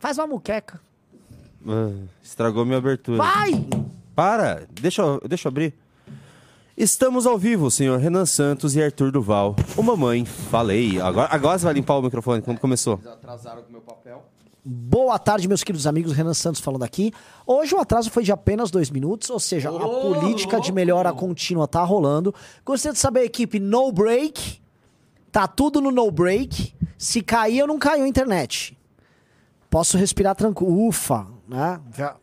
Faz uma muqueca. Ah, estragou minha abertura. Vai! Para, deixa eu, deixa eu abrir. Estamos ao vivo, senhor Renan Santos e Arthur Duval. Ô mamãe, falei. Agora, agora você vai limpar o microfone quando começou. Eles atrasaram com o meu papel. Boa tarde, meus queridos amigos. Renan Santos falando aqui. Hoje o atraso foi de apenas dois minutos, ou seja, a política de melhora contínua tá rolando. Gostaria de saber, equipe, no break. Tá tudo no no break. Se cair, eu não caiu a internet. Posso respirar tranquilo. Ufa, né? Já-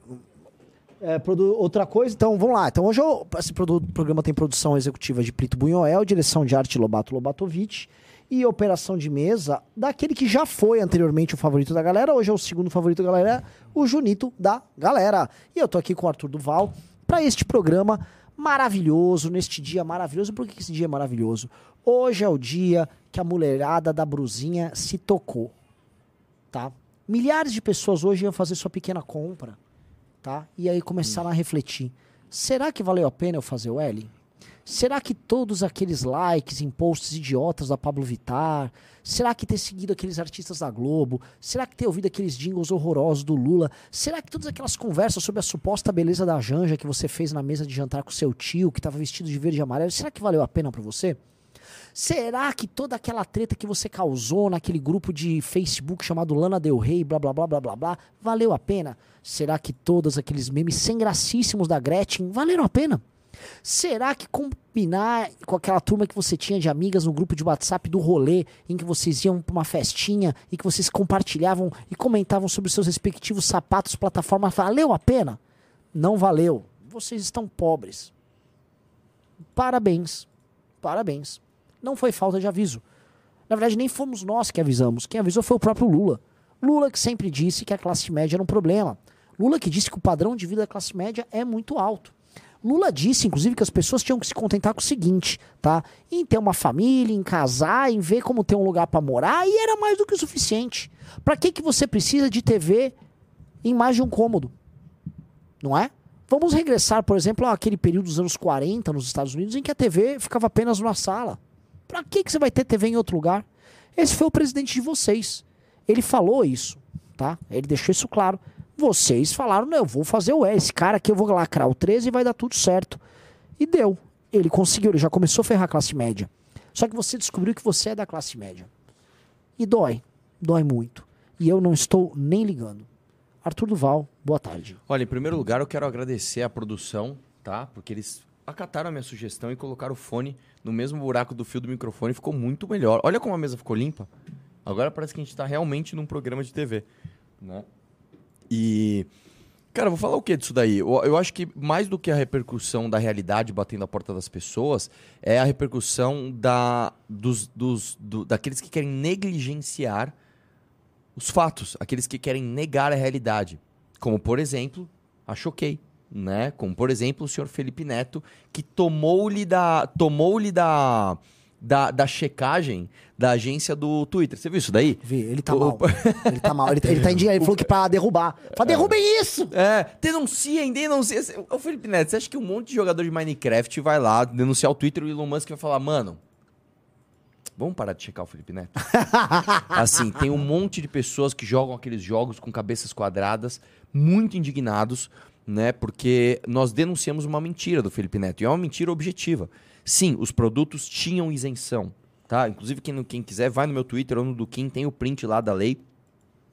É, outra coisa, então vamos lá. Então hoje eu- esse programa tem produção executiva de Plito Bunhoel, direção de arte Lobato Lobatovic e operação de mesa daquele que já foi anteriormente o favorito da galera, hoje é o segundo favorito da galera, o Junito da galera. E eu tô aqui com o Arthur Duval para este programa maravilhoso, neste dia maravilhoso. Por que esse dia é maravilhoso? Hoje é o dia que a mulherada da Bruzinha se tocou, tá? Milhares de pessoas hoje iam fazer sua pequena compra tá? E aí começaram a refletir. Será que valeu a pena eu fazer o L? Será que todos aqueles likes em posts idiotas da Pablo Vittar? Será que ter seguido aqueles artistas da Globo? Será que ter ouvido aqueles jingles horrorosos do Lula? Será que todas aquelas conversas sobre a suposta beleza da Janja que você fez na mesa de jantar com seu tio, que estava vestido de verde e amarelo, será que valeu a pena pra você? Será que toda aquela treta que você causou naquele grupo de Facebook chamado Lana Del Rey, blá blá blá blá blá blá, valeu a pena? Será que todos aqueles memes sem gracíssimos da Gretchen valeram a pena? Será que combinar com aquela turma que você tinha de amigas no grupo de WhatsApp do rolê, em que vocês iam pra uma festinha e que vocês compartilhavam e comentavam sobre os seus respectivos sapatos, plataformas, valeu a pena? Não valeu. Vocês estão pobres. Parabéns. Parabéns. Não foi falta de aviso. Na verdade, nem fomos nós que avisamos. Quem avisou foi o próprio Lula. Lula que sempre disse que a classe média era um problema. Lula que disse que o padrão de vida da classe média é muito alto. Lula disse, inclusive, que as pessoas tinham que se contentar com o seguinte, tá? Em ter uma família, em casar, em ver como ter um lugar pra morar, e era mais do que o suficiente. Pra que que você precisa de TV em mais de um cômodo? Não é? Vamos regressar, por exemplo, àquele período dos anos 40 nos Estados Unidos em que a TV ficava apenas numa sala. Pra que que você vai ter TV em outro lugar? Esse foi o presidente de vocês. Ele falou isso, tá? Ele deixou isso claro. Vocês falaram, não, eu vou fazer o E. Esse cara aqui eu vou lacrar o 13 e vai dar tudo certo. E deu. Ele conseguiu, ele já começou a ferrar a classe média. Só que você descobriu que você é da classe média. E dói. Dói muito. E eu não estou nem ligando. Arthur Duval, boa tarde. Olha, em primeiro lugar, eu quero agradecer a produção, tá? Porque eles acataram a minha sugestão e colocaram o fone no mesmo buraco do fio do microfone. Ficou muito melhor. Olha como a mesa ficou limpa. Agora parece que a gente tá realmente num programa de TV, né? E... Cara, vou falar o que disso daí? Eu, eu acho que mais do que a repercussão da realidade batendo a porta das pessoas, é a repercussão da, dos, dos, do- daqueles que querem negligenciar os fatos, aqueles que querem negar a realidade. Como, por exemplo, a Choquei, né? Como, por exemplo, o senhor Felipe Neto, que tomou-lhe da, tomou-lhe da, da, da checagem da agência do Twitter. Você viu isso daí? Vi, ele tá O- mal. Ele tá mal. Ele, ele tá indignado. Ele falou que pra derrubar. Fala, derrubem isso! É, denunciem, denunciem. Ô Felipe Neto, você acha que um monte de jogador de Minecraft vai lá denunciar o Twitter e o Elon Musk vai falar, mano, vamos parar de checar o Felipe Neto? assim, tem um monte de pessoas que jogam aqueles jogos com cabeças quadradas, muito indignados, né? Porque nós denunciamos uma mentira do Felipe Neto, e é uma mentira objetiva. Sim, os produtos tinham isenção, tá? Inclusive, quem, quem quiser, vai no meu Twitter ou no do Kim, tem o print lá da lei.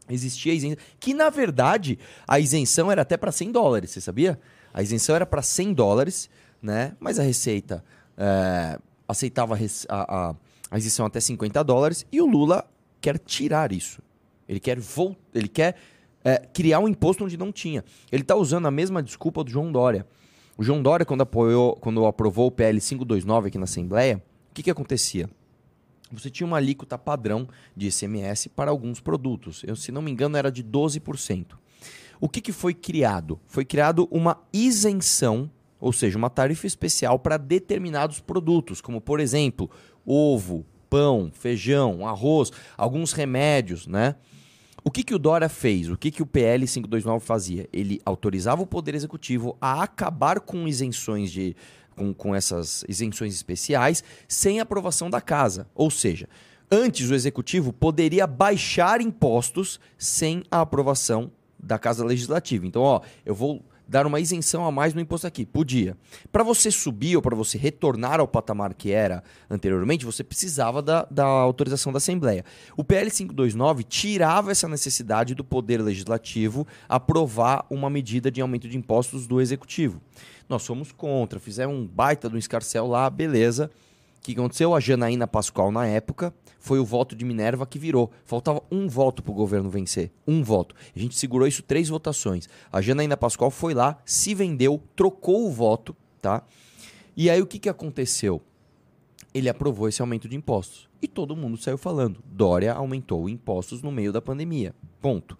Existia a isenção. Que, na verdade, a isenção era até para 100 dólares, você sabia? A isenção era para 100 dólares, né? Mas a Receita é, aceitava a- a- a isenção até 50 dólares e o Lula quer tirar isso. Ele quer, vol- ele quer é, criar um imposto onde não tinha. Ele está usando a mesma desculpa do João Dória. O João Dória, quando, apoiou, quando aprovou o PL 529 aqui na Assembleia, o que, que acontecia? Você tinha uma alíquota padrão de ICMS para alguns produtos. Eu, se não me engano, era de 12%. O que, que foi criado? Foi criado uma isenção, ou seja, uma tarifa especial para determinados produtos, como, por exemplo, ovo, pão, feijão, arroz, alguns remédios, né? O que, que o Dória fez? O que, que o PL 529 fazia? Ele autorizava o Poder Executivo a acabar com isenções de. Com, com essas isenções especiais sem aprovação da casa. Ou seja, Antes, o executivo poderia baixar impostos sem a aprovação da Casa Legislativa. Então, ó, eu vou dar uma isenção a mais no imposto aqui. Podia. Para você subir ou para você retornar ao patamar que era anteriormente, você precisava da, da autorização da Assembleia. O PL 529 tirava essa necessidade do Poder Legislativo aprovar uma medida de aumento de impostos do Executivo. Nós fomos contra, fizemos um baita do escarcel lá, beleza. Que aconteceu? A Janaína Pascoal, na época, foi o voto de Minerva que virou. Faltava um voto para o governo vencer. Um voto. A gente segurou isso três votações. A Janaína Pascoal foi lá, se vendeu, trocou o voto, tá? E aí o que, que aconteceu? Ele aprovou esse aumento de impostos. E todo mundo saiu falando. Dória aumentou impostos no meio da pandemia. Ponto.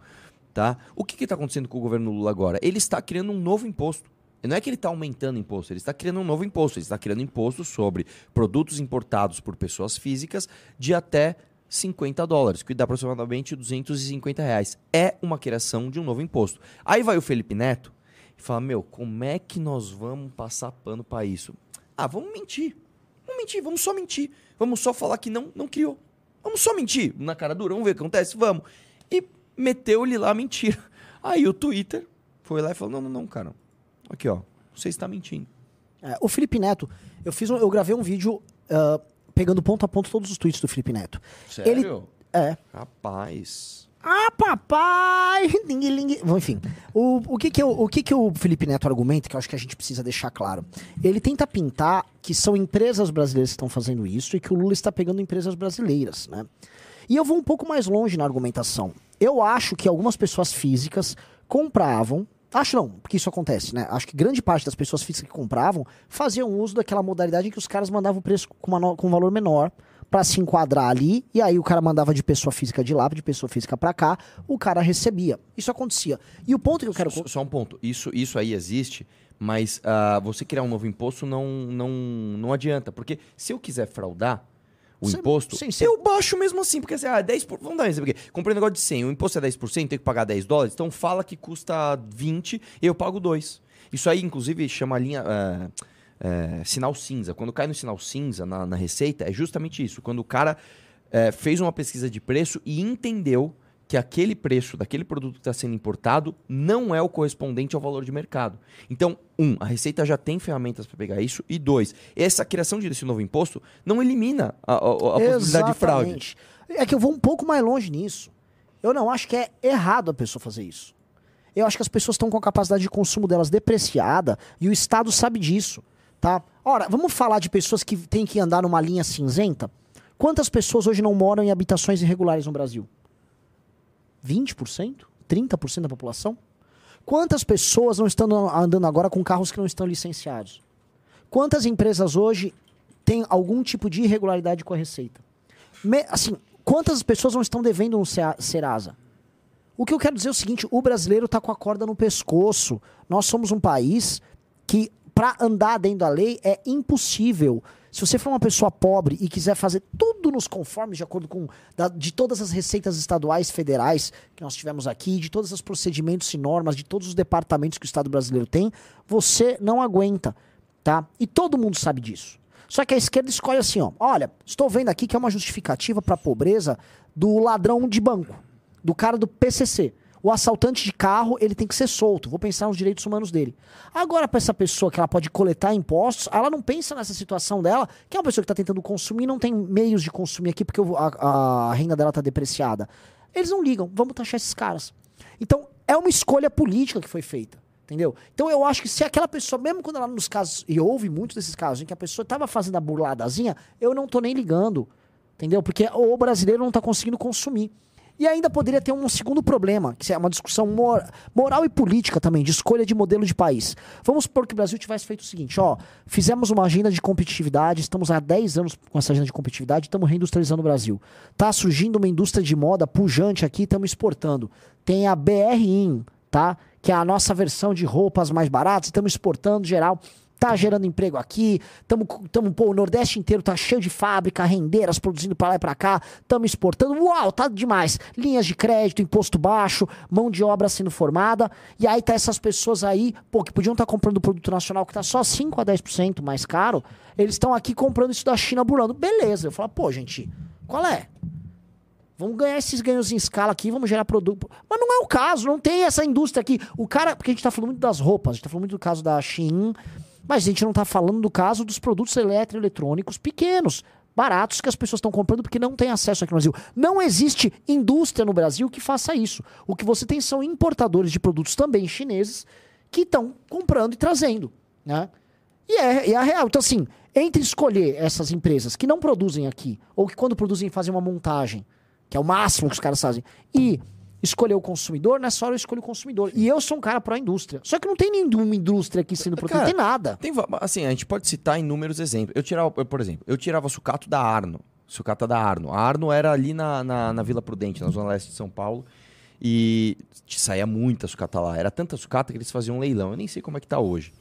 Tá? O que está acontecendo com o governo Lula agora? Ele está criando um novo imposto. Não é que ele está aumentando imposto, ele está criando um novo imposto. Ele está criando imposto sobre produtos importados por pessoas físicas de até 50 dólares, que dá aproximadamente 250 reais. É uma criação de um novo imposto. Aí vai o Felipe Neto e fala: Meu, como é que nós vamos passar pano para isso? Ah, vamos mentir. Vamos mentir, vamos só mentir. Vamos só falar que não, não criou. Vamos só mentir na cara dura, vamos ver o que acontece? Vamos. E meteu-lhe lá a mentira. Aí o Twitter foi lá e falou: Não, não, não, cara. Aqui, ó. Você está mentindo. É, o Felipe Neto, eu fiz um- eu gravei um vídeo ah, pegando ponto a ponto todos os tweets do Felipe Neto. Ele é. Rapaz. Ah, papai! Enfim, o, o, que, que, o, o que, que o Felipe Neto argumenta, que eu acho que a gente precisa deixar claro? Ele tenta pintar que são empresas brasileiras que estão fazendo isso e que o Lula está pegando empresas brasileiras, né? E eu vou um pouco mais longe na argumentação. Eu acho que algumas pessoas físicas compravam. Acho não, porque isso acontece, né? Acho que grande parte das pessoas físicas que compravam faziam uso daquela modalidade em que os caras mandavam o preço com, no- com um valor menor pra se enquadrar ali, e aí o cara mandava de pessoa física de lá, de pessoa física pra cá, o cara recebia. Isso acontecia. E o ponto que eu quero. Só, só um ponto. Isso, isso aí existe, mas ah, você criar um novo imposto não, não, não adianta. Porque se eu quiser fraudar o Sim, imposto, sim, sim. eu baixo mesmo assim. Porque assim, ah, 10%. por- Vamos dar um exemplo aqui. Comprei um negócio de 100, o imposto é 10%, tenho que pagar 10 dólares. Então fala que custa 20 e eu pago 2. Isso aí, inclusive, chama linha. ah, é, sinal cinza. Quando cai no sinal cinza na, na receita, é justamente isso. Quando o cara é, fez uma pesquisa de preço e entendeu que aquele preço daquele produto que está sendo importado não é o correspondente ao valor de mercado. Então, um, a Receita já tem ferramentas para pegar isso. E dois, essa criação de- desse novo imposto não elimina a, a- a possibilidade de fraude. É que eu vou um pouco mais longe nisso. Eu não acho que é errado a pessoa fazer isso. Eu acho que as pessoas estão com a capacidade de consumo delas depreciada e o Estado sabe disso, tá? Ora, vamos falar de pessoas que têm que andar numa linha cinzenta? Quantas pessoas hoje não moram em habitações irregulares no Brasil? 20%? 30% da população? Quantas pessoas não estão andando agora com carros que não estão licenciados? Quantas empresas hoje têm algum tipo de irregularidade com a Receita? Me- assim, quantas pessoas não estão devendo Cea- Serasa? O que eu quero dizer é o seguinte: o brasileiro está com a corda no pescoço. Nós somos um país que, para andar dentro da lei, é impossível. Se você for uma pessoa pobre e quiser fazer tudo nos conformes, de acordo com da- de todas as receitas estaduais federais que nós tivemos aqui, de todos os procedimentos e normas, de todos os departamentos que o Estado brasileiro tem, você não aguenta, tá? E todo mundo sabe disso. Só que a esquerda escolhe assim, ó. Olha, estou vendo aqui que é uma justificativa para a pobreza do ladrão de banco, do cara do PCC. O assaltante de carro, ele tem que ser solto. Vou pensar nos direitos humanos dele. Agora, para essa pessoa que ela pode coletar impostos, ela não pensa nessa situação dela, que é uma pessoa que está tentando consumir não tem meios de consumir aqui porque a, a renda dela está depreciada. Eles não ligam, vamos taxar esses caras. Então, é uma escolha política que foi feita. Entendeu? Então eu acho que se aquela pessoa, mesmo quando ela nos casos, e houve muitos desses casos em que a pessoa estava fazendo a burladazinha, eu não tô nem ligando. Entendeu? Porque o brasileiro não tá conseguindo consumir. E ainda poderia ter um segundo problema, que é uma discussão mor- moral e política também, de escolha de modelo de país. Vamos supor que o Brasil tivesse feito o seguinte, ó, fizemos uma agenda de competitividade, estamos há 10 anos com essa agenda de competitividade, estamos reindustrializando o Brasil. Tá surgindo uma indústria de moda pujante aqui, estamos exportando. Tem a BRIN, tá? Que é a nossa versão de roupas mais baratas, estamos exportando geral. Tá gerando emprego aqui, tamo, tamo, pô, o Nordeste inteiro tá cheio de fábrica, rendeiras produzindo pra lá e pra cá, estamos exportando, uau, tá demais. Linhas de crédito, imposto baixo, mão de obra sendo formada, e aí tá essas pessoas aí, pô, que podiam estar comprando produto nacional que tá só 5 a 10% mais caro, eles estão aqui comprando isso da China burlando. Beleza, eu falo, pô, gente, Qual é? Vamos ganhar esses ganhos em escala aqui, vamos gerar produto. Mas não é o caso, não tem essa indústria aqui. O cara, porque a gente tá falando muito das roupas, a gente tá falando muito do caso da Shein, mas a gente não tá falando do caso dos produtos eletroeletrônicos pequenos, baratos que as pessoas estão comprando porque não tem acesso aqui no Brasil. Não existe indústria no Brasil que faça isso. O que você tem são importadores de produtos também chineses que estão comprando e trazendo, né? E é, é a real. Então, assim, entre escolher essas empresas que não produzem aqui, ou que quando produzem fazem uma montagem, que é o máximo que os caras fazem, e escolher o consumidor, nessa hora eu escolho o consumidor. E eu sou um cara pró-indústria. Só que não tem nenhuma indústria aqui sendo produzida, não tem nada. Tem, assim, a gente pode citar inúmeros exemplos. Eu tirava, eu, por exemplo, eu tirava sucato da Arno. Sucata da Arno. A Arno era ali na, na, na Vila Prudente, na zona leste de São Paulo. E te saía muita sucata lá. Era tanta sucata que eles faziam um leilão. Eu nem sei como é que tá hoje.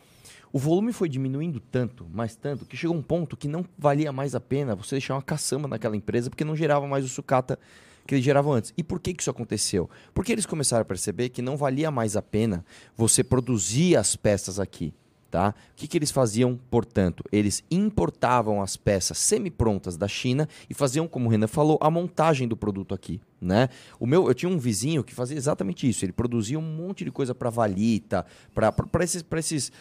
O volume foi diminuindo tanto, mais tanto, que chegou um ponto que não valia mais a pena você deixar uma caçamba naquela empresa, porque não gerava mais o sucata que eles geravam antes. E por que, que isso aconteceu? Porque eles começaram a perceber que não valia mais a pena você produzir as peças aqui. Tá? O que, que eles faziam, portanto? Eles importavam as peças semi-prontas da China e faziam, como o Renan falou, a montagem do produto aqui. Né? O meu, eu tinha um vizinho que fazia exatamente isso. Ele produzia um monte de coisa para Valita, para esses, pra esses,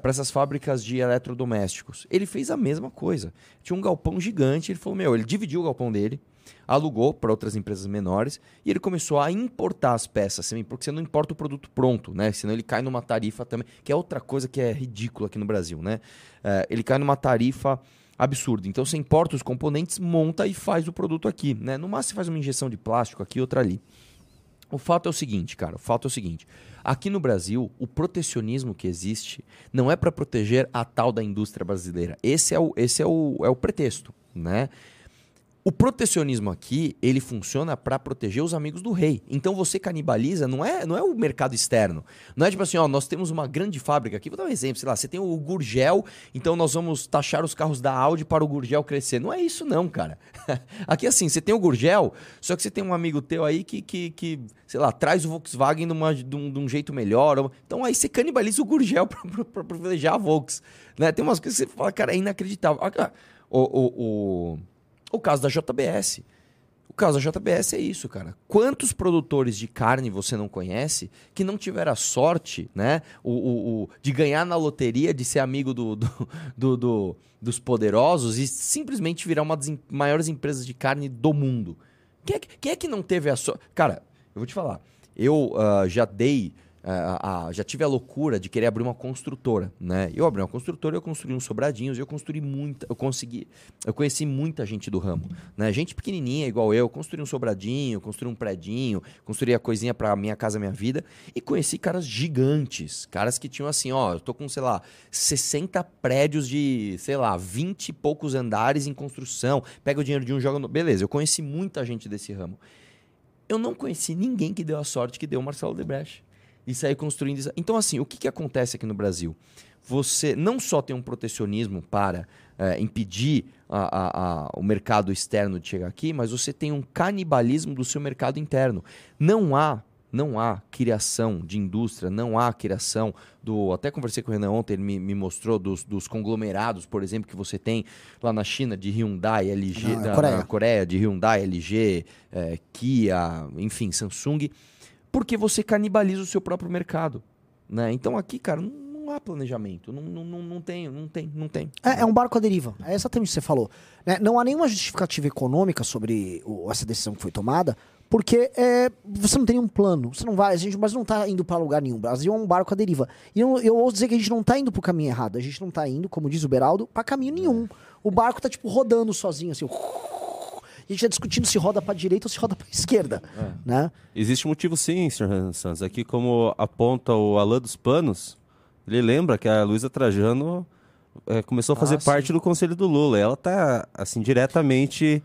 pra essas fábricas de eletrodomésticos. Ele fez a mesma coisa. Tinha um galpão gigante. Ele falou: Meu, ele dividiu o galpão dele, alugou para outras empresas menores e ele começou a importar as peças, semi- porque você não importa o produto pronto, né? Senão ele cai numa tarifa também, que é outra coisa que é ridícula aqui no Brasil, né? Eh, ele cai numa tarifa absurda. Então você importa os componentes, monta e faz o produto aqui, né? No máximo você faz uma injeção de plástico aqui, outra ali. O fato é o seguinte, cara, o fato é o seguinte. Aqui no Brasil, o protecionismo que existe não é para proteger a tal da indústria brasileira. Esse é o, esse é o, é o pretexto, né? O protecionismo aqui, ele funciona para proteger os amigos do rei. Então você canibaliza, não é, não é o mercado externo. Não é tipo assim, ó, nós temos uma grande fábrica aqui, vou dar um exemplo, sei lá, você tem o Gurgel, então nós vamos taxar os carros da Audi para o Gurgel crescer. Não é isso não, cara. Aqui assim, você tem o Gurgel, só que você tem um amigo teu aí que, que, que sei lá, traz o Volkswagen de, um, de um jeito melhor. Então aí você canibaliza o Gurgel para privilegiar a Volks. Né? Tem umas coisas que você fala, cara, é inacreditável. Ah, O, o, o, o caso da JBS. O caso da JBS é isso, cara. Quantos produtores de carne você não conhece que não tiveram a sorte, né? O, o- o- de ganhar na loteria, de ser amigo do, do- do- do- dos poderosos e simplesmente virar uma das maiores empresas de carne do mundo? Quem é, que- quem é que não teve a sorte? Cara, eu vou te falar. Eu ah, já dei. Ah, ah, já tive a loucura de querer abrir uma construtora, né? Eu abri uma construtora, eu construí uns sobradinhos, eu construí muita, eu consegui, eu conheci muita gente do ramo, né? Gente pequenininha igual eu, construí um sobradinho, construí um predinho, construí a coisinha pra minha casa, minha vida e conheci caras gigantes, caras que tinham assim, ó, eu tô com, sei lá, 60 prédios de, sei lá, 20 e poucos andares em construção, pega o dinheiro de um joga no... Beleza, eu conheci muita gente desse ramo. Eu não conheci ninguém que deu a sorte que deu o Marcelo Debrecht. E sair construindo. Então, assim, o que, que acontece aqui no Brasil? Você não só tem um protecionismo para eh, impedir a- a- a- o mercado externo de chegar aqui, mas você tem um canibalismo do seu mercado interno. Não há, não há criação de indústria, não há criação do. Até conversei com o Renan ontem, ele me, me mostrou dos, dos conglomerados, por exemplo, que você tem lá na China de Hyundai, LG, Na da- Coreia. Coreia, de Hyundai, LG, eh, Kia, enfim, Samsung, porque você canibaliza o seu próprio mercado. Né? Então aqui, cara, não, não há planejamento. Não, não, não, tem, não tem, não tem. É, é um barco à deriva. É exatamente o que você falou. né? Não há nenhuma justificativa econômica sobre o- essa decisão que foi tomada, porque é, você não tem nenhum plano. Você não vai, a gente, mas não está indo para lugar nenhum. O Brasil é um barco à deriva. E eu, eu ouso dizer que a gente não está indo para o caminho errado. A gente não está indo, como diz o Beraldo, para caminho nenhum. O barco está tipo rodando sozinho assim. A gente está discutindo se roda para direita ou se roda para esquerda, né? Existe motivo sim, Sr. Renan Santos. Aqui, como aponta o Alain dos Panos, ele lembra que a Luísa Trajano eh, começou a fazer Ah, sim. parte do conselho do Lula. Ela tá, assim, diretamente...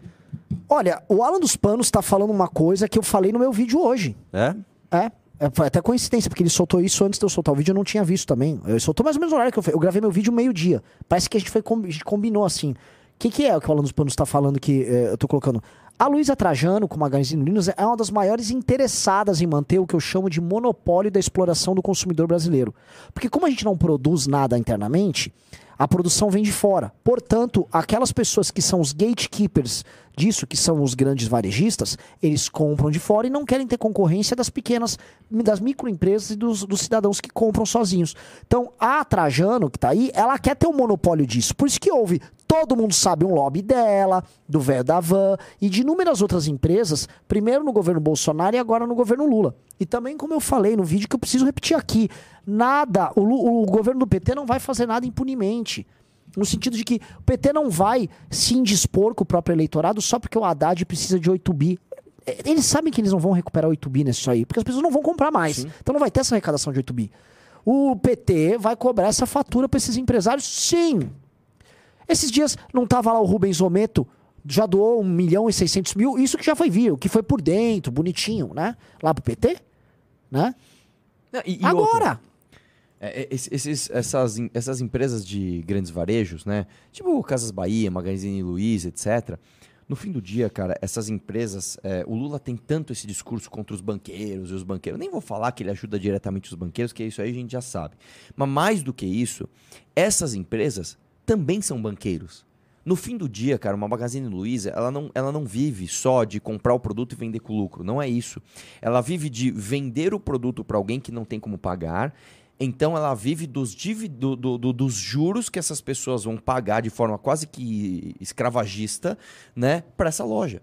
Olha, o Alan dos Panos está falando uma coisa que eu falei no meu vídeo hoje. É? É, é, foi até coincidência, porque ele soltou isso antes de eu soltar o vídeo, eu não tinha visto também. Ele soltou mais ou menos no horário que eu. Eu gravei meu vídeo meio-dia. Parece que a gente, foi, a gente combinou assim. Que, que é o que o Alan dos Panos está falando que eh, eu tô colocando? A Luísa Trajano, com Magazine Luiza, é uma das maiores interessadas em manter o que eu chamo de monopólio da exploração do consumidor brasileiro. Porque como a gente não produz nada internamente, a produção vem de fora. Portanto, aquelas pessoas que são os gatekeepers disso, que são os grandes varejistas, eles compram de fora e não querem ter concorrência das pequenas, das microempresas e dos, dos cidadãos que compram sozinhos. Então, a Trajano, que está aí, ela quer ter o um monopólio disso. Por isso que houve, todo mundo sabe, um lobby dela, do velho da van e de inúmeras outras empresas, primeiro no governo Bolsonaro e agora no governo Lula. E também, como eu falei no vídeo que eu preciso repetir aqui, nada, o, o governo do PT não vai fazer nada impunemente. No sentido de que o PT não vai se indispor com o próprio eleitorado só porque o Haddad precisa de 8 bi. Eles sabem que eles não vão recuperar 8 bi nisso aí, porque as pessoas não vão comprar mais. Sim. Então não vai ter essa arrecadação de 8 bi. O PT vai cobrar essa fatura para esses empresários? Sim. Esses dias não estava lá o Rubens Ometo, já doou 1 milhão e 600 mil, isso que já foi vir, que foi por dentro, bonitinho, né? Lá pro PT, né? Não, e, e Agora, outro? É, é esses, essas, essas empresas de grandes varejos, né? Tipo Casas Bahia, Magazine Luiza, etc. No fim do dia, cara, essas empresas. É, o Lula tem tanto esse discurso contra os banqueiros e os banqueiros. Nem vou falar que ele ajuda diretamente os banqueiros, que isso aí a gente já sabe. Mas mais do que isso, essas empresas também são banqueiros. No fim do dia, cara, uma Magazine Luiza, ela não, ela não vive só de comprar o produto e vender com lucro. Não é isso. Ela vive de vender o produto para alguém que não tem como pagar então ela vive dos, do, do, do, dos juros que essas pessoas vão pagar de forma quase que escravagista, né, para essa loja.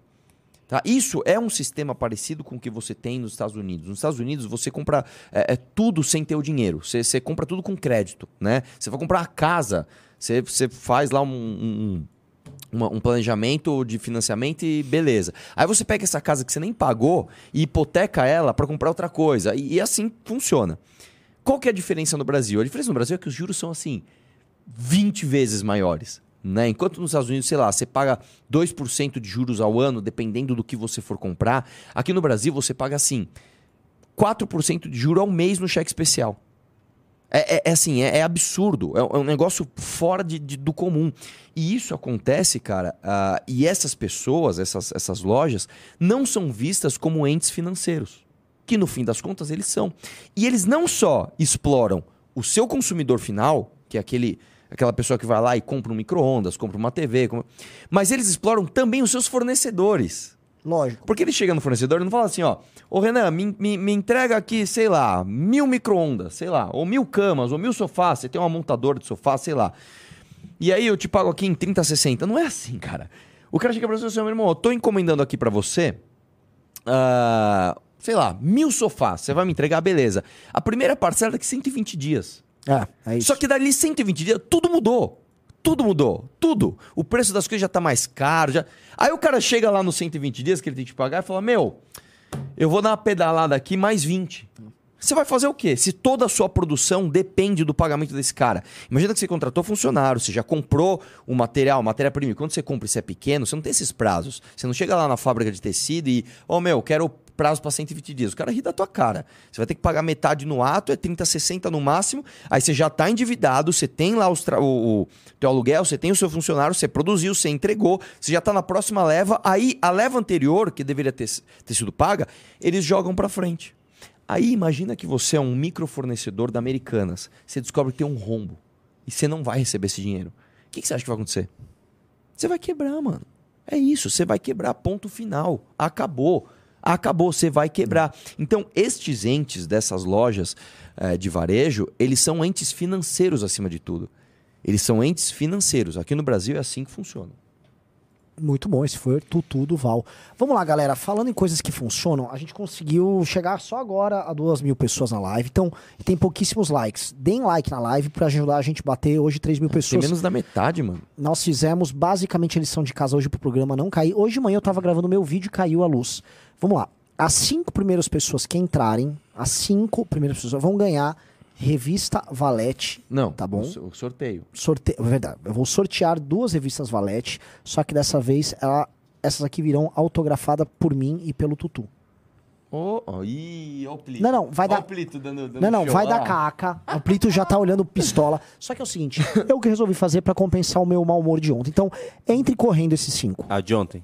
Tá? Isso é um sistema parecido com o que você tem nos Estados Unidos. Nos Estados Unidos você compra é, é tudo sem ter o dinheiro. Você, você, compra tudo com crédito, né? Você vai comprar a casa, você, você faz lá um, um um planejamento de financiamento e beleza. Aí você pega essa casa que você nem pagou e hipoteca ela para comprar outra coisa. E, e, assim funciona. Qual que é a diferença no Brasil? A diferença no Brasil é que os juros são assim 20 vezes maiores. Né? Enquanto nos Estados Unidos, sei lá, você paga 2% de juros ao ano, dependendo do que você for comprar, aqui no Brasil você paga assim 4% de juros ao mês no cheque especial. É, é, é assim, é, é absurdo. É, é, um negócio fora de, de, do comum. E isso acontece, cara, uh, e essas pessoas, essas, essas lojas, não são vistas como entes financeiros que no fim das contas eles são. E eles não só exploram o seu consumidor final, que é aquele aquela pessoa que vai lá e compra um micro-ondas, compra uma TV, mas eles exploram também os seus fornecedores. Lógico. Porque ele chega no fornecedor e não fala assim, ó, ô Renan, me, me, me entrega aqui, sei lá, mil micro-ondas, sei lá, ou mil camas, ou mil sofás, você tem uma montadora de sofá, sei lá. E aí eu te pago aqui em 30, 60. Não é assim, cara. O cara chega pra você e fala assim, meu irmão, eu tô encomendando aqui para você uh, sei lá, mil sofás, você vai me entregar, beleza. A primeira parcela é daqui 120 dias. É, é isso. Só que dali 120 dias, tudo mudou. Tudo mudou, tudo. O preço das coisas já tá mais caro. Já... Aí o cara chega lá nos 120 dias que ele tem que pagar e fala: Meu, eu vou dar uma pedalada aqui mais 20. Você vai fazer o quê? Se toda a sua produção depende do pagamento desse cara. Imagina que você contratou funcionário, você já comprou o material, matéria-prima. Quando você compra e você é pequeno, você não tem esses prazos. Você não chega lá na fábrica de tecido e, ô oh, meu, quero prazo para 120 dias. O cara ri da tua cara. Você vai ter que pagar metade no ato, é 30, 60 no máximo. Aí você já está endividado, você tem lá os o, o teu aluguel, você tem o seu funcionário, você produziu, você entregou, você já está na próxima leva. Aí a leva anterior, que deveria ter, ter sido paga, eles jogam para frente. Aí imagina que você é um microfornecedor da Americanas. Você descobre que tem um rombo. E você não vai receber esse dinheiro. O que, que você acha que vai acontecer? Você vai quebrar, mano. É isso, você vai quebrar, ponto final. Acabou. Acabou, você vai quebrar. Então, estes entes dessas lojas eh, de varejo, eles são entes financeiros acima de tudo. Eles são entes financeiros. Aqui no Brasil é assim que funciona. Muito bom, esse foi o Tutu do Val. Vamos lá, galera. Falando em coisas que funcionam, a gente conseguiu chegar só agora a duas mil pessoas na live. Então, tem pouquíssimos likes. Deem like na live para ajudar a gente a bater hoje 3 mil pessoas. Tem menos da metade, mano. Nós fizemos basicamente a lição de casa hoje pro programa não cair. Hoje de manhã eu tava gravando meu vídeo e caiu a luz. Vamos lá. As cinco primeiras pessoas que entrarem, as cinco primeiras pessoas vão ganhar Revista Valete. Não, tá bom? O sorteio. Sorteio, é verdade. Eu vou sortear duas revistas Valete, só que dessa vez ela, essas aqui virão autografadas por mim e pelo Tutu. Oh, oh, ih, ó o Plito. Não, não, vai dar. o Plito dando, dando não, não, show, vai dar caca. O Plito já tá olhando pistola. Só que é o seguinte, eu que resolvi fazer pra compensar o meu mau humor de ontem. Então, entre correndo esses cinco. A de ontem.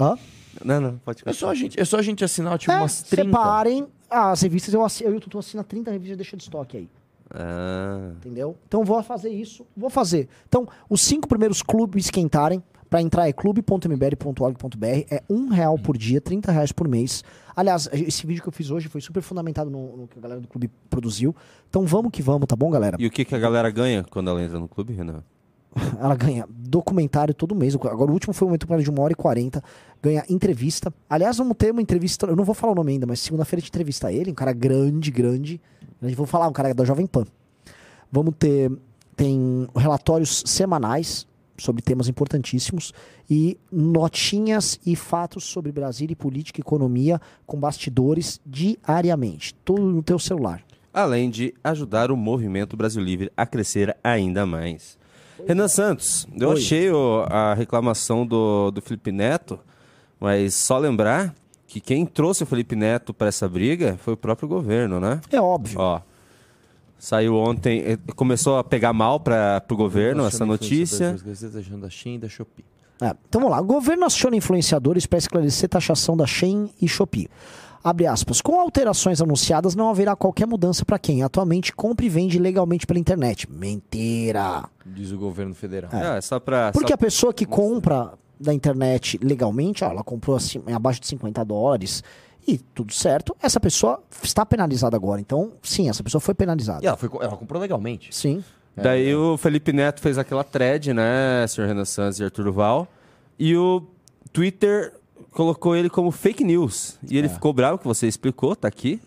Hã? Não, não, pode É só a gente, é só a gente assinar, tipo, É, umas 30. separem as revistas. Eu, assi- eu e o Tutu assina 30 revistas e deixa de estoque aí. Ah, Entendeu? Então vou fazer isso. Vou fazer. Então, os cinco primeiros clubes esquentarem. Pra entrar é clube.mbr.org.br. É um real por dia, 30 reais por mês. Aliás, esse vídeo que eu fiz hoje foi super fundamentado no, no que a galera do clube produziu. Então vamos que vamos, tá bom, galera? e o que, que a galera ganha quando ela entra no clube, Renan? Ela ganha documentário todo mês. Agora o último foi um documentário de uma hora e quarenta. Ganha entrevista. Aliás, vamos ter uma entrevista. Eu não vou falar o nome ainda, mas segunda-feira a gente entrevista ele, um cara grande, grande. Vou falar, um cara da Jovem Pan. Vamos ter. Tem relatórios semanais sobre temas importantíssimos e notinhas e fatos sobre Brasília e política e economia com bastidores diariamente. Tudo no teu celular. Além de ajudar o movimento Brasil Livre a crescer ainda mais. Renan Santos, eu Oi. achei o- a reclamação do, do Felipe Neto, mas só lembrar que quem trouxe o Felipe Neto para essa briga foi o próprio governo, né? É óbvio. Ó, saiu ontem, eh, começou a pegar mal para o governo essa notícia. da Shein e da Shopee. É, então vamos lá. O governo aciona influenciadores para esclarecer taxação da Shein e Shopee. Abre aspas. Com alterações anunciadas, não haverá qualquer mudança para quem atualmente compra e vende legalmente pela internet. Mentira! Diz o governo federal. É, só para Porque a pessoa que compra da internet legalmente, ó, ela comprou assim, abaixo de 50 dólares e tudo certo, essa pessoa está penalizada agora. Então, sim, essa pessoa foi penalizada. E ela, foi, ela comprou legalmente. Sim. Daí o Felipe Neto fez aquela thread, né, senhor Renan Santos e Arthur Duval, e o Twitter colocou ele como fake news. E ele ficou bravo, que você explicou, tá aqui.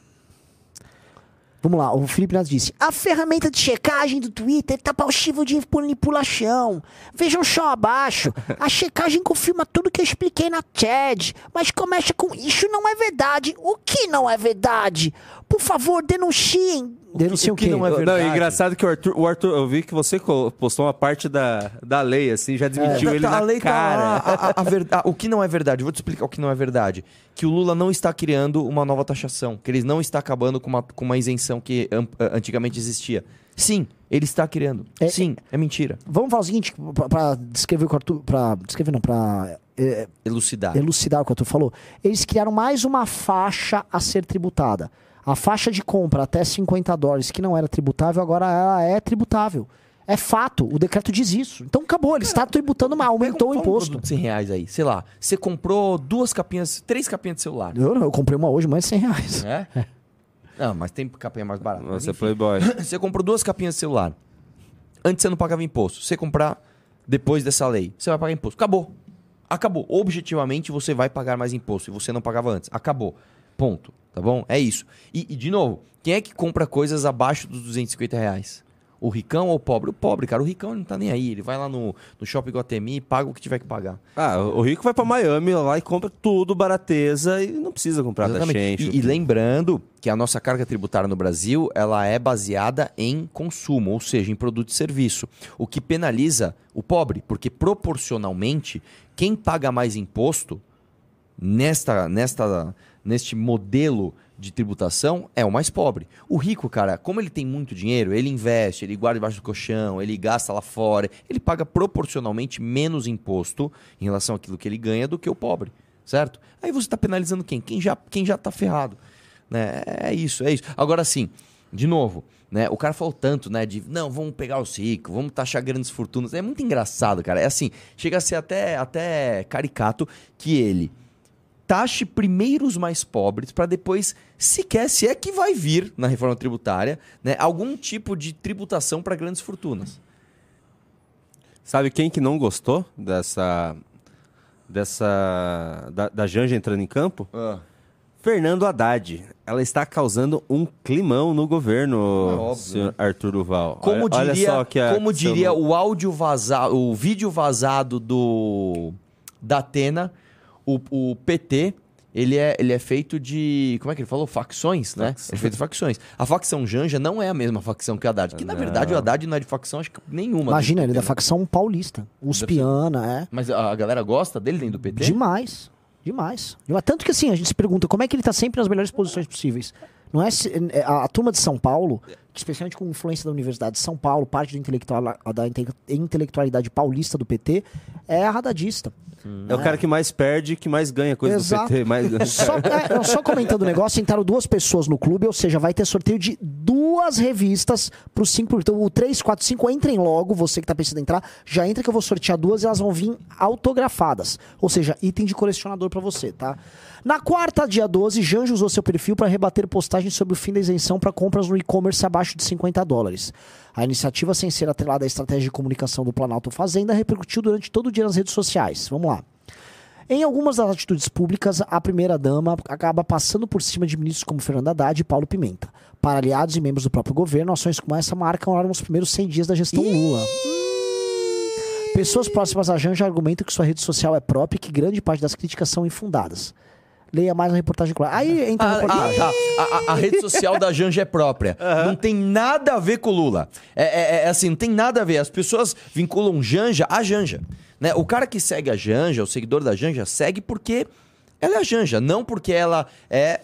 Vamos lá, o Felipe Neto disse: A ferramenta de checagem do Twitter tá passivo de manipulação. Vejam só abaixo. A checagem confirma tudo que eu expliquei na TED. Mas começa com: Isso não é verdade. O que não é verdade? Por favor, denunciem. Denunciem o, o que não é verdade? Não, engraçado que o Arthur, o Arthur, eu vi que você postou uma parte da, da lei, assim, já desmentiu ele Tá- tá- na a lei tá cara. lá, a- a- a ver- a- o que não é verdade, vou te explicar o que não é verdade. Que o Lula não está criando uma nova taxação, que ele não está acabando com uma, com uma isenção que am- antigamente existia. Sim, ele está criando. É- Sim, é mentira. Vamos falar o seguinte: pra, pra descrever o que o Arthur. Pra descrever, não, pra é, Elucidar. elucidar o que o Arthur falou, eles criaram mais uma faixa a ser tributada. A faixa de compra até 50 dólares, que não era tributável, agora ela é tributável. É fato, o decreto diz isso. Então acabou, ele está tributando, mas aumentou o um- um imposto. de 100 reais aí, sei lá. Você comprou duas capinhas, três capinhas de celular. Eu, não, eu comprei uma hoje, mais de 100 reais. É? Não, mas tem capinha mais barata. Você é playboy. Você comprou duas capinhas de celular. Antes você não pagava imposto. Você comprar depois dessa lei, você vai pagar imposto. Acabou. Acabou. Objetivamente, você vai pagar mais imposto. E você não pagava antes. Acabou. Ponto. Tá bom? É isso. E, e, de novo, quem é que compra coisas abaixo dos 250 reais? O ricão ou o pobre? O pobre, cara. O ricão não tá nem aí. Ele vai lá no, no shopping Guatemi e paga o que tiver que pagar. Ah, o Rico vai pra Miami lá e compra tudo barateza e não precisa comprar da Exatamente. Shein. E, e lembrando que a nossa carga tributária no Brasil ela é baseada em consumo, ou seja, em produto e serviço, o que penaliza o pobre, porque proporcionalmente quem paga mais imposto nesta, nesta, neste modelo de tributação é o mais pobre. O rico, cara, como ele tem muito dinheiro, ele investe, ele guarda debaixo do colchão, ele gasta lá fora, ele paga proporcionalmente menos imposto em relação àquilo que ele ganha do que o pobre, certo? Aí você está penalizando quem? Quem já, quem já tá ferrado. Né? É isso, é isso. Agora sim, de novo, né? O cara falou tanto, né? De não, vamos pegar os ricos, vamos taxar grandes fortunas. É muito engraçado, cara. É assim, chega a ser até, até caricato que ele taxe primeiro os mais pobres para depois, sequer, se é que vai vir na reforma tributária, né, algum tipo de tributação para grandes fortunas. Sabe quem que não gostou dessa. dessa. da, da Janja entrando em campo? Fernando Haddad. Ela está causando um climão no governo, É óbvio, senhor Arthur Duval. Como olha, olha diria, só que a, como seu diria nome- o áudio vazado, o vídeo vazado do da Atena, o, o PT, ele é, ele é feito de, como é que ele falou? Facções, né? Ele é feito de facções. A facção Janja não é a mesma facção que o Haddad, que na Não. verdade o Haddad não é de facção acho que nenhuma. Imagina, ele é da né? facção paulista. Uspiana, é. Mas a a galera gosta dele dentro do PT? Demais. Demais. Tanto que assim, a gente se pergunta como é que ele tá sempre nas melhores posições possíveis. Não é se- é, a, a turma de São Paulo, especialmente com influência da Universidade de São Paulo, parte do intelectual, da inte- intelectualidade paulista do PT, é arradadista. É o cara que mais perde, que mais ganha coisa Exato. do PT. Mais... Só, é, só comentando o negócio, entraram duas pessoas no clube, ou seja, vai ter sorteio de duas revistas para os cinco. Então, o 3, 4, 5, entrem logo, você que tá pensando em entrar, já entra que eu vou sortear duas e elas vão vir autografadas. Ou seja, item de colecionador para você, tá? Na quarta, dia 12, Janjo usou seu perfil para rebater postagens sobre o fim da isenção para compras no e-commerce abaixo de 50 dólares. A iniciativa, sem ser atrelada à estratégia de comunicação do Planalto Fazenda, repercutiu durante todo o dia nas redes sociais. Vamos lá. Em algumas das atitudes públicas, a primeira-dama acaba passando por cima de ministros como Fernando Haddad e Paulo Pimenta. Para aliados e membros do próprio governo, ações como essa marcam os primeiros 100 dias da gestão Lula. Pessoas próximas a Janja argumentam que sua rede social é própria e que grande parte das críticas são infundadas. Leia mais a reportagem. clara. Aí entra a Ah, ah, reportagem. tá. a, a- a rede social da Janja é própria. Não tem nada a ver com o Lula. É, é- é assim, não tem nada a ver. As pessoas vinculam Janja a Janja. Né? O cara que segue a Janja, o seguidor da Janja, segue porque ela é a Janja, não porque ela é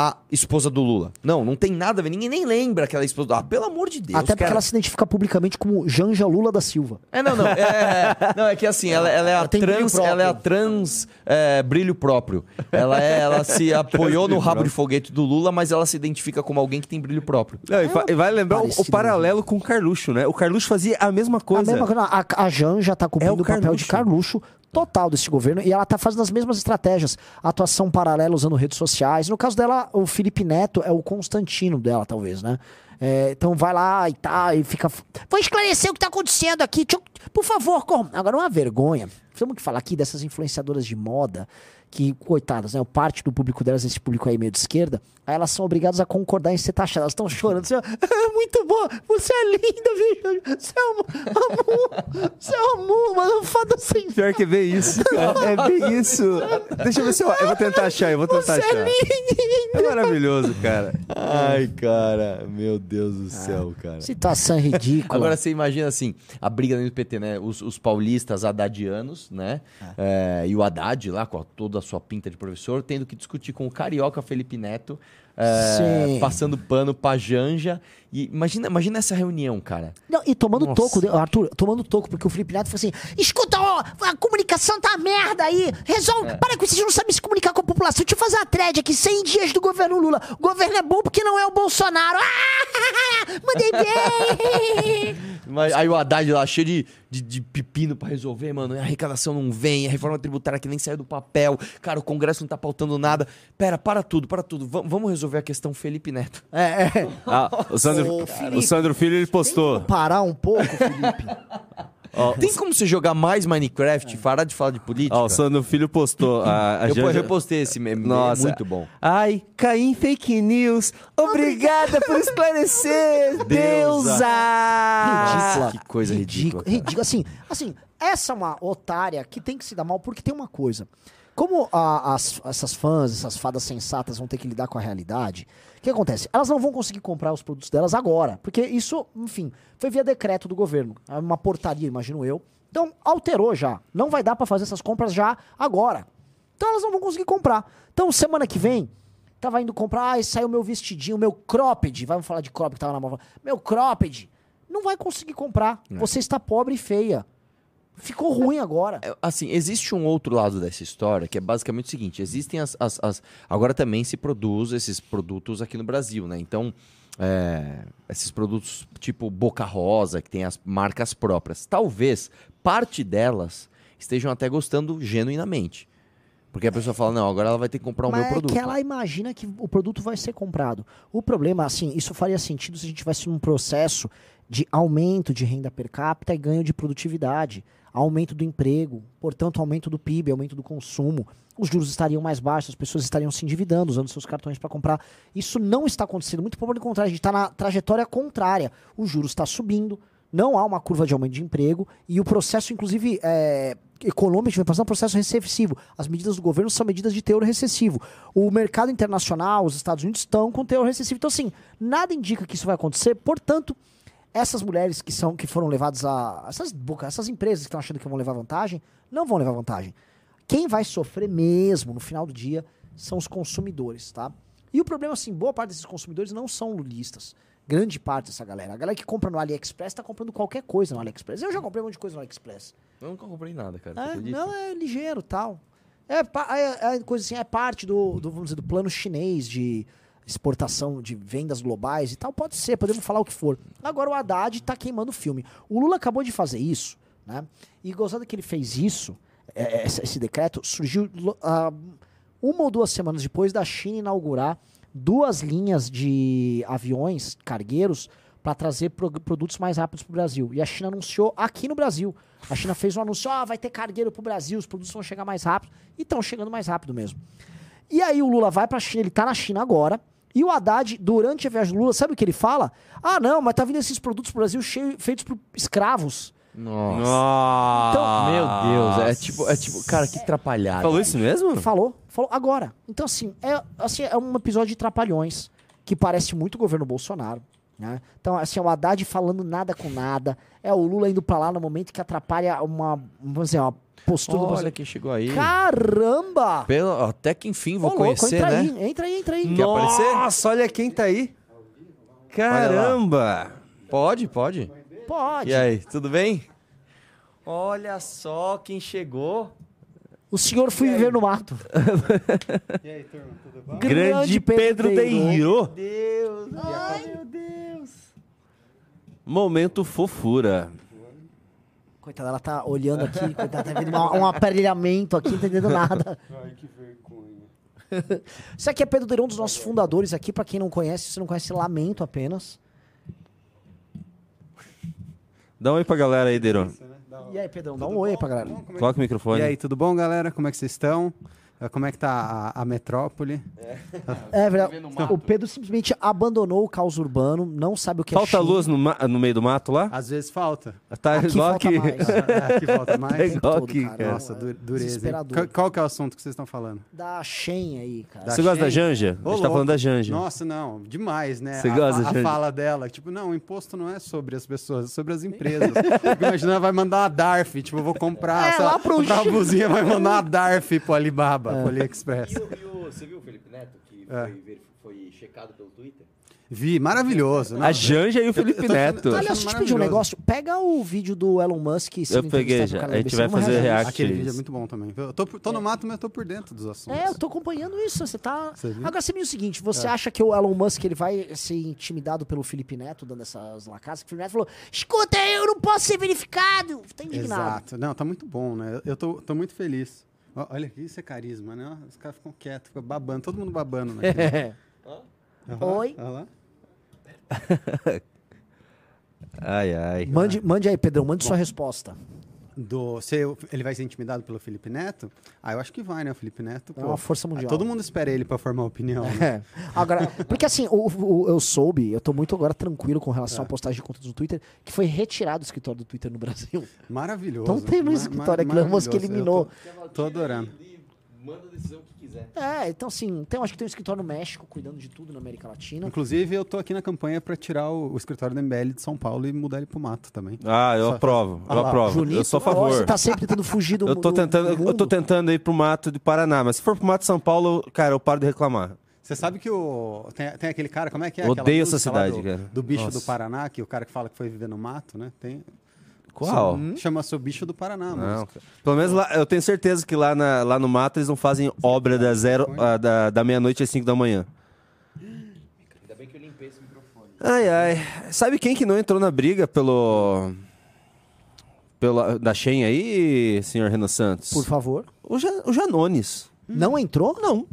a esposa do Lula. Não, não tem nada a ver. Ninguém nem lembra que ela é esposa do Ah, pelo amor de Deus, Até porque cara. ela se identifica publicamente como Janja Lula da Silva. É, não, não. É, é, não, é que assim, ela, ela é a Ela trans, ela é a trans é, brilho próprio. Ela, é, ela se apoiou no rabo de foguete do Lula, mas ela se identifica como alguém que tem brilho próprio. Não, e e vai lembrar o, o paralelo com o Carluxo, né? O Carluxo fazia a mesma A, coisa. mesma coisa, a, a Janja tá cumprindo É o o papel de Carluxo total desse governo e ela tá fazendo as mesmas estratégias. Atuação paralela usando redes sociais. No caso dela, o Felipe Neto é o Constantino dela, talvez, né? É, então vai lá e tá, e fica. Vou esclarecer o que tá acontecendo aqui. Por favor, com... agora uma vergonha. Temos que falar aqui dessas influenciadoras de moda que, coitadas, né? O parte do público delas, esse público aí meio de esquerda, aí elas são obrigadas a concordar em ser taxadas. Elas estão chorando. Assim, "Ah, muito bom, você é linda, viu? Você é um amor, você é um amor, mano, foda sem Pior que bem isso. cara. É bem isso. Deixa eu ver se eu, eu vou tentar achar, eu vou tentar Você é achar. linda. É maravilhoso, cara. Ai, cara, meu Deus do céu, cara. Situação ridícula. Agora você imagina assim, a briga dentro do PT, né? Os, os paulistas haddadianos, né? É, e o Haddad lá, com toda a sua pinta de professor, tendo que discutir com o carioca Felipe Neto, é, passando pano pra Janja. E imagina, imagina essa reunião, cara. Não, e tomando Nossa. toco, de- Arthur, tomando toco, porque o Felipe Neto falou assim: escuta, ó, a comunicação tá merda aí, resolve, para que vocês não sabem se comunicar com a população. Deixa eu fazer uma thread aqui, 100 dias do governo Lula. O governo é bom porque não é o Bolsonaro. Ah, mandei bem! Mas aí o Haddad lá, cheio de, de, de pepino pra resolver, mano. A arrecadação não vem, a reforma tributária que nem saiu do papel. Cara, o Congresso não tá pautando nada. Pera, para tudo, para tudo. Va- vamos resolver a questão Felipe Neto. é, é. Ah, o, Sandro, Ô, Felipe. o Sandro Filho ele postou. Parar um pouco, Felipe. Tem como você jogar mais Minecraft e parar de falar de política? Ó, o Sandro Filho postou. A, a eu Janja- repostei esse meme, Nossa. é muito bom. Ai, caí em fake news. Obrigada por esclarecer, deusa. Ridícula. que coisa ridícula, cara. Ridícula. Assim, assim, essa é uma otária que tem que se dar mal, porque tem uma coisa. Como a- as- essas fãs, essas fadas sensatas vão ter que lidar com a realidade, o que acontece? Elas não vão conseguir comprar os produtos delas agora, porque isso, enfim, foi via decreto do governo. É uma portaria, imagino eu. Então, alterou já. Não vai dar pra fazer essas compras já agora. Então, elas não vão conseguir comprar. Então, semana que vem, tava indo comprar, ai, saiu meu vestidinho, meu cropped. Vamos falar de cropped que tava na mão. Meu cropped. Não vai conseguir comprar. Você está pobre e feia. Ficou ruim agora. É, Assim, existe um outro lado dessa história que é basicamente o seguinte: existem as. as- as- agora também se produz esses produtos aqui no Brasil, né? Então, é, esses produtos tipo Boca Rosa, que tem as marcas próprias, talvez parte delas estejam até gostando genuinamente. Porque a pessoa fala, não, agora ela vai ter que comprar o Mas meu produto. é que ela imagina que o produto vai ser comprado. O problema, assim, isso faria sentido se a gente tivesse num processo de aumento de renda per capita e ganho de produtividade, aumento do emprego, portanto, aumento do PIB, aumento do consumo. Os juros estariam mais baixos, as pessoas estariam se endividando, usando seus cartões para comprar. Isso não está acontecendo. Muito pelo contrário, a gente está na trajetória contrária. O juros está subindo, não há uma curva de aumento de emprego e o processo, inclusive, é, econômico vai passar um processo recessivo. As medidas do governo são medidas de teor recessivo. O mercado internacional, os Estados Unidos estão com teor recessivo. Então, assim, nada indica que isso vai acontecer. Portanto, essas mulheres que são que foram levadas a essas boca- essas empresas que estão achando que vão levar vantagem, não vão levar vantagem. Quem vai sofrer mesmo no final do dia são os consumidores, tá? E o problema, assim, boa parte desses consumidores não são lulistas. Grande parte dessa galera. A galera que compra no AliExpress tá comprando qualquer coisa no AliExpress. Eu já comprei um monte de coisa no AliExpress. Eu nunca comprei nada, cara. É, não, é ligeiro tal. É, é, é coisa assim, é parte do, do, vamos dizer, do plano chinês de exportação de vendas globais e tal. Pode ser, podemos falar o que for. Agora o Haddad tá queimando o filme. O Lula acabou de fazer isso, né? E gozado que ele fez isso, é, é, esse, decreto, surgiu ah, uma ou duas semanas depois da China inaugurar duas linhas de aviões cargueiros para trazer pro- produtos mais rápidos para o Brasil. E a China anunciou aqui no Brasil. A China fez um anúncio, ah, vai ter cargueiro para o Brasil, os produtos vão chegar mais rápido. E estão chegando mais rápido mesmo. E aí o Lula vai pra China, ele tá na China agora. E o Haddad, durante a viagem do Lula, sabe o que ele fala? Ah, não, mas tá vindo esses produtos pro Brasil cheio, feitos por escravos. Nossa. Nossa. Meu Deus, é tipo, é tipo, cara, que atrapalhado. Falou isso mesmo? Falou, falou agora. Então, assim, é, assim, é um episódio de Trapalhões, que parece muito o governo Bolsonaro. Né? Então, assim, é o Haddad falando nada com nada. É o Lula indo pra lá no momento que atrapalha uma, vamos dizer, uma postura do Olha Bolsonaro. quem chegou aí. Caramba! Pelo- até que enfim vou Ô, louco, conhecer, entra né? aí, entra aí, entra aí. Quer aparecer? Nossa, olha quem tá aí. Caramba. Pode, pode. Pode. E aí, tudo bem? Olha só quem chegou. O senhor foi viver no mato. E aí, turma, tudo bom? Grande Pedro Deiro. Deus. Ai, meu Deus. Momento fofura. Coitada, ela tá olhando aqui, coitada, tá vendo uma- um aparelhamento aqui, não tá entendendo nada. Ai, que vergonha. Isso aqui é Pedro Deirão, um dos nossos fundadores aqui, pra quem não conhece, se você não conhece, lamento apenas. Dá um oi pra galera aí. Isso, né? Da hora. E aí, Pedrão, dá um oi aí pra galera. Como é Coloca o microfone. E aí, tudo bom, galera? Como é que vocês estão? Eh, Como é que tá a, a metrópole? É verdade, o Pedro simplesmente abandonou o caos urbano, não sabe o que é Falta luz no, no meio do mato lá? Às vezes falta. Tá Aqui igual falta aqui. mais. É, aqui falta Tá mais. igual todo, aqui, cara. Nossa, du- dureza. Qual, qual que é o assunto que vocês estão falando? Da Shen aí, cara. Da Você gosta da? Janja? A Ô, gente tá falando da Janja. Nossa, não, demais, né? Você a, gosta, a, a Janja? fala dela, tipo, não, o imposto não é sobre as pessoas, é sobre as empresas. Ela vai mandar uma DARF, tipo, eu vou comprar, É, sei lá, pro comprar uma blusinha, vai mandar uma DARF pro Alibaba, É. pro AliExpress. você viu o Felipe Neto que É. foi checado pelo Twitter? Vi, maravilhoso. né? A Janja e o Felipe eu Neto. tô- Aliás, deixa eu te pedir um negócio. Pega o vídeo do Elon Musk. Eu peguei já. A gente vai fazer react. Aquele vídeo é muito bom também. Eu tô, tô no mato, mas eu tô por dentro dos assuntos. É, eu tô acompanhando isso. Você tá. Você viu? Agora você me diz o seguinte: você acha que o Elon Musk ele vai ser intimidado pelo Felipe Neto dando essas lacadas? O Felipe Neto falou: escuta, eu não posso ser verificado. Tá indignado. Exato. Não, tá muito bom, né? Eu tô, tô muito feliz. Olha, isso é carisma, né? Os caras ficam quietos, ficam babando, todo mundo babando. Né? Lá, Oi. olha lá. Ai, ai. Mande, mande aí, Pedrão, mande sua resposta. Do, se ele vai ser intimidado pelo Felipe Neto? Ah, eu acho que vai, né? O Felipe Neto. É uma força mundial. Todo mundo espera ele pra formar opinião. né? É. Agora, porque assim, o, o- eu soube, eu tô muito agora tranquilo com relação à postagem de conteúdo no Twitter, que foi retirado do escritório do Twitter no Brasil. Maravilhoso. Então tem Ma- escritório aqui, Musk maravilhoso. eliminou. Tô, tô adorando. Manda a decisão que quiser. É, então assim, tem, acho que tem um escritório no México cuidando de tudo na América Latina. Inclusive, eu tô aqui na campanha pra tirar o, o escritório da MBL de São Paulo e mudar ele pro mato também. Ah, eu Só- aprovo. Ah Eu lá, aprovo. Junito, Eu sou a favor. Você tá sempre tentando fugir do Eu tô do- tentando, do eu tô tentando ir pro mato de Paraná, mas se for pro mato de São Paulo, cara, eu paro de reclamar. Você sabe que o. Tem, tem aquele cara, como é que é? Odeio essa cidade, do, cara. Do bicho Nossa. do Paraná, que o cara que fala que foi viver no mato, né? Tem. Qual? Hum? Chama-se o bicho do Paraná, Não. Pelo menos lá, eu tenho certeza que lá, na- lá no mato eles não fazem obra da, zero, ah, da, da meia-noite às 5 da manhã. Ainda bem que eu limpei esse microfone. Ai, ai. Sabe quem que não entrou na briga pelo. pelo da Shen aí, senhor Renan Santos? Por favor. O, Ja- o Janones. Não entrou? Não.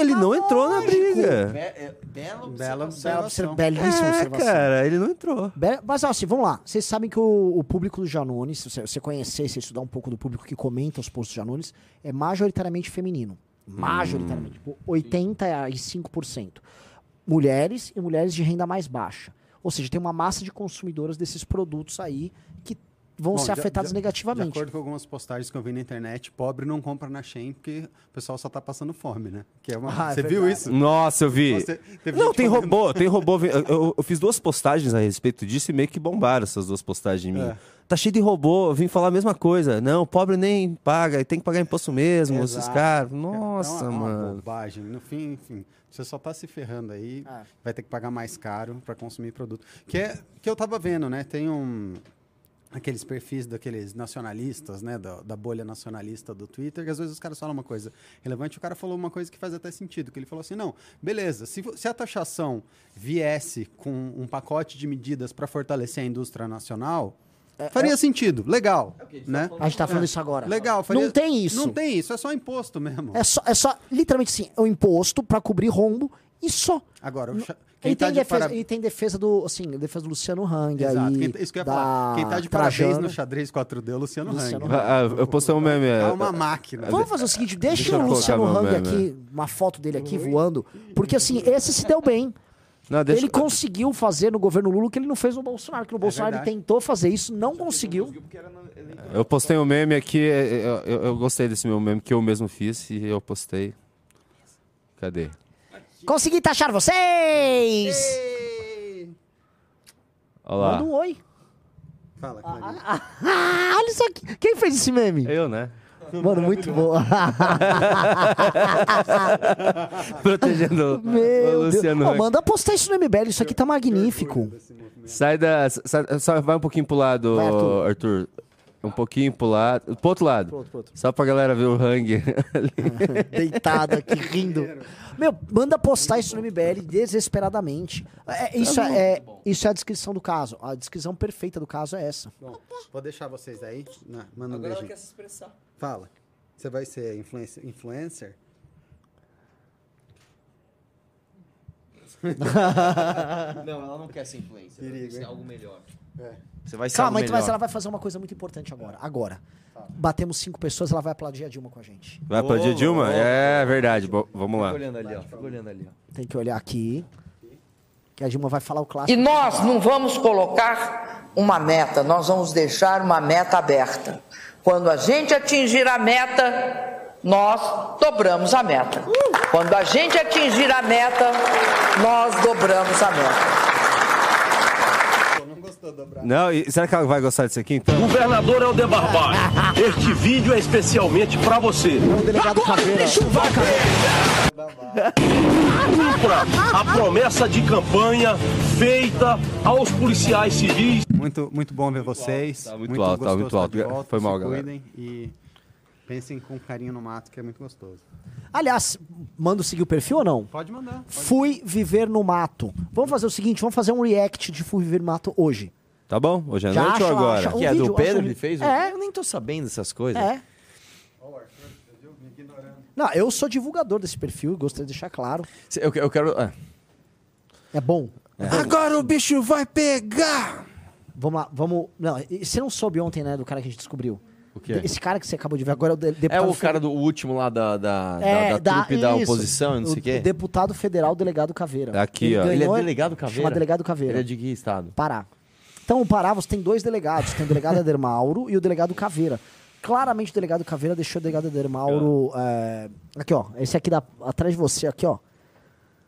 Ele não entrou na briga. Be é, bela Bela Bela, observação. belíssima É, observação. cara, ele não entrou. Be- Mas assim, vamos lá. Vocês sabem que o, o público do Janones, se você, você conhecer, se estudar um pouco do público que comenta os posts do Janones, é majoritariamente feminino. Majoritariamente. Tipo, 85%. Mulheres e mulheres de renda mais baixa. Ou seja, tem uma massa de consumidoras desses produtos aí que vão Bom, ser de- afetados de- De negativamente. acordo com algumas postagens que eu vi na internet, pobre não compra na Shein porque o pessoal só tá passando fome, né? Que é uma... Ah, é Você viu isso? Nossa, eu vi. Não, tem falando- robô, tem robô. Eu, eu- eu fiz duas postagens a respeito disso e meio que bombaram essas duas postagens minhas. É. Tá cheio de robô, eu vim falar a mesma coisa. Não, pobre nem paga, tem que pagar imposto mesmo, esses Exato. caras. É Nossa, uma, é uma mano. bobagem. No fim, enfim, você só tá se ferrando aí, É. vai ter que pagar mais caro para consumir produto. Que é que eu tava vendo, né? Tem um aqueles perfis daqueles nacionalistas, né, da, da bolha nacionalista do Twitter, que às vezes os caras falam uma coisa relevante, o cara falou uma coisa que faz até sentido, que ele falou assim, não, beleza, se, se a taxação viesse com um pacote de medidas para fortalecer a indústria nacional, faria sentido, legal, né? A gente tá falando isso agora. Legal, faria... Não tem isso. Não tem isso, é só imposto mesmo. É só, é só literalmente assim, é um imposto pra cobrir rombo e só. Agora, o cha- E quem tá tem, de defesa, para- e tem defesa do, assim, defesa do Luciano Hang Exato, aí. quem, tá- isso que eu ia da falar. Quem tá de parabéns Trajano. no xadrez 4D é o Luciano, Luciano Hang. Ah, eu postei um meme. É é, uma máquina. Vamos fazer o seguinte, deixa, Deixa o Luciano Hang meme, aqui, uma foto dele aqui voando, porque assim, esse se deu bem. Não, deixa- Ele conseguiu fazer no governo Lula o que ele não fez no Bolsonaro, que no Bolsonaro ele tentou fazer isso, não conseguiu. Eu postei um meme aqui, é, eu, eu- eu gostei desse meu meme que eu mesmo fiz e eu postei. Cadê? Consegui taxar vocês! Olha Manda lá. um oi. Fala, Clarinha. Ah, olha só, aqui. quem fez esse meme? Eu, né? Mano, muito bom. Protegendo o Meu Luciano Deus. Ó, Huck. manda postar isso no MBL, isso aqui tá magnífico. Sai da. sai- só vai um pouquinho pro lado, Vai, Arthur. Arthur. Um pouquinho pro lado. Pro outro lado. Pro outro, pro outro. Só pra galera ver o Hang. ali. Deitado aqui, rindo. Meu, manda postar isso no MBL desesperadamente. É, isso, é, isso é a descrição do caso. A descrição perfeita do caso é essa. Bom, vou deixar vocês aí. Na, manda um Agora ela beijinho. quer se expressar. Fala. Você vai ser influencer? influencer? Não, ela não quer ser influencer. Ela quer Perigo, ser hein? algo melhor. É. Você vai ser Calma, então, mas ela vai fazer uma coisa muito importante agora. Agora. Batemos cinco pessoas, ela vai aplaudir a Dilma com a gente. Vai aplaudir Ô, Dilma? É verdade. Bo- vamos lá. Fica olhando ali, ó. Fica olhando ali, ó. Tem que olhar aqui. Que a Dilma vai falar o E clássico. nós não vamos colocar uma meta, nós vamos deixar uma meta aberta. Quando a gente atingir a meta, nós dobramos a meta. Quando a gente atingir a meta, nós dobramos a meta. Não e será que ela vai gostar disso aqui então? Governador Helder Barbalho, este vídeo é especialmente pra você. O delegado Caveira. Cumpra a promessa de campanha feita aos policiais civis. Muito, muito bom ver vocês. Tá muito alto, tá gostoso muito alto. volta. Foi mal, Se galera. cuidem E pensem com carinho no mato, que é muito gostoso. Aliás, manda seguir o perfil ou não? Pode mandar. Pode. Fui viver no mato. Vamos fazer o seguinte, vamos fazer um react de Fui viver no mato hoje. Tá bom? Hoje é Já noite ou acha- agora? acha- Que é vídeo, do Pedro acho um- ele fez? É. Eu nem tô sabendo dessas coisas. É. Não, eu sou divulgador desse perfil, gostaria de deixar claro. Cê- Eu, eu quero... ah, É bom. Agora o bicho vai pegar! Vamos lá, vamos. Não, e você não soube ontem, né, do cara que a gente descobriu? O quê? Esse cara que você acabou de ver agora é o de- É deputado. o cara do último lá da, da, da- É, da, trupe da isso, oposição, não sei o quê. O deputado federal delegado Caveira. Aqui, ó. Ele é delegado Caveira? Chama delegado Caveira. Ele é de que estado? Pará. Então, o Pará, você tem dois delegados. Tem o delegado Eder Mauro e o delegado Caveira. Claramente o delegado Caveira deixou o delegado Eder Mauro... é, Aqui, ó. Esse aqui da... atrás de você, aqui, ó.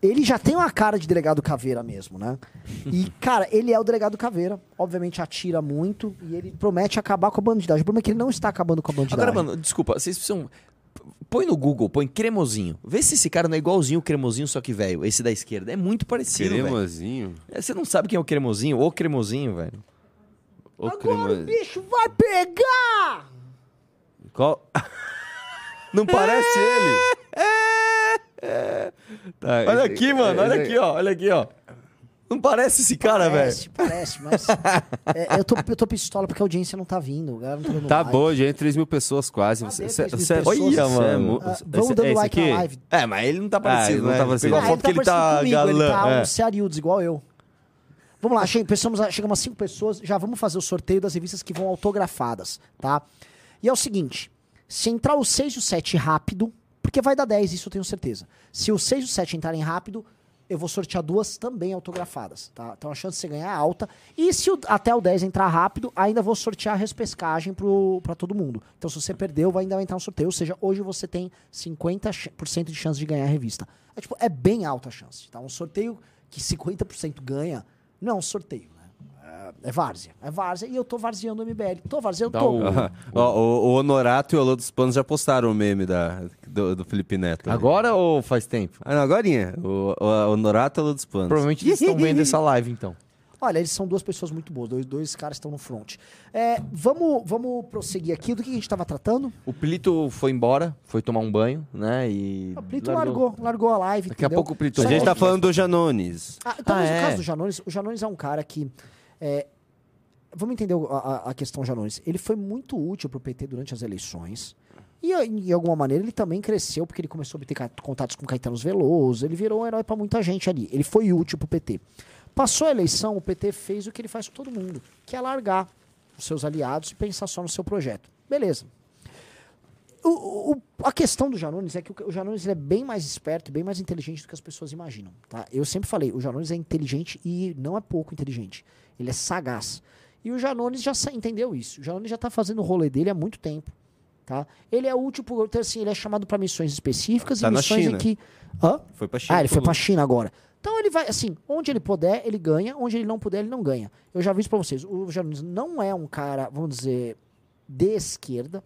Ele já tem uma cara de delegado Caveira mesmo, né? E, cara, ele é o delegado Caveira. Obviamente atira muito e ele promete acabar com a bandidagem. O problema é que ele não está acabando com a bandidagem. Agora, mano, desculpa, vocês precisam... Põe no Google, põe cremosinho. Vê se esse cara não é igualzinho o cremosinho, só que velho. Esse da esquerda. É muito parecido, velho. Cremosinho? É, Você não sabe quem é o cremosinho? O cremosinho, velho. Ô, Agora o cremosinho. bicho vai pegar! Qual? Não parece ele? Tá, Olha aqui, mano. Olha aqui, ó. Olha aqui, ó. Não parece esse cara, velho? Parece, parece, mas. é, eu, tô, eu tô pistola porque a audiência não tá vindo. galera não tá dando Tá bom, gente. 3 mil pessoas quase. Cadê Você, 3 você, mil você, pessoas? você é Olha, mu- Ah, esse- vamos dando esse like aqui? na live. É, mas ele não tá Ah, parecido, ele não né? tá parecido. Pegou Ah, a foto que ele parecido tá comigo, galã. Ele tá é. um Cearildes, igual eu. Vamos lá, che- pensamos, a- chegamos a cinco pessoas. Já vamos fazer o sorteio das revistas que vão autografadas, tá? E é o seguinte: se entrar o 6 e o 7 rápido, porque vai dar 10, isso eu tenho certeza. Se o 6 e o 7 entrarem rápido, eu vou sortear duas também autografadas, tá? Então a chance de você ganhar é alta. E se o- até o 10 entrar rápido, ainda vou sortear a respescagem pro, pra todo mundo. Então se você perdeu, vai ainda entrar no sorteio. Ou seja, hoje você tem 50% de chance de ganhar a revista. É, tipo, é bem alta a chance, tá? Um sorteio que 50% ganha, não é um sorteio? É, várzea. É várzea e eu tô varzeando o MBL. Tô varzeando, tô. o- o, o Honorato e o Alô dos Panos já postaram o meme da, do, do Felipe Neto. né? Agora ou faz tempo? Ah, não, agorinha. O, o Honorato e o Alô dos Panos. Provavelmente eles estão vendo essa live, então. Olha, eles são duas pessoas muito boas, dois, dois caras estão no front. É, vamos, vamos prosseguir aqui. Do que a gente estava tratando? O Plito foi embora, foi tomar um banho, né? E. O Plito largou, largou a live. Daqui a entendeu? pouco o Plito A gente que- tá falando do Janones. Ah, então, Ah, mas é? o caso do Janones, o Janones é um cara que. É, vamos entender o- a, a- questão Janones. Ele foi muito útil pro PT durante as eleições. E, de alguma maneira, ele também cresceu, porque ele começou a obter contatos com Caetano Veloso. Ele virou um herói pra muita gente ali. Ele foi útil pro PT. Passou a eleição, o PT fez o que ele faz com todo mundo, que é largar os seus aliados e pensar só no seu projeto. Beleza. O- o- a questão do Janones é que o, Janones é bem mais esperto e bem mais inteligente do que as pessoas imaginam. Tá? Eu sempre falei, o Janones é inteligente e não é pouco inteligente. Ele é sagaz. E o Janones já entendeu isso. O Janones já está fazendo o rolê dele há muito tempo. Tá? Ele é útil, por, então, assim, ele é chamado para missões específicas Tá e missões em que. Hã? Foi pra China. Ah, ele foi China agora. Então ele vai, assim, onde ele puder, ele ganha, onde ele não puder, ele não ganha. Eu já aviso pra vocês, o Janones não é um cara, vamos dizer, de esquerda,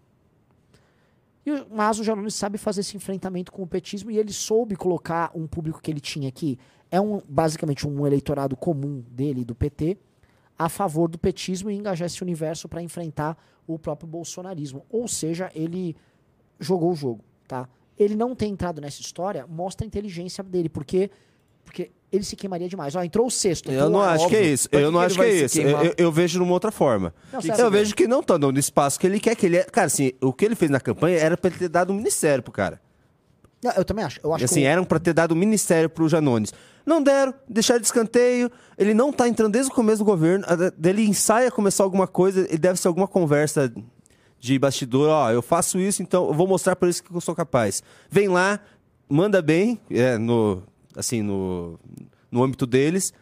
mas o Janones sabe fazer esse enfrentamento com o petismo e ele soube colocar um público que ele tinha aqui, é um basicamente um eleitorado comum dele, do PT, a favor do petismo e engajar esse universo para enfrentar o próprio bolsonarismo. Ou seja, ele jogou o jogo, tá? Ele não ter entrado nessa história mostra a inteligência dele, porque porque ele se queimaria demais. Ó, entrou o sexto. Eu não acho que é isso. Eu não acho que é isso. Eu, vejo de uma outra forma. Eu vejo que não tá dando espaço que ele quer, que ele é. Cara, assim, o que ele fez na campanha era pra ele ter dado um ministério pro cara. Eu também acho. Eu acho assim, eram pra ter dado um ministério pro Janones. Não deram, deixaram de escanteio. Ele não tá entrando desde o começo do governo. Ele ensaia começar alguma coisa, e deve ser alguma conversa de bastidor. Ó, eu faço isso, então eu vou mostrar pra eles que eu sou capaz. Vem lá, manda bem, é, no, assim, no, no âmbito deles.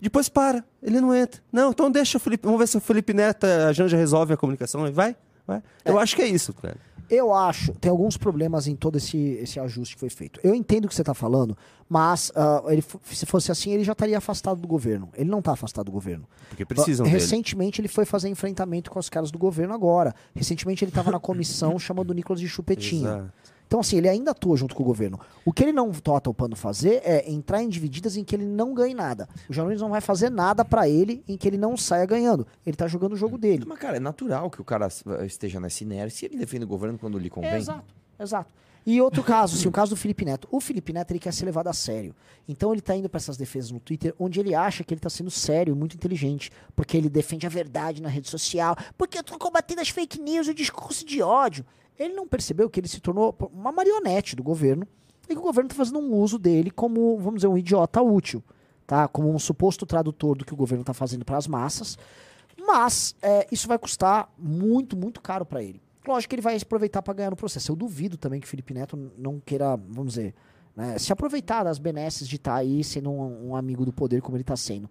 Depois para, ele não entra. Não, então deixa o Felipe. Vamos ver se o Felipe Neto, a Janja resolve a comunicação. Vai, vai. Eu acho que é isso, cara. Eu acho, tem alguns problemas em todo esse, esse ajuste que foi feito. Eu entendo o que você está falando, mas ah, ele, se fosse assim, ele já estaria afastado do governo. Ele não está afastado do governo. Porque precisam dele. Recentemente ele foi fazer enfrentamento com os caras do governo agora. Recentemente ele estava na comissão chamando o Nicolas de chupetinho. Exato. Então, assim, ele ainda atua junto com o governo. O que ele não está topando fazer é entrar em divididas em que ele não ganhe nada. O Janones não vai fazer nada para ele em que ele não saia ganhando. Ele tá jogando o jogo dele. Mas, cara, é natural que o cara esteja nessa inércia e ele defende o governo quando lhe convém. É, exato, exato. E outro caso, sim, o caso do Felipe Neto. O Felipe Neto ele quer ser levado a sério. Então ele tá indo para essas defesas no Twitter, onde ele acha que ele tá sendo sério, muito inteligente, porque ele defende a verdade na rede social, porque eu tô combatendo as fake news e o discurso de ódio. Ele não percebeu que ele se tornou uma marionete do governo e que o governo tá fazendo um uso dele como, vamos dizer, um idiota útil, tá? Como um suposto tradutor do que o governo tá fazendo para as massas. Mas é, isso vai custar muito, muito caro para ele. Lógico que ele vai aproveitar para ganhar no processo. Eu duvido também que Felipe Neto não queira, vamos dizer, né, se aproveitar das benesses de estar aí sendo um, um amigo do poder como ele está sendo.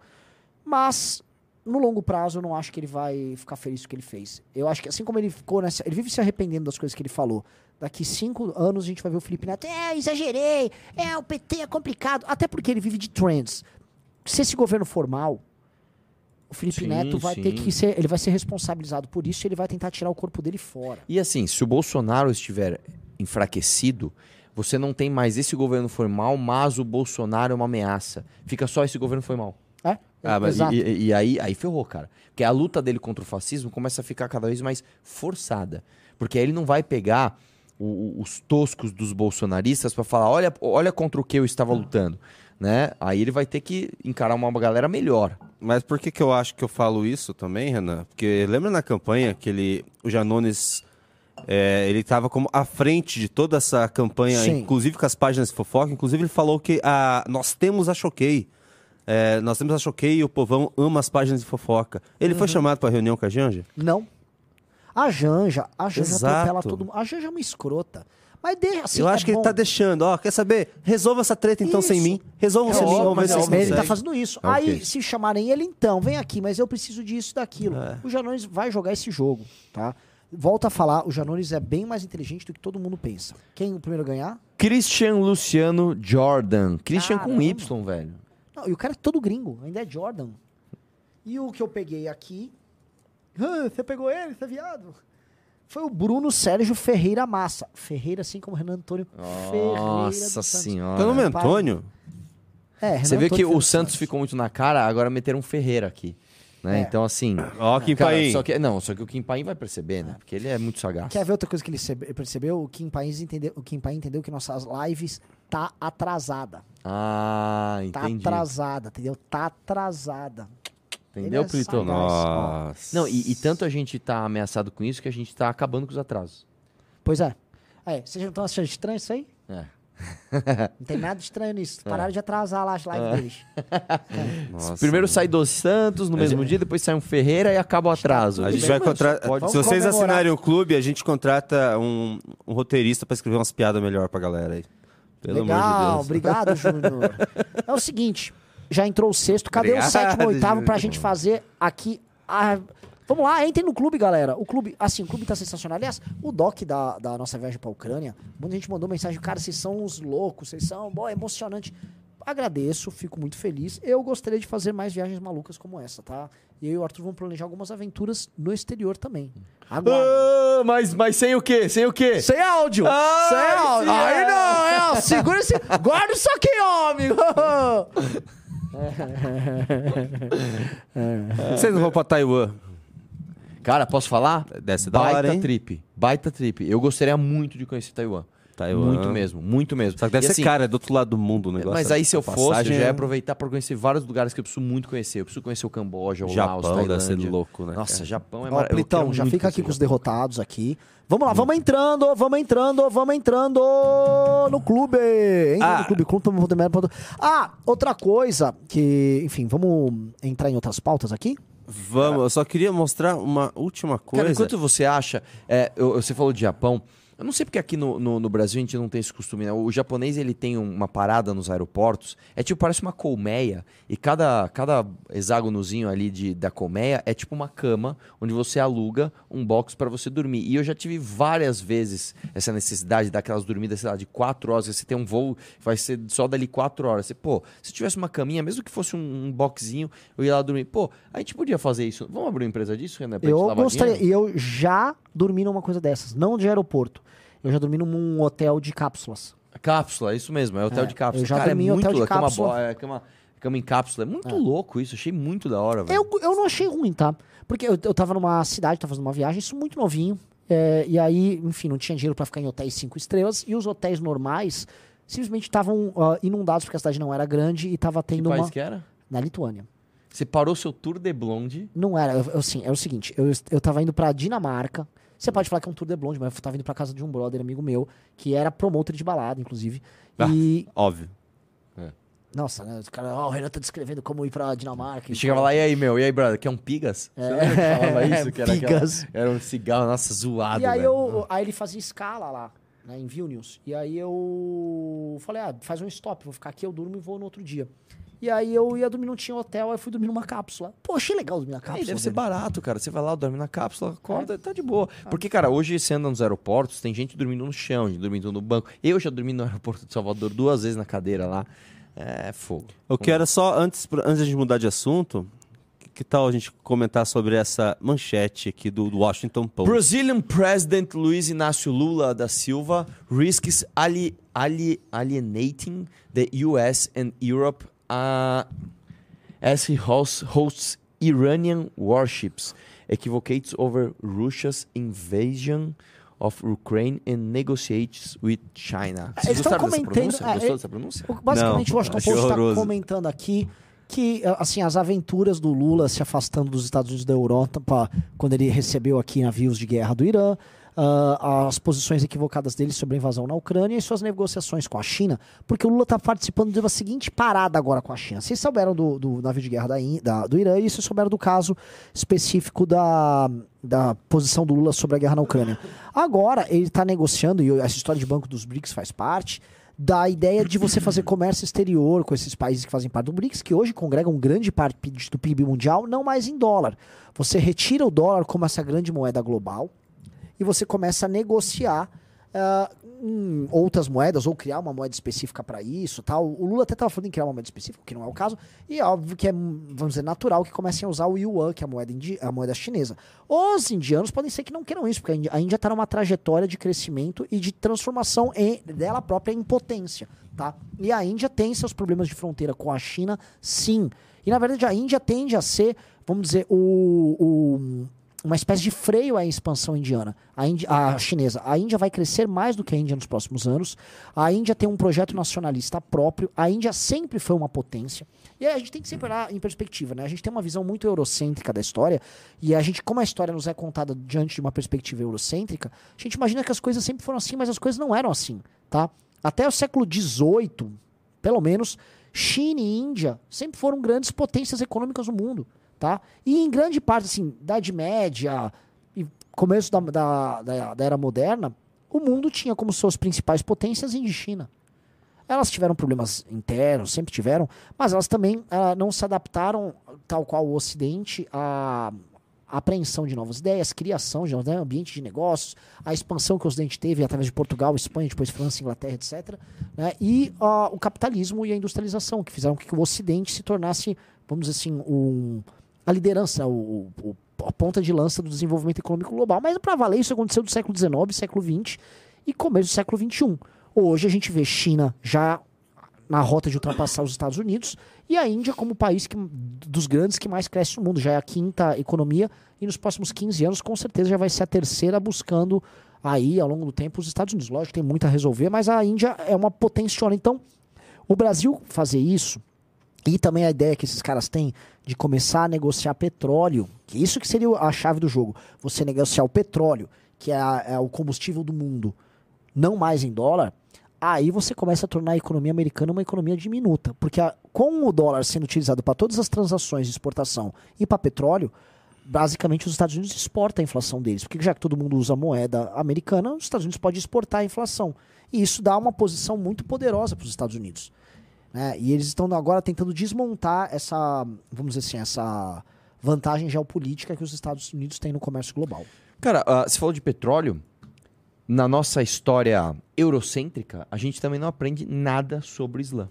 Mas, no longo prazo, eu não acho que ele vai ficar feliz com o que ele fez. Eu acho que assim como ele ficou nessa. Ele vive se arrependendo das coisas que ele falou. Daqui cinco anos a gente vai ver o Felipe Neto. É, exagerei. É, o PT é complicado. Até porque ele vive de trends. Se esse governo for mal, o Felipe Sim, Neto vai ter sim. que ser. Ele vai ser responsabilizado por isso e ele vai tentar tirar o corpo dele fora. E assim, se o Bolsonaro estiver enfraquecido, você não tem mais esse governo foi mal, mas o Bolsonaro é uma ameaça. Fica só esse governo foi mal. É? Ah, mas Exato. E, e- aí, aí ferrou, cara. Porque a luta dele contra o fascismo começa a ficar cada vez mais forçada. Porque aí ele não vai pegar o- o- os toscos dos bolsonaristas pra falar, olha, olha contra o que eu estava lutando. Né? Aí ele vai ter que encarar uma galera melhor. Mas por que, que eu acho que eu falo isso também, Renan? Porque lembra na campanha que ele, o Janones é, ele estava como à frente de toda essa campanha, Sim. inclusive com as páginas de fofoca. Inclusive ele falou que a, nós temos a Choquei. É, nós temos a Choquei e o povão ama as páginas de fofoca. Ele Uhum. foi chamado para reunião com a Janja? Não. A Janja, a Janja Exato. atropela todo mundo. A Janja é uma escrota. Mas deixa assim. eu acho é que ele bom. tá deixando. Ó, quer saber? Resolva essa treta então sem Isso. mim. Resolva É sem mim, óbvio, vamos ver mas se é vocês óbvio, ele tá fazendo isso. Ok. Aí, se chamarem ele, então, vem aqui, mas eu preciso disso e daquilo. É. O Janones vai jogar esse jogo, tá? Volta a falar, o Janones é bem mais inteligente do que todo mundo pensa. Quem o primeiro a ganhar? Christian Luciano Jordan. Christian com Caramba. Y, velho. Não, e o cara é todo gringo, ainda é Jordan. E o que eu peguei aqui. Ah, você pegou ele, você é viado? Foi o Bruno Sérgio Ferreira Massa. Ferreira, assim como Renan Antônio Ferreira. do Nossa senhora. Teu nome é Pai. Antônio? É, Renan Você vê que Antônio o Ferreira Santos ficou muito na cara, agora meteram um Ferreira aqui. Né? É. Então, assim. Ó, Kim cara, Paim. só que, não, só que o Kim Paim vai perceber, né? Porque ele é muito sagaz. Quer ver outra coisa que ele percebeu? O Kim Paim entendeu, o Kim Paim entendeu que nossas lives tá atrasada. Ah, Tá entendi. atrasada, entendeu? Tá atrasada. Entendeu, é Plito? Nossa. Não, e, e tanto a gente tá ameaçado com isso que a gente tá acabando com os atrasos. Pois é. É, vocês não estão achando estranho isso aí? É. Não tem nada de estranho nisso. Pararam de atrasar lá as lives deles. Nossa, Primeiro mano. sai dos Santos no mesmo dia, depois sai um Ferreira e acaba o atraso. A gente bem, vai contratar. pode- Se vocês comemorar. assinarem o clube, a gente contrata um, um roteirista pra escrever umas piadas melhor pra galera aí. Pelo Legal, amor de Deus. obrigado, Júnior. É o seguinte, já entrou o sexto, cadê Obrigado, o sétimo e oitavo pra gente fazer aqui a... Vamos lá, entrem no clube, galera. O clube, assim, o clube tá sensacional. Aliás, o doc da, da nossa viagem pra Ucrânia, muita gente mandou mensagem, cara, vocês são uns loucos, vocês são, bom, é emocionante. Agradeço, fico muito feliz. Eu gostaria de fazer mais viagens malucas como essa, tá? E eu e o Arthur vamos planejar algumas aventuras no exterior também. Aguarde. Ah, mas, mas sem o quê? Sem o quê? Sem áudio! Ah, sem áudio! sim, Aí é. não, é, ó, segura esse. Guarda isso aqui, homem! Vocês não vão pra Taiwan? Cara, posso falar? Desce da Baita hora, hein? trip. Baita trip. Eu gostaria muito de conhecer Taiwan. Taiwan. Muito mesmo, muito mesmo. Só que deve E ser assim, cara, é do outro lado do mundo o negócio. Mas aí se eu A fosse, eu passagem já ia é- aproveitar para conhecer vários lugares que eu preciso muito conhecer. Eu preciso conhecer o Camboja, o Laos, Japão Tailândia. deve ser louco, né? Nossa, cara? Japão é Ó, maravilhoso. Plitão, já fica aqui com os derrotados aqui. Vamos lá, vamos entrando, vamos entrando, vamos entrando no clube. Entra Ah. no clube, clube.com.br. Ah, outra coisa que, enfim, vamos entrar em outras pautas aqui? Vamos, eu só queria mostrar uma última coisa. Cara, enquanto você acha, é, eu- você falou de Japão, eu não sei porque aqui no, no, no Brasil a gente não tem esse costume, né? O japonês, ele tem uma parada nos aeroportos, é tipo, parece uma colmeia, e cada, cada hexágonozinho ali de, da colmeia é tipo uma cama, onde você aluga um box pra você dormir. E eu já tive várias vezes essa necessidade daquelas dormidas, sei lá, de quatro horas, você tem um voo, vai ser só dali quatro horas. Você, pô, se tivesse uma caminha, mesmo que fosse um, um boxinho, eu ia lá dormir. Pô, a gente podia fazer isso. Vamos abrir uma empresa disso, Renan? gente Eu gostaria, dinheiro? e eu já dormi numa coisa dessas, não de aeroporto. Eu já dormi num hotel de cápsulas. Cápsula, isso mesmo, é hotel É, de cápsula. eu já Cara, dormi é muito hotel de é cama, cápsula. bo- é cama, cama em cápsula. É muito louco isso, achei muito da hora, velho. Eu, eu não achei ruim, tá? Porque eu, eu tava numa cidade, tava fazendo uma viagem, isso muito novinho. é, e aí, enfim, não tinha dinheiro pra ficar em hotéis cinco estrelas. E os hotéis normais simplesmente estavam ah, inundados porque a cidade não era grande e tava Que tendo país uma. que era? Na Lituânia. Você parou seu tour de blonde. Não era, eu, assim, é o seguinte, eu, eu tava indo pra Dinamarca. Você pode falar que é um tour de blonde, mas eu tava indo pra casa de um brother, amigo meu, que era promotor de balada, inclusive. Ah. E. Óbvio. Nossa, né? Os caras, ó, o Renan tá descrevendo como ir pra Dinamarca. E chegava lá, e aí, meu? E aí, brother? Quer um pigas? Você lembra que falava isso? Que era, aquela- pigas. era um cigarro, nossa, zoado, E aí, velho. eu, aí ele fazia escala lá, né, em Vilnius. E aí eu falei, ah, faz um stop, vou ficar aqui, eu durmo e vou no outro dia. E aí eu ia dormir, não tinha hotel, aí eu fui dormir numa cápsula. Pô, achei legal dormir na Aí cápsula. deve ser velho. barato, cara. Você vai lá, dorme na cápsula, acorda, tá de boa. Porque, cara, hoje você anda nos aeroportos, tem gente dormindo no chão, gente dormindo no banco. Eu já dormi no aeroporto de Salvador duas vezes na cadeira lá. É fogo. Eu quero só, antes, antes de mudar de assunto, que, que tal a gente comentar sobre essa manchete aqui do, do Washington Post? Brazilian President Luiz Inácio Lula da Silva risks ali, ali, alienating the US and Europe as he hosts, hosts Iranian warships, equivocates over Russia's invasion of Ukraine and negotiates with China. Eles estão gostaram dessa pronúncia? é, Gostou é- dessa pronúncia? Basicamente, Não, o Washington Post está comentando aqui que, assim, as aventuras do Lula se afastando dos Estados Unidos da Europa, quando ele recebeu aqui navios de guerra do Irã, ah, as posições equivocadas dele sobre a invasão na Ucrânia e suas negociações com a China, porque o Lula está participando de uma seguinte parada agora com a China. Vocês souberam do, do navio de guerra da, da- do Irã e vocês souberam do caso específico da, da posição do Lula sobre a guerra na Ucrânia. Agora, ele está negociando, e essa história de Banco dos BRICS faz parte, da ideia de você fazer comércio exterior com esses países que fazem parte do BRICS, que hoje congregam grande parte do PIB mundial, não mais em dólar. Você retira o dólar como essa grande moeda global e você começa a negociar em outras moedas ou criar uma moeda específica para isso. Tal. O Lula até estava falando em criar uma moeda específica, que não é o caso, e óbvio que é, vamos dizer, natural que comecem a usar o yuan, que é a moeda, a moeda chinesa. Os indianos podem ser que não queiram isso, porque a Índia está numa trajetória de crescimento e de transformação em, dela própria em potência. Tá? E a Índia tem seus problemas de fronteira com a China, sim. E na verdade a Índia tende a ser, vamos dizer, o- o uma espécie de freio à expansão indiana, a, a chinesa. A Índia vai crescer mais do que a Índia nos próximos anos. A Índia tem um projeto nacionalista próprio. A Índia sempre foi uma potência. E a gente tem que sempre olhar em perspectiva, né? A gente tem uma visão muito eurocêntrica da história. E a gente, como a história nos é contada diante de uma perspectiva eurocêntrica, a gente imagina que as coisas sempre foram assim, mas as coisas não eram assim, tá? Até o século XVIII, pelo menos, China e Índia sempre foram grandes potências econômicas no mundo, tá? E em grande parte, assim, Idade Média e começo da, da, da, da Era Moderna, o mundo tinha como suas principais potências e China. Elas tiveram problemas internos, sempre tiveram, mas elas também ah, não se adaptaram, tal qual o Ocidente, à apreensão de novas ideias, criação de novos né, ambiente de negócios, a expansão que o Ocidente teve através de Portugal, Espanha, depois França, Inglaterra, etc. né, e ah, o capitalismo e a industrialização, que fizeram com que o Ocidente se tornasse, vamos dizer assim, um, a liderança, o, o- a ponta de lança do desenvolvimento econômico global. Mas para valer, isso aconteceu do século XIX, século XX e começo do século XXI. Hoje a gente vê China já na rota de ultrapassar os Estados Unidos e a Índia como o país que, dos grandes que mais cresce no mundo. Já é a quinta economia e nos próximos 15 anos com certeza já vai ser a terceira buscando aí ao longo do tempo os Estados Unidos. Lógico, tem muito a resolver, mas a Índia é uma potenciona. Então, o Brasil fazer isso e também a ideia que esses caras têm de começar a negociar petróleo, que isso que seria a chave do jogo. Você negociar o petróleo, que é, a- é o combustível do mundo, não mais em dólar, aí você começa a tornar a economia americana uma economia diminuta. Porque a- com o dólar sendo utilizado para todas as transações de exportação e para petróleo, basicamente os Estados Unidos exportam a inflação deles. Porque já que todo mundo usa moeda americana, os Estados Unidos podem exportar a inflação. E isso dá uma posição muito poderosa para os Estados Unidos. Né? E eles estão agora tentando desmontar essa, vamos dizer assim, essa vantagem geopolítica que os Estados Unidos têm no comércio global. Cara, ah, você falou de petróleo. Na nossa história eurocêntrica, a gente também não aprende nada sobre o Islã.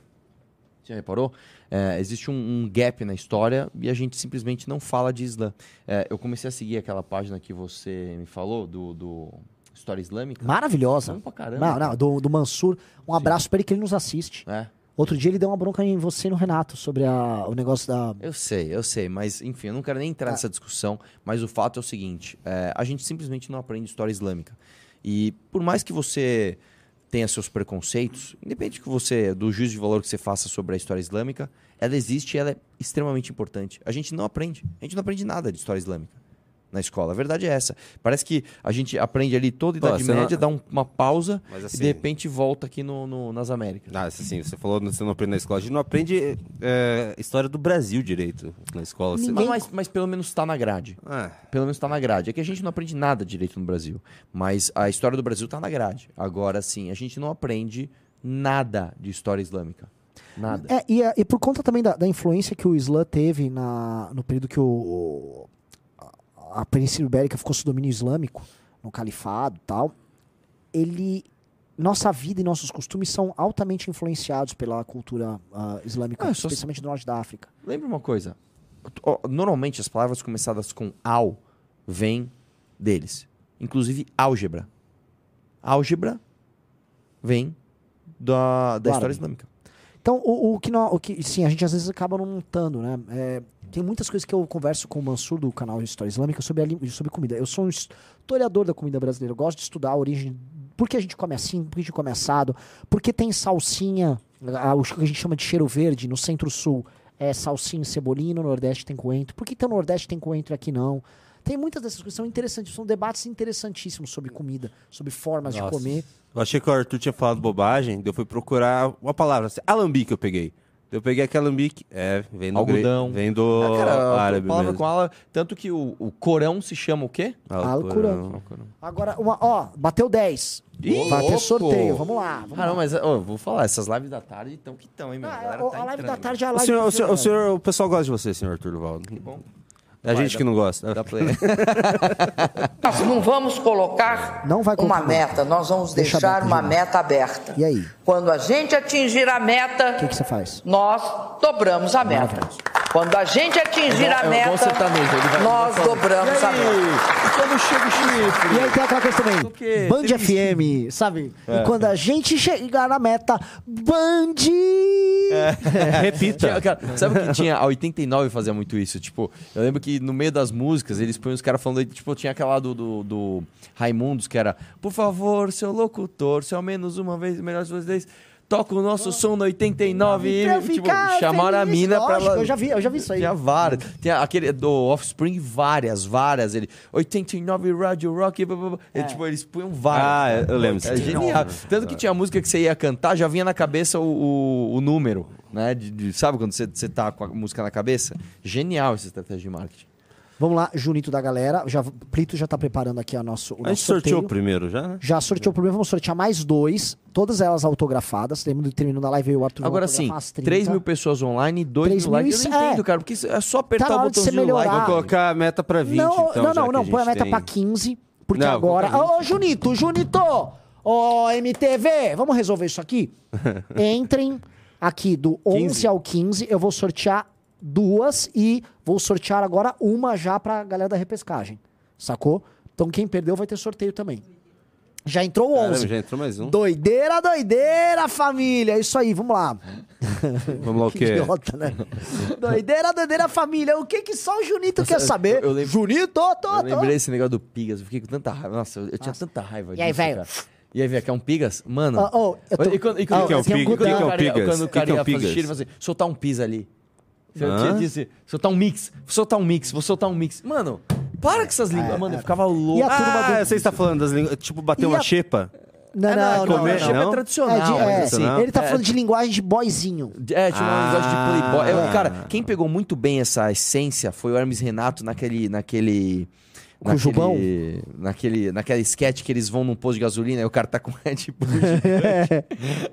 Você reparou? É, existe um, um gap na história e a gente simplesmente não fala de Islã. É, eu comecei a seguir aquela página que você me falou, do, do História Islâmica. Maravilhosa. Pra caramba. Não, não, do, do Mansur. Um abraço para ele que ele nos assiste. É, Outro dia ele deu uma bronca em você e no Renato sobre a- o negócio da. eu sei, eu sei, mas enfim, eu não quero nem entrar nessa discussão, mas o fato é o seguinte: é, a gente simplesmente não aprende história islâmica. E por mais que você tenha seus preconceitos, independente que você do juízo de valor que você faça sobre a história islâmica, ela existe e ela é extremamente importante. A gente não aprende, a gente não aprende nada de história islâmica na escola. A verdade é essa. Parece que a gente aprende ali toda a Pô, Idade não- Média, dá um- uma pausa Mas e assim- de repente volta aqui no, no- nas Américas. Ah, assim, você falou que você não aprende na escola. A gente não aprende é, história do Brasil direito na escola. Você- Mas, mas- pelo menos está na grade. Ah, Pelo menos está na grade. É que a gente não aprende nada direito no Brasil. Mas a história do Brasil está na grade. Agora sim, a gente não aprende nada de história islâmica. Nada. É, e, a- e por conta também da, da influência que o Islã teve na, no período que o- a, Península Ibérica ficou sob domínio islâmico, no califado e tal, ele. Nossa vida e nossos costumes são altamente influenciados pela cultura ah, islâmica, Ah, especialmente do norte da África. Lembra uma coisa? Normalmente as palavras começadas com al vêm deles. Inclusive álgebra. Álgebra vem da, da Claro. história islâmica. Então, o, o que nó- o que sim, a gente às vezes acaba não notando, né? É, tem muitas coisas que eu converso com o Mansur do canal História Islâmica sobre, sobre comida. Eu sou um historiador da comida brasileira. Eu gosto de estudar a origem. Por que a gente come assim? Por que a gente come assado? Por que tem salsinha, a- o que a gente chama de cheiro verde, no centro-sul é salsinha e cebolinha, no Nordeste tem coentro. Por que então no Nordeste tem coentro e aqui não? Tem muitas dessas coisas que são interessantes, são debates interessantíssimos sobre comida, sobre formas de Nossa. comer. Eu achei que o Arthur tinha falado bobagem, eu fui procurar uma palavra. assim, Alambique eu peguei. Eu peguei aquele alambique, é, vem do, gre- Algodão. vem do Ah, cara, árabe palavra mesmo. com ela, tanto que o, o Corão se chama o quê? Alcorão. Agora, uma, ó, bateu 10. Ih, Vai ter sorteio, vamos lá. Vamos Ah, não, lá. mas ó, eu vou falar, essas lives da tarde estão que estão, hein, meu? Ah, a tá a live da tarde é a O live senhor, do o, senhor, o, senhor- o pessoal gosta de você, senhor Arthur Duval. bom. É a gente dá- que não gosta. Play. Nós não vamos colocar Não vai uma meta, nós vamos Deixa deixar aberto, uma meta aberta. E aí? Quando a gente atingir a O que, meta, que você faz? nós dobramos a meta. Quando a gente atingir É a é meta, vai- nós ele vai dobramos a meta. Quando chega o chifre. E aí tem aquela coisa também? Band Triste. FM, sabe? E quando a gente chegar na meta, Band! Repita. Tinha- cara, sabe o que tinha? A 89 fazia muito isso. Tipo, eu lembro que no meio das músicas, eles põem os caras falando. Tipo, tinha aquela do, do, do Raimundos, que era Por favor, seu locutor, se ao menos uma vez, melhor duas vezes, toca o nosso som no 89. Pra eu E, tipo, chamaram a mina pra Lógico, ela. Eu já vi, eu já vi isso aí. Tinha várias. Tinha aquele do Offspring, várias, várias. Ele, 89 Radio Rock. blá, blá, blá. Ele, tipo, eles punham várias. Ah, eu lembro É genial. Tanto que tinha música que você ia cantar, já vinha na cabeça o, o, o número, né? De, de- sabe quando você, você tá com a música na cabeça? Genial essa estratégia de marketing. Vamos lá, Junito da galera. Já, Plito já tá preparando aqui a nosso, o A gente sorteou sorteio. primeiro já, né? Já sorteou o primeiro, vamos sortear mais dois. Todas elas autografadas. Terminando da live, eu e o Arthur. Agora sim, autografar as 30. 3 mil pessoas online e 2 3 mil likes. Eu não entendo, é. cara, porque é só apertar Tá o de botãozinho do like. Vou colocar a meta pra 20, não, então, não, não, não. Põe a meta tem. pra 15. Porque Não, agora. coloca 20. Ô, Junito, Junito! Ô, MTV, vamos resolver isso aqui? Entrem aqui do 11 15. ao 15. Eu vou sortear duas e vou sortear agora uma já pra galera da repescagem. Sacou? Então quem perdeu vai ter sorteio também. Já entrou o Caramba, 11. já entrou mais um. Doideira, doideira, família. Isso aí, vamos lá. Vamos lá o Que quê? idiota, né? doideira, doideira, família. O que que só o Junito quer saber? eu lembro- Junito, tô, tô. Eu lembrei desse negócio do Pigas, eu fiquei com tanta raiva. Nossa, eu, eu tinha tanta raiva E aí, velho? cara. E aí, velho, quer um Pigas? Mano. Ó, ó, eu tô- E quando, e quando, Ó, que é tem Pigas? O que que é o cara ia- Pigas? Quando O o cara é um ia fazer ele assim, soltar um pis ali. Você tinha disse, soltar um mix, vou soltar um mix, vou soltar um mix. Mano, para com essas línguas, mano, eu ficava louco. E a turma Ah, do- você está falando das línguas, tipo, bater E uma a- xepa? Não, É, não, não. comer, não. Não? é tradicional. É de- é, assim, não? ele tá é, falando de linguagem de boyzinho. É, tipo um Ah. negócio de playboy. É, cara, quem pegou muito bem essa essência foi o Hermes Renato naquele. naquele Com o Jubão? naquele, naquele, naquela sketch que eles vão num posto de gasolina e o cara tá com Red Bull gigante.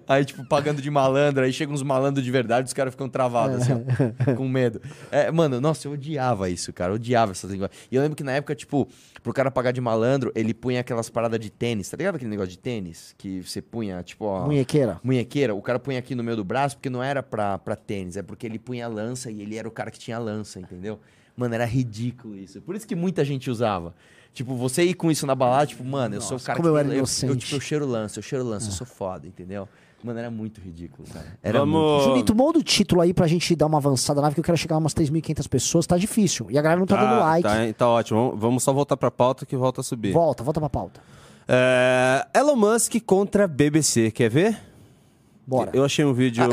aí, tipo, pagando de malandro, aí chegam uns malandros de verdade, os caras ficam travados, assim, ó, com medo. É, mano, nossa, eu odiava isso, cara, eu odiava essas linguagens. E eu lembro que na época, tipo, pro cara pagar de malandro, ele punha aquelas paradas de tênis, tá ligado aquele negócio de tênis? Que você punha, tipo, ó. Munhequeira. Munhequeira, o cara punha aqui no meio do braço porque não era pra, pra tênis, é porque ele punha a lança e ele era o cara que tinha a lança, entendeu? Mano, era ridículo isso. Por isso que muita gente usava. Tipo, você ir com isso na balada, tipo, mano, eu sou o cara como eu que era tem- eu, inocente. eu, tipo, eu cheiro lança, eu cheiro lança, eu sou foda, entendeu? Mano, era muito ridículo, cara. Era Vamos- muito... Junito, muda o título aí pra gente dar uma avançada na live, que eu quero chegar a umas 3.500 pessoas. Tá difícil. E a galera não tá, dando like. Tá, tá ótimo. Vamos, vamos só voltar pra pauta que volta a subir. Volta, volta pra pauta. É, Elon Musk contra BBC, quer ver? Bora. Eu achei um vídeo Ah,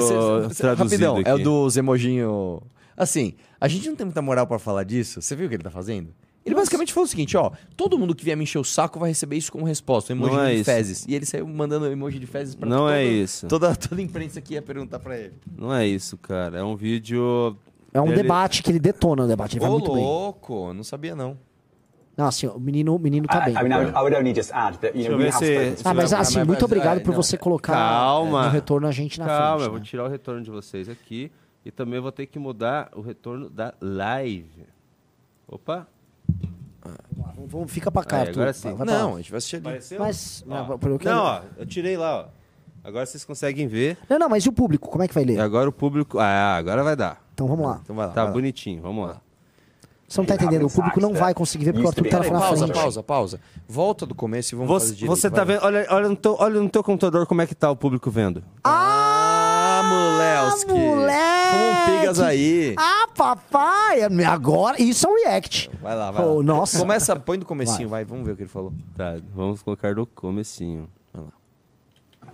cê- cê- traduzido Rapidão, aqui. é o dos emojinho... Assim, a gente não tem muita moral pra falar disso. Você viu o que ele tá fazendo? Ele basicamente falou o seguinte, ó, todo mundo que vier me encher o saco vai receber isso como resposta, um emoji Não é de isso. fezes. E ele saiu mandando emoji de fezes pra Não toda, é isso. Toda, toda a imprensa que ia perguntar pra ele. Não é isso, cara. É um vídeo... É um Ele- debate que ele detona o debate. Ele vai Ô, muito bem. louco, não sabia não. Não, assim, o menino, o menino tá I, bem. I mean, I would, only just add that, you know, we have Ah, mas Ah, assim, muito obrigado ah, por não. você colocar Calma. no retorno a gente na Calma, frente. eu vou né? tirar o retorno de vocês aqui. E também vou ter que mudar o retorno da live. Opa. Vamos- vamos- fica pra cá, Aí, Arthur. agora sim. Vai- vai pra Não, lá. a gente vai assistir ali. Apareceu? Mas, Ó. não, pelo que eu- Não, ó, eu tirei lá, ó. Agora vocês conseguem ver. Não, não, mas e o público? Como é que vai E ler? agora o público... Ah, agora vai dar. Então vamos lá. Então vai lá. Tá vai lá. bonitinho, vamos lá. Você não tá entendendo, o público não vai conseguir ver porque o Arthur tá Peraí, na pausa, frente. pausa, pausa. Volta do começo e vamos Você, fazer direito. você tá vai. vendo... Olha, olha, no teu, olha no teu computador como é que tá o público vendo. Ah, Mulelski. moleque! Como um pigas aí. Ah, papai! Agora, isso é um react. Vai lá, vai Oh, lá. nossa. Começa, põe do comecinho, vai. Vamos ver o que ele falou. Tá, vamos colocar do comecinho. Vai lá.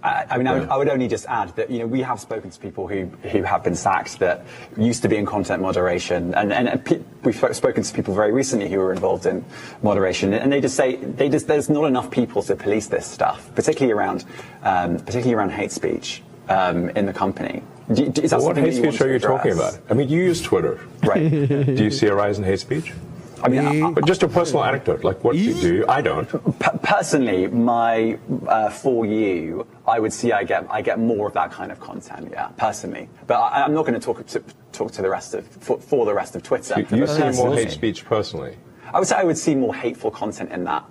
I, I mean, I would, I would only just add that you know we have spoken to people who who have been sacked that used to be in content moderation, and and, we've sp- spoken to people very recently who were involved in moderation, and they just say they just there's not enough people to police this stuff, particularly around um, particularly around hate speech um, in the company. Do, do- is that Well, what hate that you want speech are you talking about? I mean, you use Twitter. Right. Do you see a rise in hate speech? I mean, I- I- But just a personal anecdote, like what do you do? I don't. P- personally, my uh, for you, I would see I get I get more of that kind of content. Yeah, personally, but I, I'm not going to talk to talk to the rest of for, for the rest of Twitter. You, you see more hate speech personally. I would say I would see more hateful content in that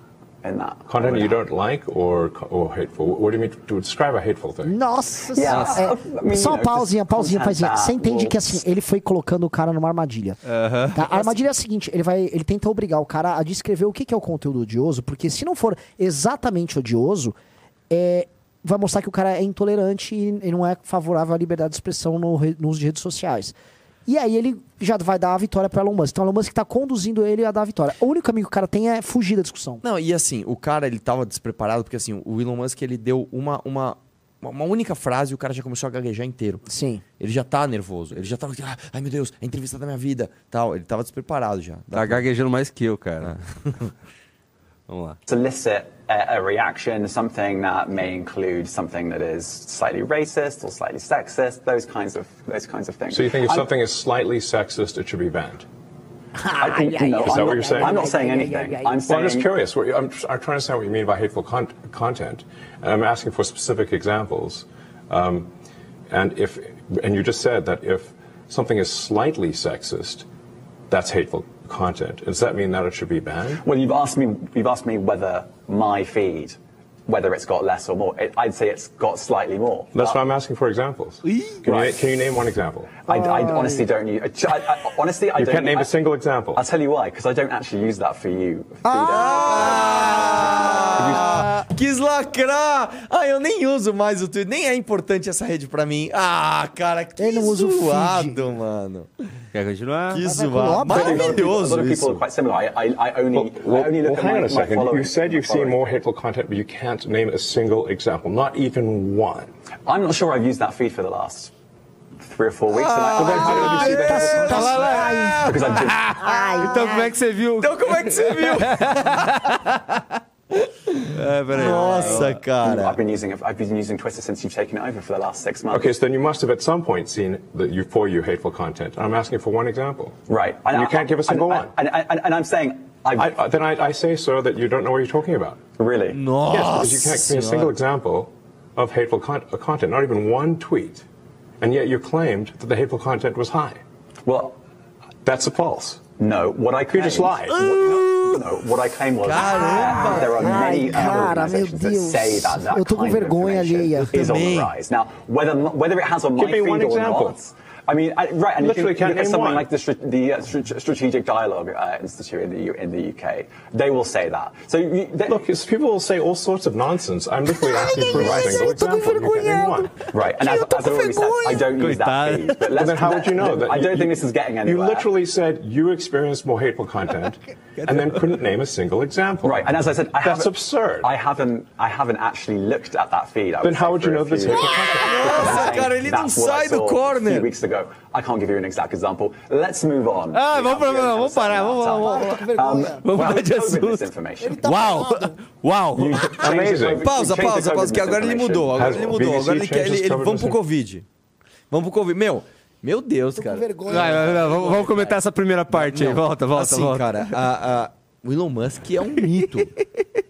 in that Content you don't like or or hateful? What do you mean to describe a hateful thing? Nossa Yeah, senhora. I mean, É, só uma pausinha, pausinha, pausinha. that Você entende que assim, ele foi colocando o cara numa armadilha. Tá? A armadilha é a seguinte, ele vai, ele tenta obrigar o cara a descrever o que é o conteúdo odioso, porque se não for exatamente odioso, é, vai mostrar que o cara é intolerante e, e não é favorável à liberdade de expressão no, no uso de redes sociais. E aí ele já vai dar a vitória para Elon Musk. Então Elon Musk tá conduzindo ele a dar a vitória. O único caminho que o cara tem é fugir da discussão. Não, e assim, o cara, ele tava despreparado, porque assim, o Elon Musk, ele deu uma, uma, uma única frase e o cara já começou a gaguejar inteiro. Sim. Ele já tá nervoso, ele já tava, ah, ai meu Deus, é a entrevista da minha vida, tal. Ele tava despreparado já. Tá gaguejando mais que eu, cara. Vamos lá. solicit a, a reaction, something that may include something that is slightly racist or slightly sexist, those kinds of those kinds of things. So you think if I'm- something is slightly sexist, it should be banned? I think, no, Is that I'm what not- you're saying? I'm not saying anything. I'm Well, I'm just curious. What- I'm, I'm trying to understand what you mean by hateful con- content, and I'm asking for specific examples. Um, and if, and you just said that if something is slightly sexist, that's hateful content. Does that mean that it should be banned? Well, you've asked me. You've asked me whether my feed, whether it's got less or more. It, I'd say it's got slightly more. That's why I'm asking for examples. Can, you, can you name one example? I, I honestly don't use. I, I, honestly, I You don't. can't name I, a single example. I'll tell you why, because I don't actually use that for you. Feed ah! Ah, quis lacrar! Ah, eu nem uso mais o Twitter, nem é importante essa rede pra mim. Ah, cara, que Ele não usa o feed. zoado, mano. Quer continuar? Que zoado. lot Maravilhoso isso. Well, hang on a second. You said you've seen more hateful content, but you can't name a single example, not even one. I'm not sure I've used that feed for the last three or four weeks. see the hateful Tá- content? ai, because I've been, Então como é que você viu? Então como é que você viu? É, peraí. Nossa, cara. I've been using I've been using Twitter since you've taken it over for the last six months. Okay, so then you must have at some point seen the, you, for you hateful content. I'm asking for one example. Right. And you can't give a single and, one. And, and, and I'm saying, I've, I, then I, I say, sir, that you don't know what you're talking about. really. Nossa yes, because you can't give me a single example of hateful con- uh, content, not even one tweet. And yet you claimed that the hateful content was high. Well, That's a false. no. What I claimed, just lied. Caramba. there are Ai, many other cara, meu Deus. say that that Eu tô com kind of vergonha information alheia. is on Também. the rise. Now, whether whether it has Give me one example. not. I mean, I, right, and Literally you can can't look at name something one. like the, the uh, Strategic Dialogue uh, Institute in the, U- in the UK. They will say that. So you, they, Look, it's, people will say all sorts of nonsense. I'm literally asking for a Ai, single example. You can't one. Right, and as, Eu tô as I com already said, I don't use that Coitado. feed. But Well, let's, then how would you know that? I don't you- think this is getting anywhere. You literally said you experienced more hateful content, and then couldn't name a single example. Right, and as I said, I That's absurd. I haven't, I haven't actually looked at that feed. I Then how would you know this hateful content? Nossa, Saying cara, ele não that's what I sai do saw A corner. few weeks ago. I can't give you an exact example. Let's move on. Ah, vamos pra- vamos parar, vamos- vergonha. Vamos Well, mudar de assunto. Tá Uau! Uau! Amazing. Pausa, pausa, pausa, que agora ele mudou. Agora ele mudou. Agora ele quer. Ele, ele, vamos pro? Covid. Vamos pro Covid. Meu, meu Deus, Tô com cara. vergonha. Vai, vai, vai, vamos, vamos comentar essa primeira parte aí. Volta, volta, assim, volta. cara, a, a- o Elon Musk é um mito.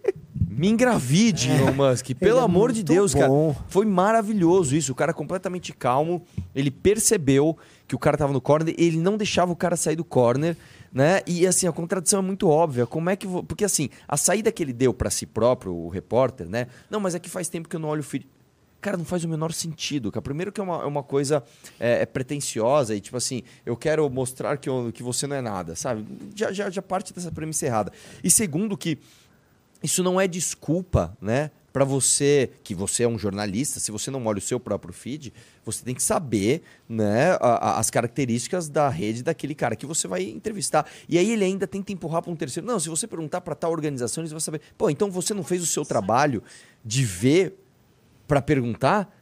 Me engravide, Elon Musk. Pelo é amor de Deus, bom. cara. Foi maravilhoso isso. O cara completamente calmo. Ele percebeu que o cara tava no corner. Ele não deixava o cara sair do corner, né? E assim, a contradição é muito óbvia. Como é que. Porque assim, a saída que ele deu pra si próprio, o repórter, né? Não, mas é que faz tempo que eu não olho o feed. Cara, não faz o menor sentido, cara. Primeiro que é uma, é uma coisa é, é pretensiosa e, tipo assim, eu quero mostrar que, eu- que você não é nada, sabe? Já, já, já parte dessa premissa errada. E segundo que isso não é desculpa, né? Para você, que você é um jornalista, se você não olha o seu próprio feed, você tem que saber né, a- a- as características da rede daquele cara que você vai entrevistar. E aí ele ainda tenta empurrar para um terceiro. Não, se você perguntar para tal organização, eles vão saber. Pô, então você não fez o seu trabalho de ver pra perguntar.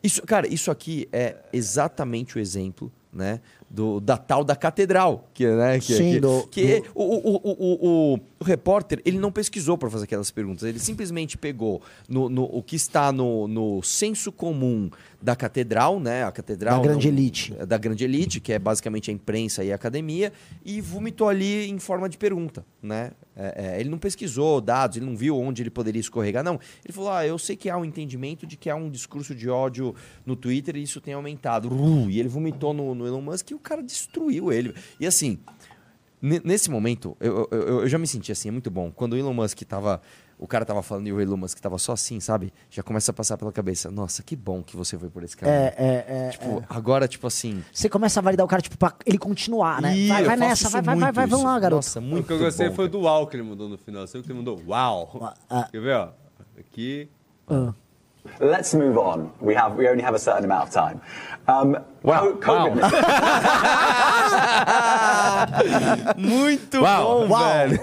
Isso, cara, isso aqui é exatamente o exemplo, né? Do, da tal da catedral. Que, né, que, Sim, que, do- que do- o, o, o, o, repórter, ele não pesquisou para fazer aquelas perguntas. Ele simplesmente pegou no, no- o que está no, no senso comum da catedral, né? A catedral. Da grande não- elite. Da grande elite, que é basicamente a imprensa e a academia, e vomitou ali em forma de pergunta, né? É, é, ele não pesquisou dados, ele não viu onde ele poderia escorregar, não. Ele falou: ah, eu sei que há um entendimento de que há um discurso de ódio no Twitter e isso tem aumentado. Uh, e ele vomitou no, no Elon Musk e o cara destruiu ele. E assim, ne- nesse momento, eu, eu, eu- já me senti assim, é muito bom. Quando o Elon Musk tava. O cara tava falando e o Elon Musk tava só assim, sabe? Já começa a passar pela cabeça. Nossa, que bom que você foi por esse caminho. É, é, é, Tipo, agora, tipo assim. Você começa a validar o cara, tipo, pra ele continuar, né? Ih, vai vai nessa, vai, vai, vai, vai, vamos lá, garoto. Nossa, muito o que eu gostei bom, foi cara. do uau que ele mudou no final. Você viu que ele mudou? Uau! Ah. Quer ver, ó? Aqui. Ah. Let's move on. We have we only have a certain amount of time. Um, Wow, COVID- Muito Uau, bom, velho.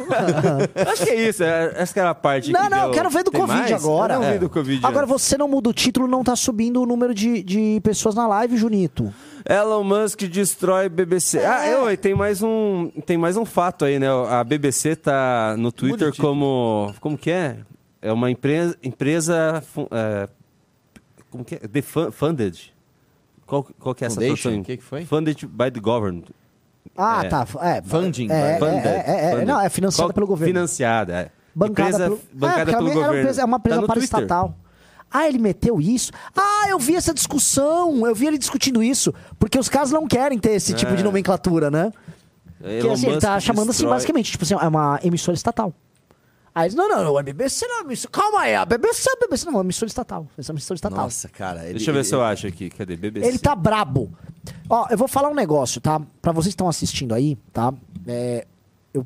Acho que é isso. é- Essa que era a parte Não, que não, eu deu- quero ver do Tem Covid mais? agora. Eu não É. vi do Covid. Agora antes. você não muda o título, não tá subindo o número de, de pessoas na live, Junito. Elon Musk destrói BBC. Ah, É. eu, e tem mais um, tem mais um fato aí, né? A BBC tá no Twitter como, como que é? É uma empresa, empresa é, como que é? Funded. Qual, qual que é essa tradução? O que que foi? Funded by the government. Ah, É. tá. É, Funding, É, é, Funded, é, é, é, funded. não, é financiada Qual- pelo governo. Financiada, é. Bancada empresa, pelo, bancada é, pelo governo. empresa- É uma empresa Tá no para Twitter. estatal. Ah, ele meteu isso? Ah, eu vi essa discussão. Eu vi ele discutindo isso. Porque os caras não querem ter esse tipo de É. nomenclatura, né? Elon Porque assim, ele tá chamando assim, destrói- basicamente, tipo assim, é uma emissora estatal. Aí eles, não, não, não, a BBC não é emissora. Calma aí, a BBC é a BBC. Não, é uma emissora estatal. Essa é uma emissora estatal. Nossa, cara. Ele, Deixa eu ver ele- se eu acho aqui. Cadê? BBC. Ele tá brabo. Ó, eu vou falar um negócio, tá? Pra vocês que estão assistindo aí, tá? É, eu-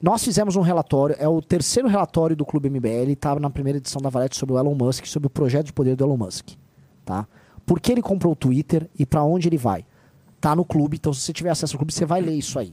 nós fizemos um relatório, é o terceiro relatório do Clube MBL, tá na primeira edição da Valete sobre o Elon Musk, sobre o projeto de poder do Elon Musk, tá? Por que ele comprou o Twitter e pra onde ele vai? Tá no clube, então se você tiver acesso ao clube, você vai ler isso aí.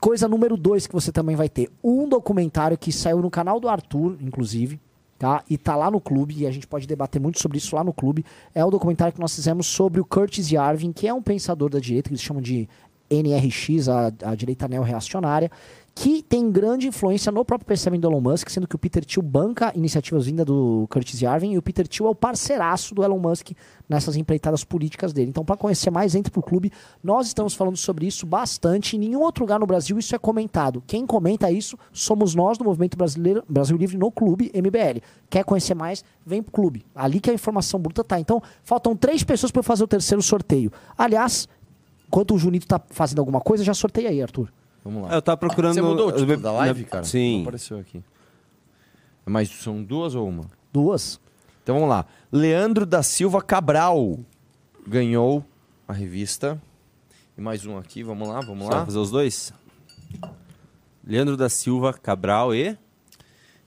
Coisa número dois que você também vai ter. Um documentário que saiu no canal do Arthur, inclusive, tá? E tá lá no clube, e a gente pode debater muito sobre isso lá no clube. É o documentário que nós fizemos sobre o Curtis Yarvin, que é um pensador da direita, que eles chamam de NRX, a, a direita neo-reacionária, que tem grande influência no próprio pensamento do Elon Musk, sendo que o Peter Thiel banca iniciativas vindas do Curtis Yarvin e o Peter Thiel é o parceiraço do Elon Musk nessas empreitadas políticas dele. Então, para conhecer mais, entre pro clube. Nós estamos falando sobre isso bastante. Em nenhum outro lugar no Brasil isso é comentado. Quem comenta isso somos nós do Movimento Brasileiro, Brasil Livre no Clube MBL. Quer conhecer mais? Vem pro clube. Ali que a informação bruta tá. Então, faltam três pessoas para fazer o terceiro sorteio. Aliás, enquanto o Junito tá fazendo alguma coisa, já sorteia aí, Arthur. Vamos lá. Eu tava procurando. Você mudou o título da live, cara? Não Sim. apareceu aqui. Mas são duas ou uma? Duas. Então vamos lá. Leandro da Silva Cabral ganhou a revista. E mais um aqui, vamos lá, vamos Só lá. fazer os dois? Leandro da Silva Cabral e.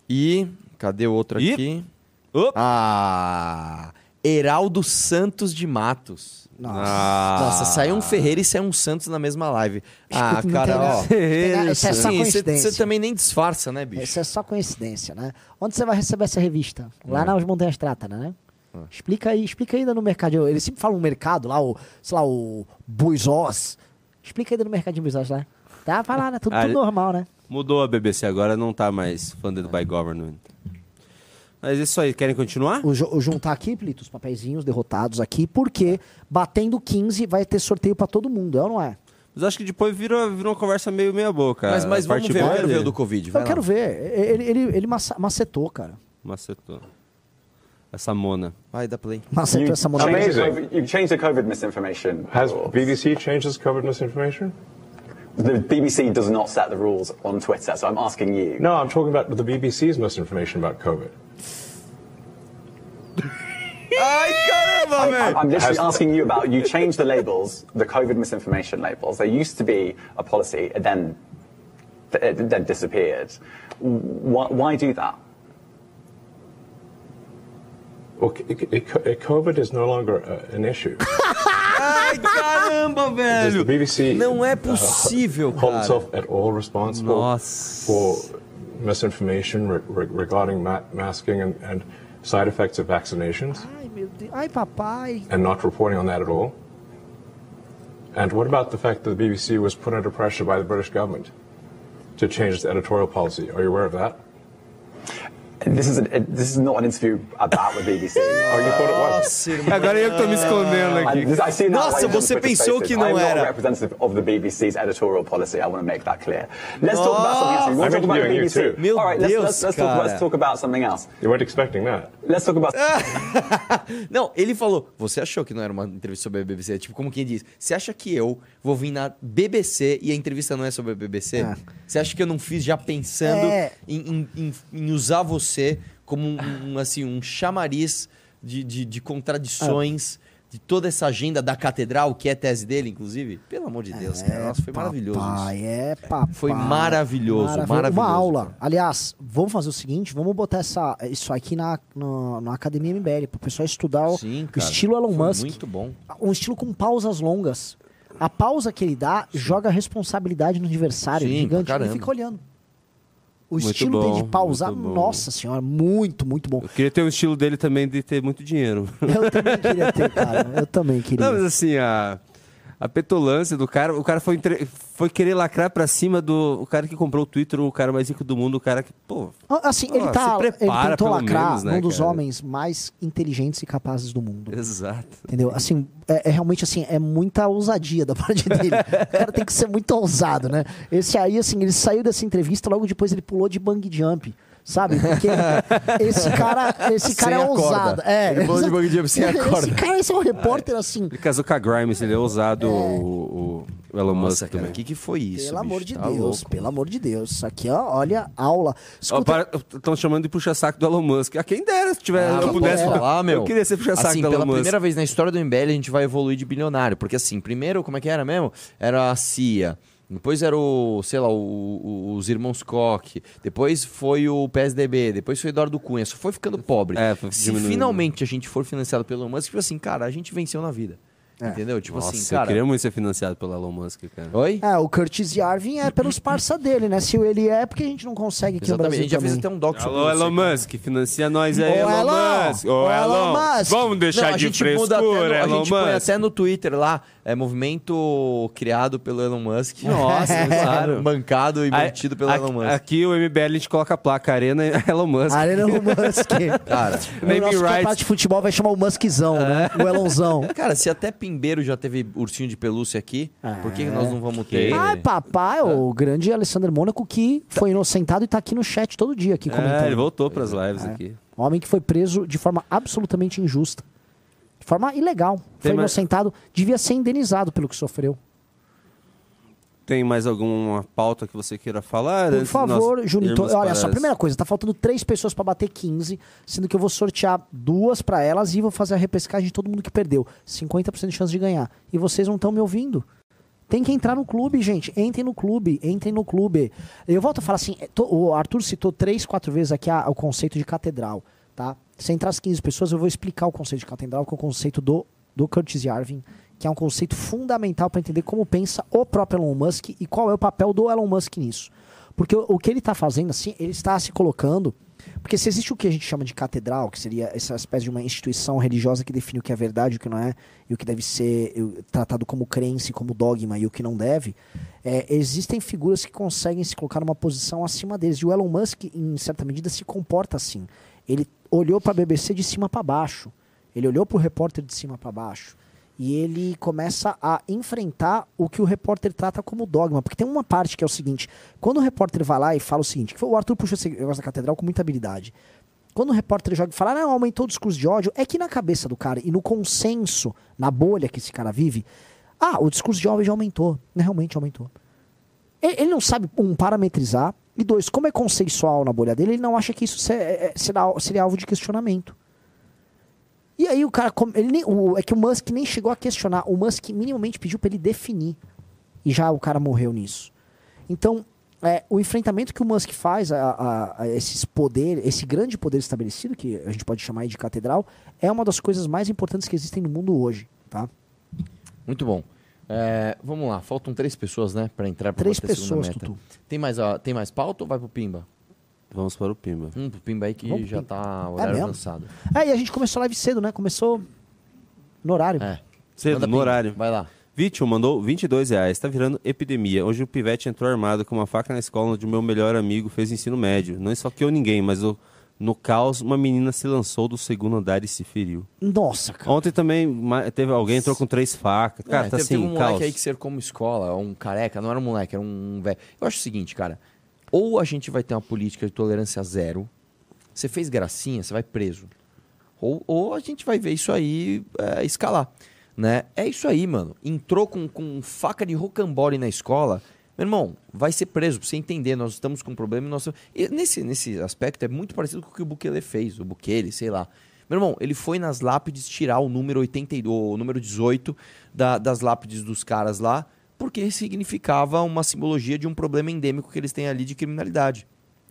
E cadê o outro E- aqui? Opa! Ah, Heraldo Santos de Matos. Ah. Nossa, saiu um Ferreira e saiu um Santos na mesma live. Ah, Escuta, cara, ó. tem- Isso é só coincidência. você também nem disfarça, né, bicho? Isso é só coincidência, né? Onde você vai receber essa revista? Lá nas Montanhas Trata, né? Explica aí, explica ainda no mercado. Eles sempre falam um mercado lá, o, sei lá, o Buizós. Explica ainda no mercadinho Buizós lá. Tá, vai lá, né? Tudo, Ah, tudo normal, né? Mudou a BBC agora, não tá mais funded by government. Mas isso aí, querem continuar? O, o Jun tá aqui, Plito, os papeizinhos derrotados aqui, porque batendo 15 vai ter sorteio pra todo mundo, é ou não é? Mas acho que depois virou, virou uma conversa meio meia boca. Mas, mas vamos ver, eu quero é ver o do Covid. vai Eu lá. quero ver. Ele, ele, ele macetou, cara. Macetou. Essa mona. Vai, dá play. Macetou You essa changed moneda. Amazing. You've changed the COVID misinformation. Has. BBC changed its COVID misinformation? The BBC does not set the rules on Twitter, so I'm asking you. No, I'm talking about the BBC's misinformation about COVID. Ai, caramba, I'm, velho! I'm literally asking you about. You changed the labels, the COVID misinformation labels. There used to be a policy, and then it then disappeared. Why, why do that? Well, COVID is no longer uh, an issue. Ai, caramba, Does velho! the BBC Não é possível, hold cara. itself at all responsible Nossa. for misinformation re- re- regarding ma- masking and, and side effects of vaccinations Ai, meu Deus. Ai, papai. and not reporting on that at all? And what about the fact that the BBC was put under pressure by the British government to change its editorial policy? Are you aware of that? This is, a, this is not an interview about the BBC. Oh, you thought it was? Nossa. Agora eu que tô me escondendo aqui. this- I see that Nossa, você pensou que não I'm not era. a representative of the BBC's editorial policy. I want to make that clear. Let's talk about something else. You want I'm to talk about the BBC? too. Meu All right, let's, Deus, let's, let's, talk, cara. let's talk about something else. You weren't expecting that. Let's talk about. Não, ele falou, você achou que não era uma entrevista sobre a BBC? Tipo, como quem diz, você acha que eu vou vir na BBC e a entrevista não é sobre a BBC? É. Você acha que eu não fiz já pensando É. em, em- em- em usar você como um, assim, um chamariz de, de, de contradições de toda essa agenda da catedral, que é tese dele, inclusive? Pelo amor de Deus, cara. Nossa, foi maravilhoso Papai, isso. é papai. Foi maravilhoso, maravilhoso, Uma aula. cara. Aliás, vamos fazer o seguinte, vamos botar essa, isso aqui na, no- na Academia MBL, pro pessoal estudar o, Sim, o cara. estilo Elon Musk. Muito bom. Um estilo com pausas longas. A pausa que ele dá joga a responsabilidade no adversário. Sim, gigante. Ele fica olhando. O Muito estilo dele de bom, pausar, bom. nossa senhora, muito, muito bom. Eu queria ter o estilo dele também de ter muito dinheiro. Eu também queria ter, cara. Eu também queria. Não, mas assim, a, a petulância do cara, o cara foi, entre- foi querer lacrar pra cima do o cara que comprou o Twitter, o cara mais rico do mundo, o cara que, pô, Assim, Ó, ele, se tá, ele prepara, tentou pelo lacrar menos, né, um dos cara? homens mais inteligentes e capazes do mundo. exato. Entendeu? Assim, é, é realmente assim, é muita ousadia da parte dele. o cara tem que ser muito ousado, né? Esse aí, assim, ele saiu dessa entrevista, logo depois ele pulou de bang jump. Sabe? Porque esse cara, esse cara Sem é ousado. É, Ele de jump sem a Esse cara, esse é um repórter assim. Ele casou com a Grimes, ele é ousado, o, o, o Elon Musk cara, também. o que, que foi isso? Pelo amor bicho? de Tá Deus, louco. pelo amor de Deus. Isso aqui, ó, olha, aula. Escuta, Estão chamando de puxa-saco do Elon Musk. A quem dera se tiver, Ah, eu pudesse falar, meu? Eu queria ser puxa-saco assim, do Elon pela Musk. primeira vez na história do MBL, a gente vai evoluir de bilionário. Porque assim, primeiro, como é que era mesmo? Era a CIA. Depois era o, sei lá, o- o- os irmãos Koch. Depois foi o PSDB. Depois foi Eduardo Cunha. Só foi ficando pobre. É, foi Se diminuindo. finalmente a gente for financiado pelo Elon Musk, tipo assim, cara, a gente venceu na vida. É. Entendeu? Tipo Nossa, assim, eu cara. queria muito ser financiado pelo Elon Musk, cara. Oi? é, o Curtis Yarvin é pelos parça dele, né? Se ele é, porque a gente não consegue aqui no Exatamente. Brasil A gente já fez até um doc sobre Alô, Elon. Musk, financia nós aí, Ô, Elon, Elon! Musk. Ô, Ô, Elon, Elon Musk! vamos deixar Não, a de gente muda até no, frescura, a Elon gente põe Musk. até no Twitter lá, é movimento criado pelo Elon Musk. Nossa, claro. Bancado e mantido pelo aqui, Elon Musk. Aqui o MBL a gente coloca a placa Arena Elon Musk. Arena Elon Musk. Cara, o nosso campeonato de futebol vai chamar o Muskzão, né? O Elonzão. cara, se até Pimbeiro já teve ursinho de pelúcia aqui, por que que nós não vamos ter? Ai, papai, o grande Alessandro Mônaco que foi inocentado e tá aqui no chat todo dia aqui comentando. É, ele voltou pras lives aqui. Um homem que foi preso de forma absolutamente injusta. De forma ilegal. Foi Tem mais- inocentado, devia ser indenizado pelo que sofreu. Tem mais alguma pauta que você queira falar? Por favor, Junito. irmos Olha para só, as- primeira coisa, tá faltando três pessoas pra bater 15, sendo que eu vou sortear duas pra elas e vou fazer a repescagem de todo mundo que perdeu. 50% de chance de ganhar. E vocês não estão me ouvindo. Tem que entrar no clube, gente. Entrem no clube, entrem no clube. Eu volto a falar assim, to- o Arthur citou três, quatro vezes aqui a- o conceito de catedral, tá? Se entrar as 15 pessoas, eu vou explicar o conceito de catedral, que é o conceito do, do Curtis Yarvin, que é um conceito fundamental para entender como pensa o próprio Elon Musk e qual é o papel do Elon Musk nisso. Porque o, o que ele está fazendo, assim, ele está se colocando. Porque se existe o que a gente chama de catedral, que seria essa espécie de uma instituição religiosa que define o que é verdade o que não é, e o que deve ser tratado como crença como dogma e o que não deve, é, existem figuras que conseguem se colocar numa posição acima deles. E o Elon Musk, em certa medida, se comporta assim. Ele olhou para a BBC de cima para baixo. Ele olhou para o repórter de cima para baixo. E ele começa a enfrentar o que o repórter trata como dogma. Porque tem uma parte que é o seguinte: quando o repórter vai lá e fala o seguinte, que foi- o Arthur puxou esse negócio da catedral com muita habilidade. Quando o repórter joga e fala, não, aumentou o discurso de ódio, é que na cabeça do cara e no consenso, na bolha que esse cara vive, ah, o discurso de ódio já aumentou. Né, Realmente aumentou. Ele não sabe, um, parametrizar, e dois, como é consensual na bolha dele, ele não acha que isso é- é- será, seria alvo de questionamento. E aí o cara, ele nem, o, é que o Musk nem chegou a questionar, o Musk minimamente pediu para ele definir, e já o cara morreu nisso. Então, é, o enfrentamento que o Musk faz a, a- a esses poderes, esse grande poder estabelecido, que a gente pode chamar aí de catedral, é uma das coisas mais importantes que existem no mundo hoje, tá? Muito bom. É, vamos lá, faltam três pessoas, né, pra entrar pra Três bater a segunda pessoas, meta. Tutu. Tem mais, ó, tem mais pauta ou vai pro Pimba? Vamos para o Pimba. Hum, pro Pimba aí que Vamos pro já Pimba. tá horário mesmo? avançado. É, e a gente começou a live cedo, né? Começou no horário. É. Cedo, Manda no Pimba, horário. Vai lá. Vítil mandou 22 reais. Tá virando epidemia. Hoje o Pivete entrou armado com uma faca na escola onde o meu melhor amigo fez ensino médio. Não esfaqueou ninguém, mas o- no caos, uma menina se lançou do segundo andar e se feriu. Nossa, cara. Ontem também ma- teve alguém entrou com três facas. Cara, É, tá teve, assim, teve um caos. moleque aí que cercou uma escola, um careca, não era um moleque, era um velho. Eu acho o seguinte, cara. Ou a gente vai ter uma política de tolerância zero. Você fez gracinha, você vai preso. Ou, ou a gente vai ver isso aí é, escalar. Né? É isso aí, mano. Entrou com, com faca de rocambole na escola. Meu irmão, vai ser preso, pra você entender. Nós estamos com um problema nós. Nesse, nesse aspecto é muito parecido com o que o Bukele fez, o Bukele, sei lá. Meu irmão, ele foi nas lápides tirar o número 82, o número 18 da- das lápides dos caras lá, porque significava uma simbologia de um problema endêmico que eles têm ali de criminalidade.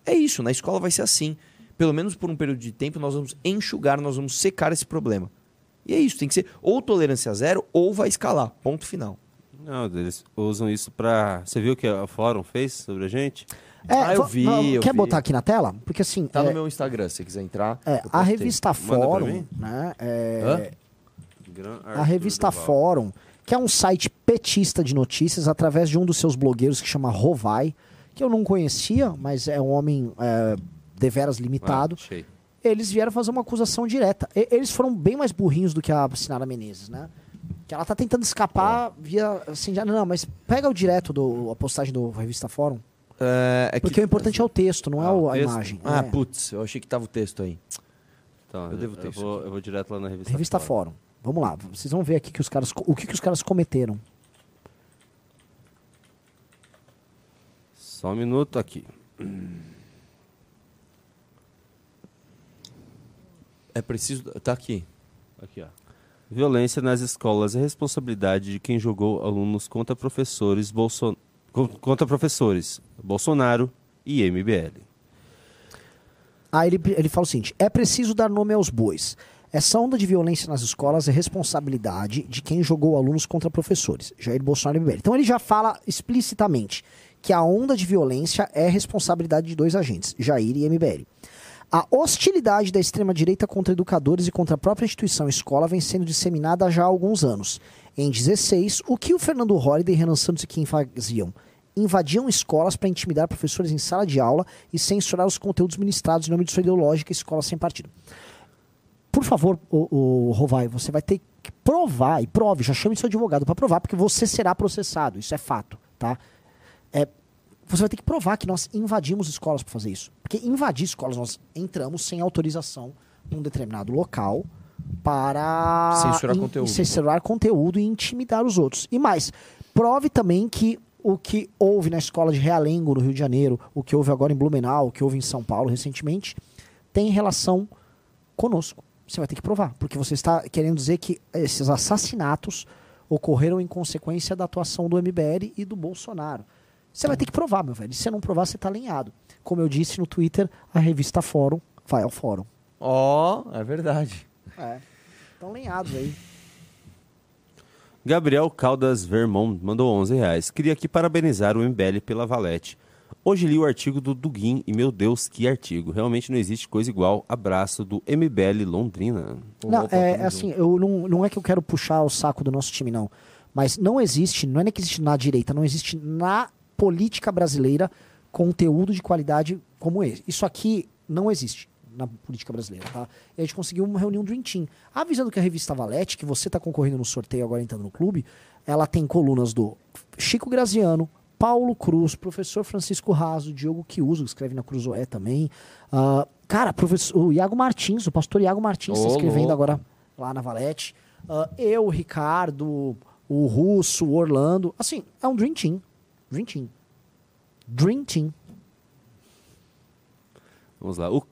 É isso, na escola vai ser assim. Pelo menos por um período de tempo, nós vamos enxugar, nós vamos secar esse problema. E é isso, tem que ser ou tolerância zero ou vai escalar. Ponto final. Não, eles usam isso pra. Você viu o que a Fórum fez sobre a gente? É, Ah, eu vi, va- eu Quer vi. botar aqui na tela? Porque assim. Tá é, no meu Instagram, se você quiser entrar. é, eu a postei. revista Fórum, né? é, a revista Duval. Fórum, que é um site petista de notícias, através de um dos seus blogueiros que chama Rovai, que eu não conhecia, mas é um homem é, deveras limitado. Ah. Eles vieram fazer uma acusação direta. E- eles foram bem mais burrinhos do que a Sinara Menezes, né? Que ela tá tentando escapar via. Assim, já, não, mas pega o direto do a postagem do Revista Fórum. É, é Porque que- o importante é o texto, não é Ah, o- o a texto? imagem. Ah, É. putz, eu achei que tava o texto aí. Então, Eu devo ter isso vou, eu vou direto lá na revista. Revista Fórum. Fórum. Vamos lá, vocês vão ver aqui que os caras, o que, que os caras cometeram. Só um minuto aqui. É preciso. Tá aqui. Aqui, ó. Violência nas escolas é responsabilidade de quem jogou alunos contra professores Bolson... con- contra professores Bolsonaro e MBL. Aí ele, ele fala o seguinte: é preciso dar nome aos bois. Essa onda de violência nas escolas é responsabilidade de quem jogou alunos contra professores, Jair Bolsonaro e MBL. Então ele já fala explicitamente que a onda de violência é responsabilidade de dois agentes, Jair e MBL. A hostilidade da extrema-direita contra educadores e contra a própria instituição escola vem sendo disseminada já há alguns anos. Em 16, o que o Fernando Holliday e Renan Santos e quem faziam? Invadiam escolas para intimidar professores em sala de aula e censurar os conteúdos ministrados em nome de sua ideológica escola sem partido. Por favor, o, Rovai, você vai ter que provar, e prove, já chame seu advogado para provar, porque você será processado, isso é fato, tá? É, você vai ter que provar que nós invadimos escolas para fazer isso. Porque invadir escolas, nós entramos sem autorização num determinado local para Censurar in- conteúdo. censurar conteúdo e intimidar os outros. E mais, prove também que o que houve na escola de Realengo, no Rio de Janeiro, o que houve agora em Blumenau, o que houve em São Paulo recentemente, tem relação conosco. Você vai ter que provar, porque você está querendo dizer que esses assassinatos ocorreram em consequência da atuação do MBL e do Bolsonaro. Você vai ter que provar, meu velho. Se você não provar, você está alinhado. Como eu disse no Twitter, a revista Fórum vai ao Fórum. Ó, é verdade. É. Estão alinhados aí. Gabriel Caldas Vermont mandou 11 reais. Queria aqui parabenizar o MBL pela Valete. Hoje li o artigo do Duguin e, meu Deus, que artigo. Realmente não existe coisa igual. Abraço do MBL Londrina. Não, é assim, eu não, não é que eu quero puxar o saco do nosso time, não. Mas não existe, não é nem que existe na direita, não existe na política brasileira conteúdo de qualidade como esse. Isso aqui não existe na política brasileira, tá? E a gente conseguiu uma reunião Dream Team. Avisando que a revista Valete, que você está concorrendo no sorteio agora entrando no clube, ela tem colunas do Chico Graziano, Paulo Cruz, professor Francisco Raso, Diogo Kiuso, que escreve na Cruzoé também. Ah, cara, professor, o Iago Martins, o pastor Iago Martins, está escrevendo agora lá na Valete. Ah, eu, o Ricardo, o Russo, o Orlando. Assim, é um Dream Team. Dream Team. Dream Team. Vamos lá. O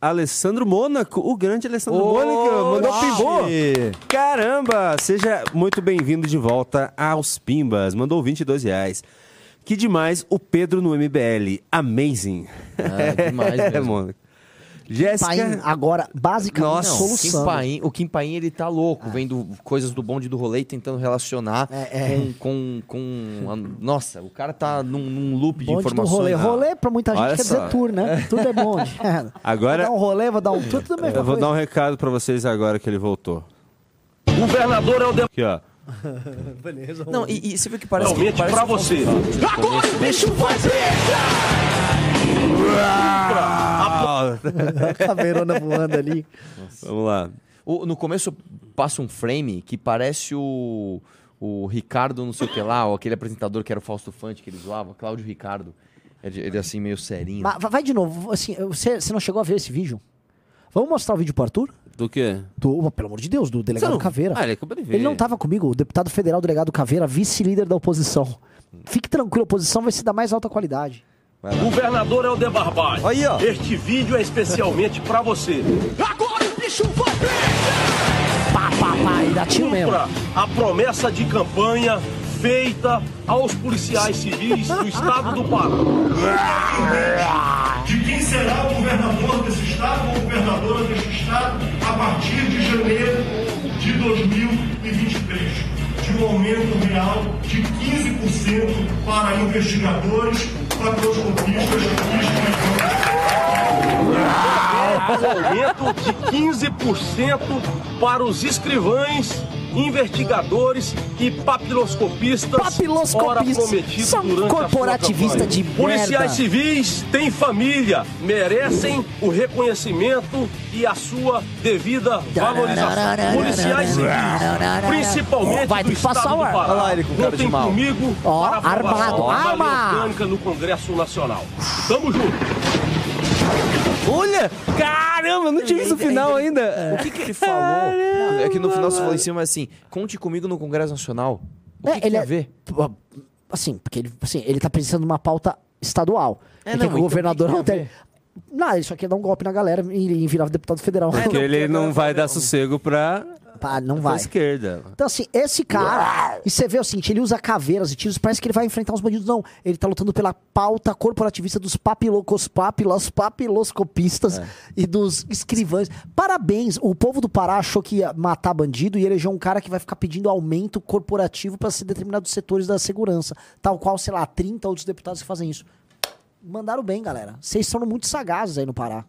Alessandro Mônaco, o grande Alessandro Ô, Mônaco, mandou Oxi! pibô. Caramba! Seja muito bem-vindo de volta aos Pimbas. Mandou 22 reais. Que demais o Pedro no MBL. Amazing. É demais É, mesmo. Jéssica. Paim, agora, basicamente, Nossa, Não, o Kim solução. Paim, o Kim Paim, ele tá louco, vendo coisas do bonde do rolê e tentando relacionar É, é. com, com, com a- Nossa, o cara tá num, num loop de Bonde do informações. rolê. Ah, Rolê pra muita gente Olha quer só. dizer tour, né? Tudo é bonde. É. Agora- Vou dar um rolê, vou dar um tour, tudo é a mesma Eu vou coisa. dar um recado pra vocês agora que ele voltou. Governador é o Aqui, ó. Não, e, e você viu que parece que... Realmente pra que- você. Agora o bicho vai Caveirona voando ali. Vamos lá. O- no começo passa um frame que parece o, o Ricardo não sei o que lá, ou aquele apresentador que era o Fausto Fante que ele zoava, Cláudio Ricardo. Ele, ele assim, meio serinho. Mas vai de novo, assim, você, você não chegou a ver esse vídeo? Vamos mostrar o vídeo pro Arthur? Do quê? Do, pelo amor de Deus, do delegado não- Caveira. Ah, ele acabou de ver. Ele não tava comigo, o deputado federal delegado Caveira, vice-líder da oposição. Fique tranquilo, a oposição vai ser da mais alta qualidade. Governador é o. Aí, ó. Este vídeo é especialmente pra você. Agora o bicho vai Pá, pá, pá, e dá tiro mesmo. A promessa de campanha feita aos policiais civis do estado do Pará. de quem será o governador desse estado ou governadora desse estado a partir de janeiro de 2023, de um aumento real de 15% para investigadores, patroscopistas e escrivãos. aumento de 15% para os escrivães, investigadores e papiloscopistas. Papiloscopistas. São durante corporativista de Policiais merda. civis têm família, merecem o reconhecimento e a sua devida valorização. Policiais civis, principalmente Vai do estado do ar. Pará, Olha lá ele com cara de contem mal. comigo Ó, para armado, arma. orgânica no Congresso Nacional. Tamo junto. Olha! Caramba, eu não tive isso no final ainda. O que, que ele falou? É que no final você falou em cima assim: conte comigo no Congresso Nacional. O que, É, que ele tem é- a ver? Assim, porque ele, assim, ele tá precisando de uma pauta estadual. É, não, quer que o então governador não tem. Não, ele só quer dar um golpe na galera e, e virar deputado federal. Porque ele não vai dar sossego pra, Pá, não pra vai. esquerda. Então, assim, esse cara. E você vê o seguinte: ele usa caveiras e tiros, parece que ele vai enfrentar os bandidos. Não, ele tá lutando pela pauta corporativista dos papilocos, papilos, papiloscopistas e dos escrivães. Parabéns! O povo do Pará achou que ia matar bandido e elegeu um cara que vai ficar pedindo aumento corporativo para ser determinados setores da segurança. Tal qual, sei lá, 30 outros deputados que fazem isso. Mandaram bem, galera. Vocês são muito sagazes aí no Pará.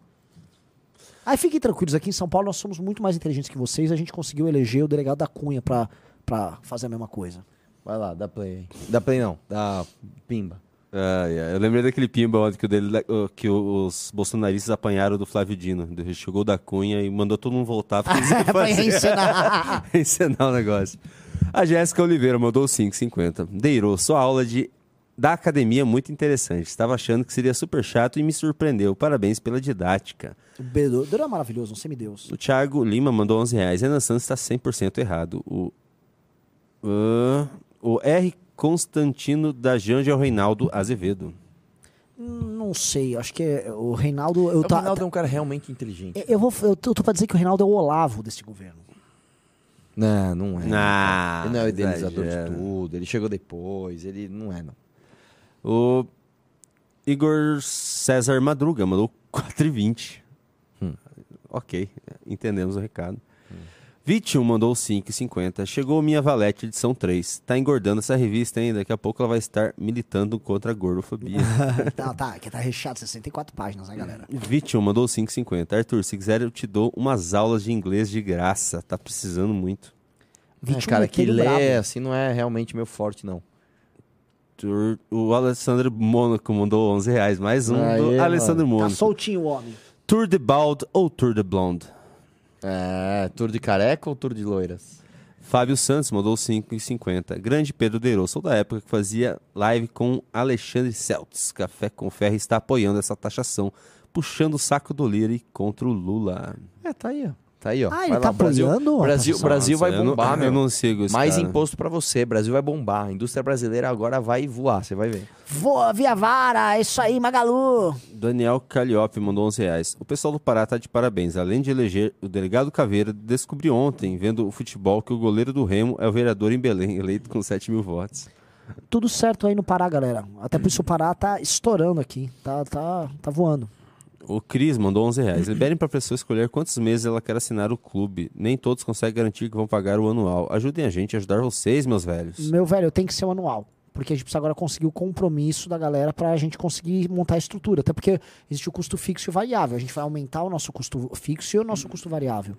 Aí fiquem tranquilos, aqui em São Paulo nós somos muito mais inteligentes que vocês. A gente conseguiu eleger o delegado da Cunha pra, pra fazer a mesma coisa. Vai lá, dá play aí. Dá play não, dá pimba. Ai, Eu lembrei daquele pimba ontem que, o dele, que os bolsonaristas apanharam do Flávio Dino. Ele chegou da Cunha e mandou todo mundo voltar eles iam fazer- reencenar. Encenar o negócio. A Jéssica Oliveira mandou 5,50. Deirou, sua aula de, da academia é muito interessante. Estava achando que seria super chato e me surpreendeu. Parabéns pela didática. O Bedouro é maravilhoso, um semideus. O Thiago Lima mandou 11 reais. Renan Santos está 100% errado. O, Ah, o R. Constantino da Janja é o Reinaldo Azevedo. Não sei, acho que é- o Reinaldo. Eu, O tá, Reinaldo tá- é um cara realmente inteligente. eu, vou, eu tô, tô pra dizer que o Reinaldo é o Olavo desse governo. Não, não é. Ah, ele não é o idealizador exagero. de tudo, ele chegou depois, ele não é, não. O Igor César Madruga mandou 4,20. Hum. Ok, entendemos o recado. 21 mandou 5,50. Chegou minha valete edição 3. Tá engordando essa revista, hein? Daqui a pouco ela vai estar militando contra a gordofobia. tá, tá, que tá recheado, 64 páginas, né, galera? 21 mandou 5,50. Arthur, se quiser eu te dou umas aulas de inglês de graça. Tá precisando muito. É, 21 cara, que metendo lê brabo. assim não é realmente meu forte, não. O Alessandro Mônaco mandou 11 reais. Mais um Aê, do mano. Alessandro Tá Mônaco. soltinho o homem. Tour de Bald ou Tour de Blonde? É, tour de careca ou tour de loiras? Fábio Santos mandou 5,50. Grande Pedro Deiro, sou da época que fazia live com Alexandre Celtz. Café com Ferro está apoiando essa taxação, puxando o saco do Lira contra o Lula. É, tá aí, ó. Tá aí, ó. Ah, ele Vai tá lá, Brasil, apoiando a Brasil, taxação? Brasil vai Nossa, eu não- bombar, eu meu. não sigo esse Mais cara. imposto pra você, Brasil vai bombar. A indústria brasileira agora vai voar, você vai ver. Voa, via vara, é isso aí, Magalu. Daniel Calliope mandou 11 reais. O pessoal do Pará tá de parabéns. Além de eleger o delegado Caveira, descobri ontem, vendo o futebol, que o goleiro do Remo é o vereador em Belém, eleito com 7 mil votos. Tudo certo aí no Pará, galera. Até por isso o Pará tá estourando aqui. Tá, tá, tá voando. O Cris mandou 11 reais. Liberem pra pessoa escolher quantos meses ela quer assinar o clube. Nem todos conseguem garantir que vão pagar o anual. Ajudem a gente a ajudar vocês, meus velhos. Meu velho, tem que ser um anual. Porque a gente precisa agora conseguir o compromisso da galera pra gente conseguir montar a estrutura. Até porque existe o custo fixo e o variável. A gente vai aumentar o nosso custo fixo e o nosso custo variável.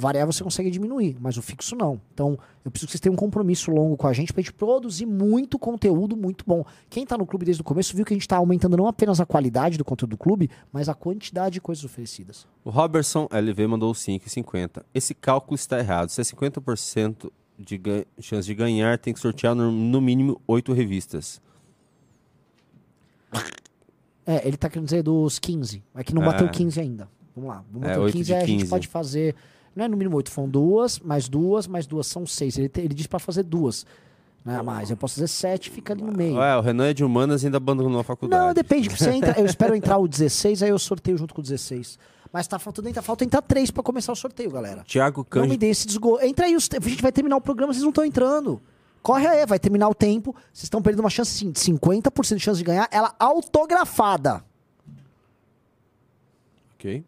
Variável você consegue diminuir, mas o fixo não. Então, eu preciso que vocês tenham um compromisso longo com a gente pra gente produzir muito conteúdo muito bom. Quem tá no clube desde o começo viu que a gente tá aumentando não apenas a qualidade do conteúdo do clube, mas a quantidade de coisas oferecidas. O Robertson LV mandou 5,50. Esse cálculo está errado. Se é 50% de chance de ganhar, tem que sortear no, no mínimo 8 revistas. É, ele tá querendo dizer dos 15. É que não bateu É. 15 ainda. Vamos lá. Vamos É, bater o oito 15, de aí a gente 15. pode fazer. Não é no mínimo 8, foram duas, mais duas, mais duas são seis. Ele, te- ele disse pra fazer duas. Né, a mais. Eu posso fazer sete, fica ali no meio. Ué, o Renan é de humanas e ainda abandonou a faculdade. Não, depende. Você entra, eu espero entrar o 16, aí eu sorteio junto com o 16. Mas tá faltando ainda falta entrar três pra começar o sorteio, galera. Tiago Não Cândido. me dê esse desgosto. Entra aí, a gente vai terminar o programa, vocês não estão entrando. Corre aí, vai terminar o tempo. Vocês estão perdendo uma chance, sim, de 50% de chance de ganhar. Ela autografada. Ok.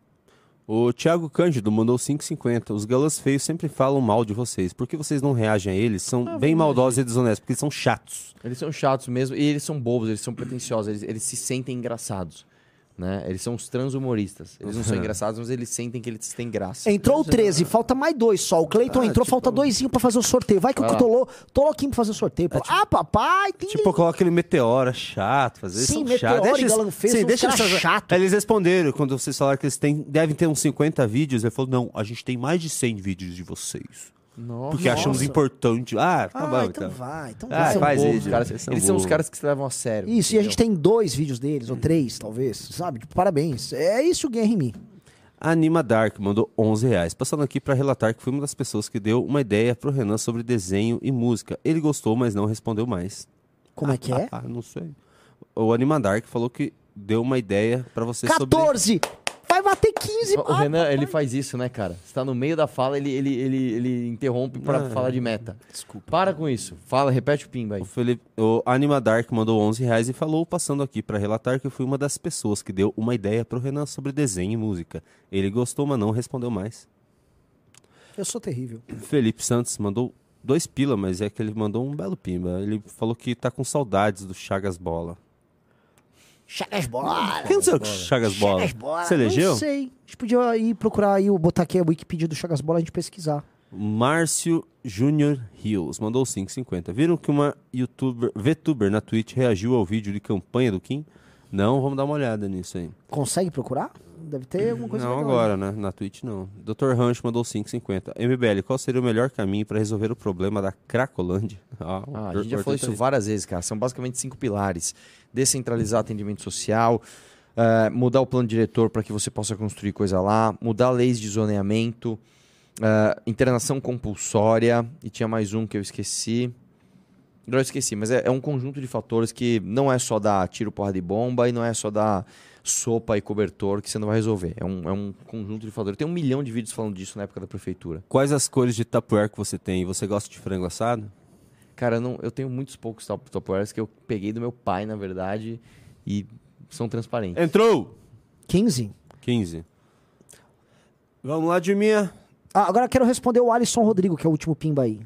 O Thiago Cândido mandou 5,50. Os galãs feios sempre falam mal de vocês. Por que vocês não reagem a eles? São bem maldosos e desonestos, porque eles são chatos. Eles são chatos mesmo, e eles são bobos, eles são pretensiosos, eles, eles se sentem engraçados. Né? Eles são os transhumoristas. Eles não são engraçados, mas eles sentem que eles têm graça. Entrou o 13, falta mais dois só. O Cleiton Ah, entrou, tipo- falta doisinho pra fazer o sorteio. Vai que Vai eu lá. tô, lou- tô louquinho pra fazer o sorteio. pô. ah, papai, tem Tipo, coloca aquele meteora chato, fazer eles Sim, e uns caras eles- chatos. Eles responderam quando vocês falaram que eles têm, devem ter uns 50 vídeos. Ele falou: não, a gente tem mais de 100 vídeos de vocês. Nossa. Porque achamos importante. Ah, tá Ah, bom, então então. vai, então Ah, vai. Eles são faz caras. vocês são Eles são os caras que se levam a sério. Isso, e a entendeu? gente tem dois vídeos deles, ou três, talvez, sabe? Tipo, parabéns. É isso, Guerra em mim. Anima Dark mandou 11 reais. Passando aqui para relatar que fui uma das pessoas que deu uma ideia pro Renan sobre desenho e música. Ele gostou, mas não respondeu mais. Como é que é? Ah, não sei. O Anima Dark falou que deu uma ideia para você sobre... 14! Vai bater 15, O Renan, ele faz isso, né, cara? Você tá no meio da fala, ele, ele, ele, ele interrompe pra Ah, falar de meta. Desculpa. Para com isso. Fala, repete o pimba aí. O, Felipe, o Anima Dark mandou 11 reais e falou, passando aqui para relatar que eu fui uma das pessoas que deu uma ideia pro Renan sobre desenho e música. Ele gostou, mas não respondeu mais. Eu sou terrível. Felipe Santos mandou dois pila, mas é que ele mandou um belo pimba. Ele falou que tá com saudades do Chagas Bola. Chagas bola. Quem não sei o que Chagas Bola? Chagas bola. Você elegeu? Não sei. A gente podia ir procurar aí, botar aqui a Wikipedia do Chagas Bola e a gente pesquisar. Márcio Júnior Rios mandou 5,50. Viram que uma youtuber, VTuber na Twitch reagiu ao vídeo de campanha do Kim? Não, vamos dar uma olhada nisso aí. Consegue procurar? Deve ter alguma coisa não legal. agora, né? Na Twitch não. Dr. Rancho mandou 5,50. MBL, qual seria o melhor caminho para resolver o problema da Cracolândia? Ah, Ah, a gente já falou isso aí. várias vezes, cara. São basicamente cinco pilares: descentralizar atendimento social, eh, mudar o plano diretor para que você possa construir coisa lá, mudar leis de zoneamento, eh, internação compulsória, e tinha mais um que eu esqueci. Agora eu esqueci, mas é, é um conjunto de fatores que não é só dar tiro, porra de bomba e não é só dar sopa e cobertor que você não vai resolver. É um, é um conjunto de fatores. Tem um milhão de vídeos falando disso na época da prefeitura. Quais as cores de tapuer que você tem? Você gosta de frango assado? Cara, eu, não, eu tenho muitos poucos Tupperwares que eu peguei do meu pai, na verdade, e são transparentes. Entrou! 15? 15. Vamos lá, Dilminha. Ah, agora eu quero responder o Alisson Rodrigo, que é o último pimba aí.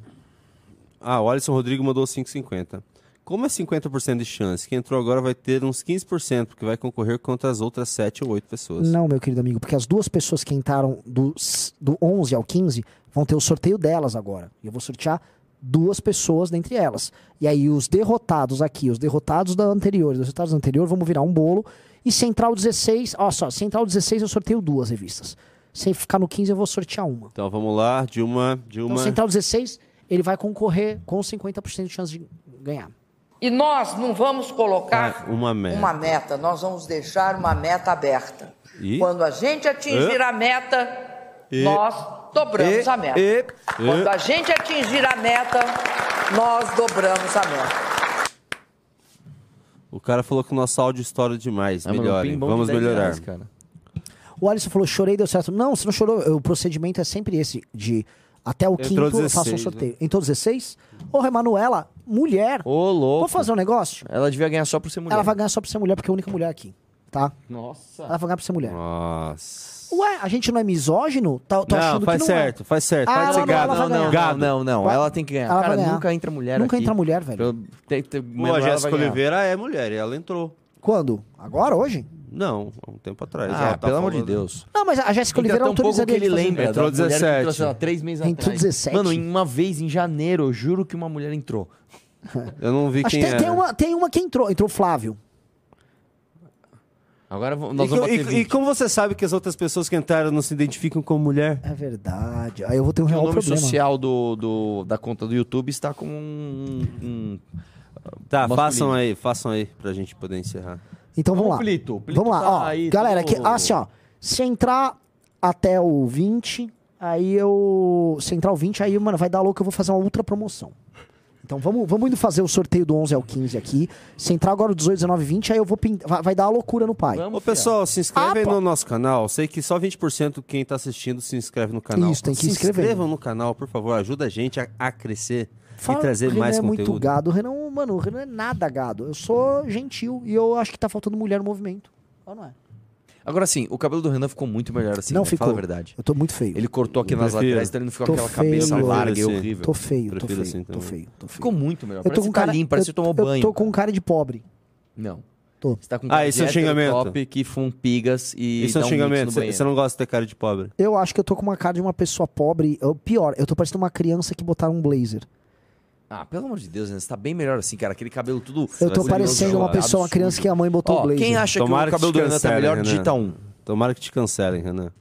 Ah, o Alisson Rodrigo mandou 5,50. Como é 50% de chance? Quem entrou agora vai ter uns 15%, porque vai concorrer contra as outras 7 ou 8 pessoas. Não, meu querido amigo, porque as duas pessoas que entraram do, do 11 ao 15 vão ter o sorteio delas agora. E eu vou sortear duas pessoas dentre elas. E aí os derrotados aqui, os derrotados da anterior, os derrotados da anterior, vamos virar um bolo. E Central 16, ó só, Central 16 eu sorteio duas revistas. Se ficar no 15 eu vou sortear uma. Então vamos lá, Dilma. Dilma. Então Central 16, ele vai concorrer com 50% de chance de ganhar. E nós não vamos colocar Ah, uma meta. uma meta, nós vamos deixar uma meta aberta. E? Quando a gente atingir E? a meta, E? nós dobramos E? a meta. E? Quando E? a gente atingir a meta, nós dobramos a meta. O cara falou que o nosso áudio estoura demais. Ah, mano, Melhorem. de Vamos 10 melhorar. reais, cara. O Alisson falou, chorei, deu certo. Não, você não chorou. O procedimento é sempre esse, de até o Entrou quinto eu 16, faço um né? sorteio. Entrou 16? Ô, Emanuela, mulher. Ô, louco. Vou fazer um negócio? Ela devia ganhar só por ser mulher. Ela vai ganhar só por ser mulher, porque é a única mulher aqui. tá? Nossa. Ela vai ganhar por ser mulher. Nossa. Ué, a gente não é misógino? Tá, tô não, achando faz que não certo, faz certo. Ah, não, ser gado. ela vai Não, não, ganhar. Gado. não, não, não. Vai- Ela tem que ganhar. Ela Cara, ganhar. nunca entra mulher Nunca aqui. entra mulher, velho. Eu- tem- tem- Pô, a Jéssica. Oliveira é mulher e ela entrou. Quando? Agora, hoje? Não, há um tempo atrás. Ah, Ela tá pelo amor de falando- Deus. Não, mas a Jéssica Entra Oliveira tão pouco que ele fazer. lembra. Entrou mulher que 17. entrou, sei lá, três meses Entrou atrás. 17. Mano, em uma vez em janeiro, eu juro que uma mulher entrou. Eu não vi Acho quem que tem, era. tem uma, tem uma que entrou. Entrou o Flávio. Agora v- E, nós co- vamos e- bater e 20. como você sabe que as outras pessoas que entraram não se identificam como mulher? É verdade. Aí eu vou ter um o real nome problema. social do, do- da conta do YouTube está com um... um- Tá, Masculino. façam aí, façam aí pra gente poder encerrar. Então vamos lá. Plito. Plito Vamos lá, tá ó. aí, galera, que, assim, ó. Se entrar até o 20, aí eu. Se entrar o 20, aí, mano, vai dar louco, eu vou fazer uma ultra promoção. Então vamos, vamos indo fazer o sorteio do 11 ao 15 aqui. Se entrar agora o 18, 19, 20, aí eu vou pin- vai, vai dar a loucura no pai. Vamos, Ô, pessoal, se inscreve Ah, aí no nosso canal. Sei que só 20% quem tá assistindo se inscreve no canal. Isso, tem que se inscrever. inscrevam no canal, por favor. Ajuda a gente a, a crescer Fala, e trazer o Renan mais é muito conteúdo. gado. O Renan, mano, o Renan é nada gado. Eu sou gentil e eu acho que tá faltando mulher no movimento. Ou não é? Agora sim, o cabelo do Renan ficou muito melhor assim. não né? ficou. Fala a verdade. Eu tô muito feio. Ele cortou aqui Eu nas prefiro. laterais, então ele não ficou Tô com aquela cabeça feio. larga e assim. horrível. Tô feio, tô feio, assim tô também. feio, tô feio. Ficou muito melhor. Eu tô Parece com que tá cara, limpo, parece eu, que tomou eu banho. tô com cara de pobre. Não. Tô. Você tá com Ah, cara isso de é um xingamento. top que fuma pigas e Isso é um xingamento. Você banheiro. você não gosta de ter cara de pobre. Eu acho que eu tô com uma cara de uma pessoa pobre. Eu, pior, eu tô parecendo uma criança que botaram um blazer. Ah, pelo amor de Deus, né? Você tá bem melhor assim, cara. Aquele cabelo tudo... Eu tô parecendo uma pessoa, uma criança que a mãe botou Ó, um blazer. quem acha Tomara que o que cabelo do Renan tá melhor, Renan. digita um. Tomara que te cancelem, Renan.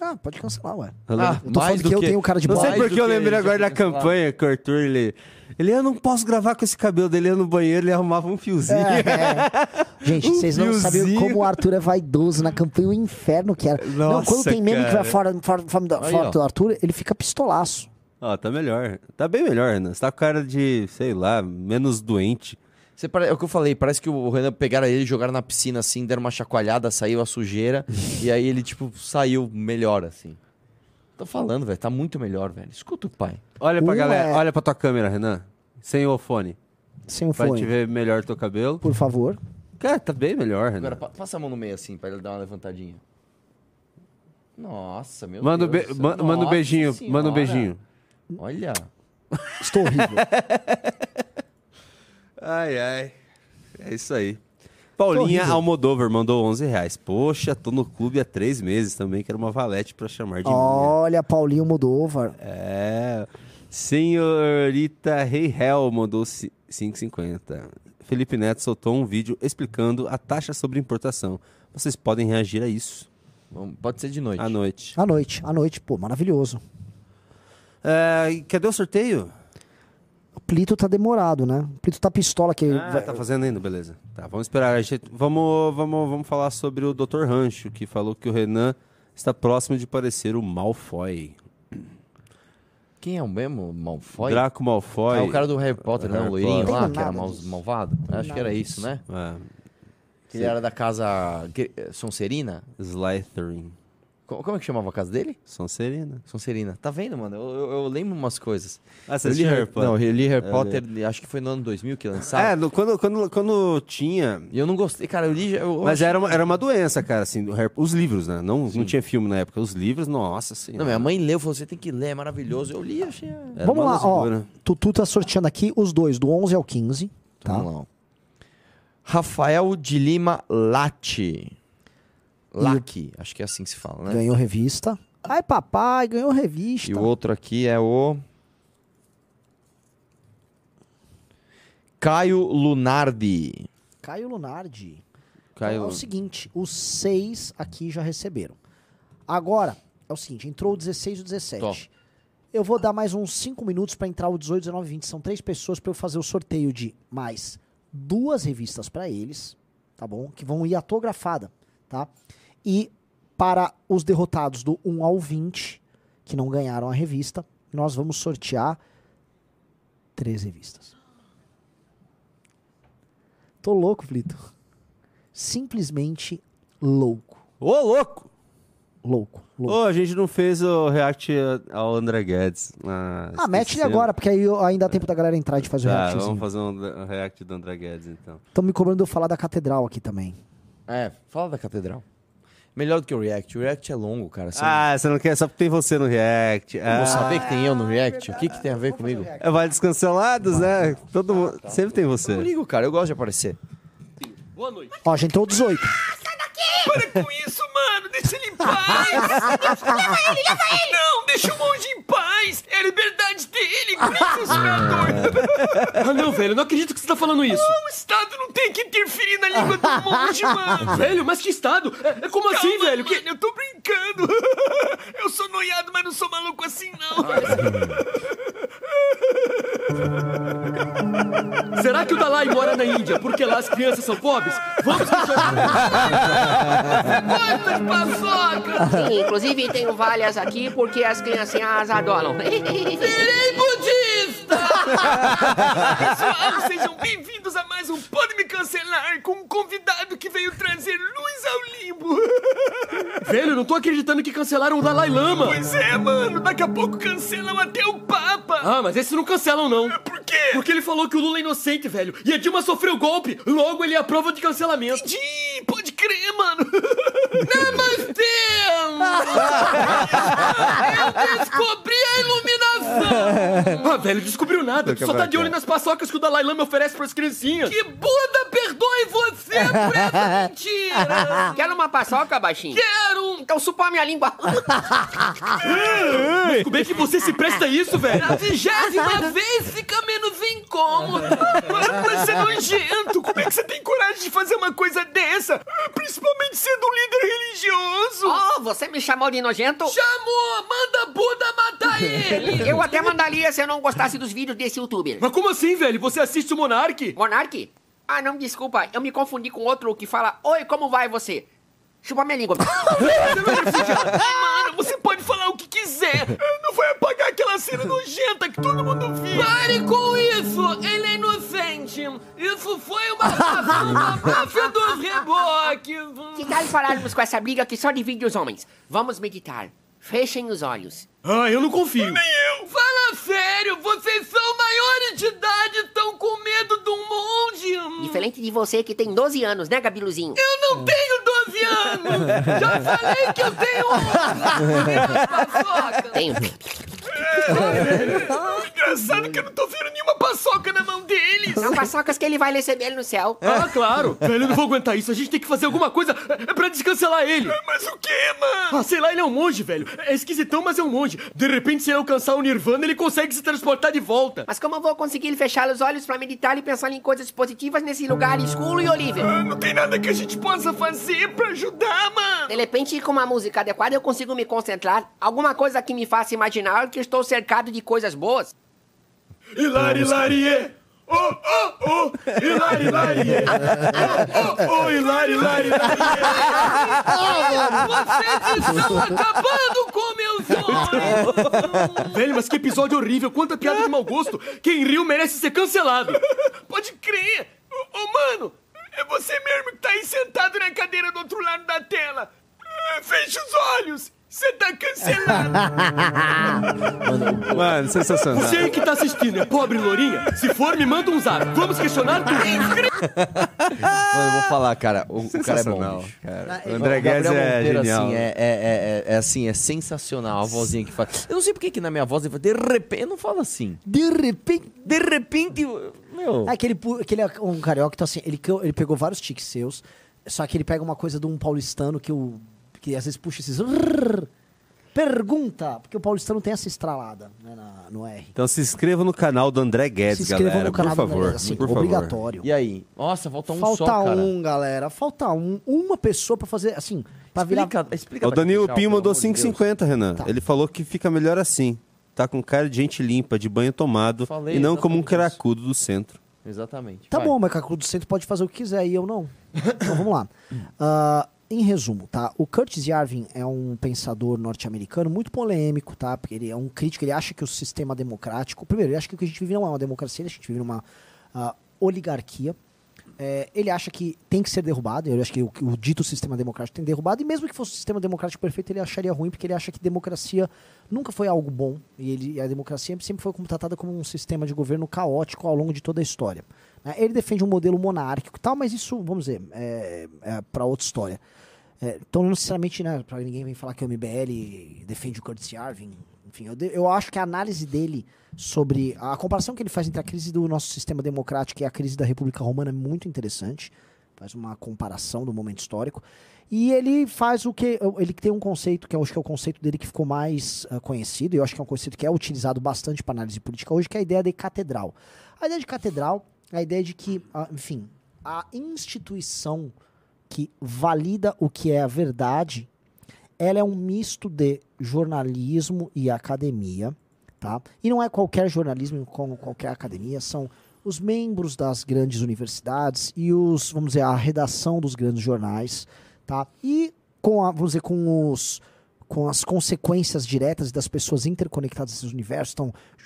Ah, pode cancelar, ué. Ah, Eu tô falando do que eu que- tenho cara de Não sei porque eu que lembrei agora da campanha que o Arthur, ele... Ele, eu não posso gravar com esse cabelo dele, ia no banheiro, ele arrumava um fiozinho. É, é. Gente, Um vocês não sabem fiozinho. como o Arthur é vaidoso na campanha, o inferno que era. não, Nossa, quando tem meme que cara. vai fora, fora, fora, Aí, fora ó. do Arthur, ele fica pistolaço. Ó, tá melhor. Tá bem melhor, Renan. Você tá com cara de, sei lá, menos doente. Você pare- É o que eu falei, parece que o Renan pegaram ele, jogaram na piscina assim, deram uma chacoalhada, saiu a sujeira, e aí ele, tipo, saiu melhor, assim. Tô falando, velho, tá muito melhor, velho. Escuta o pai. Olha pra Um galera, é- olha pra tua câmera, Renan. Sem o fone. Sem o Pra fone. te ver melhor teu cabelo. Por favor. Cara, tá bem melhor, Renan. Agora, pa- passa a mão no meio assim, pra ele dar uma levantadinha. Nossa, meu Manda, um Deus. be- do céu. ma- manda um Nossa beijinho, Senhora. manda um beijinho. Olha. Estou horrível. Ai, ai. É isso aí. Paulinha. Almodover mandou 11 reais. Poxa, tô no clube há três meses também, quero uma valete pra chamar de minha. Olha, Paulinho Moldova. É. Senhorita Rei Hell mandou ci- 5,50. Felipe Neto soltou um vídeo explicando a taxa sobre importação. Vocês podem reagir a isso Pode ser de noite. à noite. À noite, à noite, pô, maravilhoso. É, cadê o sorteio? O Plito tá demorado, né? O Plito tá pistola que. Ah, vai- tá fazendo ainda, beleza. Tá, vamos esperar. A gente- vamos, vamos, vamos falar sobre o Dr. Rancho, que falou que o Renan está próximo de parecer o Malfoy. Quem é o mesmo? Malfoy? Draco Malfoy. É o cara do Harry Potter, né? Harry O loirinho Potter. lá, que era mal- malvado. Acho que era isso, né? É, Que ele era da casa Gre- Sonserina. Slytherin. Co- Como é que chamava a casa dele? Sonserina. Sonserina. Tá vendo, mano? Eu, eu- eu lembro umas coisas. Ah, você eu li Harry, Potter? Não, eu li Harry Potter, acho que foi no ano 2000 que lançaram. É, no- quando, quando, quando tinha. E eu não gostei. Cara, eu li... Eu, Mas era uma, era uma doença, cara, assim, do Harry- os livros, né? Não, não tinha filme na época. Os livros, nossa senhora. Não, minha mãe leu, falou, você tem que ler, é maravilhoso. Eu li, achei... Era Vamos lá, ó. loucura. Tutu tá sorteando aqui os dois, do 11 ao 15. Tá? Vamos lá. ó. Rafael de Lima Lati. Laki, acho que é assim que se fala, né? Ganhou revista. Ai, papai, ganhou revista. E o outro aqui é o. Caio Lunardi. Caio Lunardi. Caio- Então é o seguinte, os seis aqui já receberam. Agora, é o seguinte, entrou o 16 e o 17. Tó. Eu vou dar mais uns 5 minutos para entrar o 18, 19 e 20. São três pessoas para eu fazer o sorteio de mais duas revistas para eles, tá bom? Que vão ir autografada, tá? E para os derrotados do 1 ao 20, que não ganharam a revista, nós vamos sortear três revistas. Tô louco, Plito. Simplesmente louco. Ô, louco! Louco. louco. Ô, a gente não fez o react ao André Guedes. Ah, ah, mete ele agora, porque aí ainda dá tempo da galera entrar e de fazer o Tá, reactzinho. vamos fazer um, react do André Guedes, então. Estão me cobrando de eu falar da catedral aqui também. É, fala da catedral. Melhor do que o React. O React é longo, cara. Você Ah, você não quer só porque tem você no React. não Ah, vou saber que tem eu no React? O que, que tem a ver comigo? é Vale dos Cancelados, né? Todo mundo... Sempre tem Eu você. ligo, cara. Eu gosto de aparecer. Boa noite. Ó, a gente entrou 18. Para com isso, mano! Deixa ele em paz! leva ele, leva ele! Não, deixa o monge em paz! É a liberdade dele, senador! Ah, não, velho, não acredito que você tá falando isso! o Estado não tem que interferir na língua do monge, mano! Velho, mas que Estado? É, é como assim, velho? Que... Eu tô brincando! Eu sou noiado, mas não sou maluco assim, não! Será que o Dalai mora na Índia porque lá as crianças são pobres? Vamos Quantas paçocas! Sim, inclusive tenho várias aqui porque as criancinhas adoram. Virei budista! Pessoal, sejam bem-vindos a mais um Pode Me Cancelar com um convidado que veio trazer luz ao limbo. Velho, não tô acreditando que cancelaram o Dalai Lama. Pois é, mano. Daqui a pouco cancelam até o Papa. Ah, mas esse não cancelam, não. Por quê? Porque ele falou que o Lula é inocente, velho. E a Dilma sofreu golpe. Logo, ele é a prova de cancelamento. Entendi. Pode crer, mano. Namastê! Eu descobri a iluminação! Ah, velho, descobriu nada. Tu só tá de olho nas paçocas que o Dalai Lama oferece pras criancinhas. Que Buda perdoe você por essa mentira! Quer uma paçoca, baixinho? Quero! Então supa minha língua. Mas como é que você se presta a isso, velho? Vigésima vez fica menos incômodo. Mas você é nojento. Como é que você tem coragem de fazer uma coisa dessa? Principalmente sendo um líder religioso. Oh, você me chamou de nojento? Chamou! Manda Buda matar ele! Eu até mandaria se eu não gostasse dos vídeos desse youtuber. Mas como assim, velho? Você assiste o Monark? Monark? Ah, não, desculpa. Eu me confundi com outro que fala Oi, como vai você? Chupa minha língua. Mano, você pode Não vai apagar aquela cena nojenta que todo mundo viu. Pare com isso! Ele é inocente. Isso foi uma máfia dos reboques. Que tal pararmos com essa briga que só divide os homens? Vamos meditar. Fechem os olhos. Ah, eu não confio. Nem eu. Fala sério, vocês são maiores de idade e estão com medo de um monge. Diferente de você que tem 12 anos, né, Gabiluzinho? Eu não tenho 12 anos. Já falei que eu tenho 11. Tenho. Engraçado que eu não tô vendo nenhuma paçoca na mão deles. São paçocas que ele vai receber no céu. Ah, claro. Velho, eu não vou aguentar isso. A gente tem que fazer alguma coisa é, pra descancelar ele. Mas o que, mano? Ah, sei lá, ele é um monge, velho. É esquisitão, mas é um monge. De repente, se ele alcançar o Nirvana, ele consegue se transportar de volta. Mas como eu vou conseguir fechar os olhos pra meditar e pensar em coisas positivas nesse lugar escuro e Olivia? Ah, não tem nada que a gente possa fazer pra ajudar, mano. De repente, com uma música adequada, eu consigo me concentrar. Alguma coisa que me faça imaginar que estou cercado de coisas boas. Hilari, hilarie. Oh, oh, oh. Hilari, hilarie. Oh, oh, oh. Hilari, hilarie. Vocês estão acabando com meus sonhos. Velho, mas que episódio horrível. Quanta piada de mau gosto. Quem riu merece ser cancelado. Pode crer. Ô, ô, mano, é você mesmo que tá aí sentado lado da tela. Ah, Fecha os olhos. Você tá cancelado. Mano, sensacional. Você aí que tá assistindo é pobre lourinha? Se for, me manda um zap. Vamos questionar tudo. Mano, eu vou falar, cara. O, o cara é bom. Cara. O André Guedes é Monteiro, genial. Assim, é, é, é, é, assim, é sensacional a vozinha que faz. Eu não sei porque que na minha voz ele fala, de repente, eu não falo assim. De repente. De repente, meu. É aquele, aquele um carioca, então assim, ele, ele pegou vários tiques seus, só que ele pega uma coisa de um paulistano que, o, que às vezes puxa esses. Pergunta, porque o paulistano tem essa estralada né, na- no R. Então se inscreva no canal do André Se Guedes, inscrevam galera. no canal por favor. André, assim, por favor. obrigatório. E aí? Nossa, falta um Falta só, cara. um, galera. Falta um. Uma pessoa pra fazer, assim, pra virar. Explica, explica O Danilo Pinho mandou amor de Deus. 5,50, Renan. Tá. Ele falou que fica melhor assim. Tá com cara de gente limpa, de banho tomado. Falei e não como um cracudo do centro. Exatamente. Tá vai. bom, mas Cacu do Centro pode fazer o que quiser e eu não. Então vamos lá. Ah, em resumo, tá? O Curtis Yarvin é um pensador norte-americano muito polêmico, tá? Porque ele é um crítico, ele acha que o sistema democrático. Primeiro, ele acha que o que a gente vive não é uma democracia, a gente vive numa ah, oligarquia. É, ele acha que tem que ser derrubado, ele acha que o, o dito sistema democrático tem derrubado, e mesmo que fosse um sistema democrático perfeito, ele acharia ruim, porque ele acha que democracia nunca foi algo bom, e ele, a democracia sempre foi tratada como um sistema de governo caótico ao longo de toda a história. né? Ele defende um modelo monárquico e tal, mas isso, vamos dizer, é, é para outra história. É, então, não necessariamente, né, para ninguém vir falar que o MBL defende o Curtis Yarvin. Enfim, eu, de- eu acho que a análise dele sobre. A comparação que ele faz entre a crise do nosso sistema democrático e a crise da República Romana é muito interessante. Faz uma comparação do momento histórico. E ele faz o que. Ele tem um conceito que eu acho que é o conceito dele que ficou mais ah, conhecido, e eu acho que é um conceito que é utilizado bastante para análise política hoje, que é a ideia de catedral. A ideia de catedral é a ideia de que, ah, enfim, a instituição que valida o que é a verdade, ela é um misto de jornalismo e academia, tá? E não é qualquer jornalismo como qualquer academia, são os membros das grandes universidades e os, vamos dizer, a redação dos grandes jornais, tá? E com a, vamos dizer, com os com as consequências diretas das pessoas interconectadas nesses universos,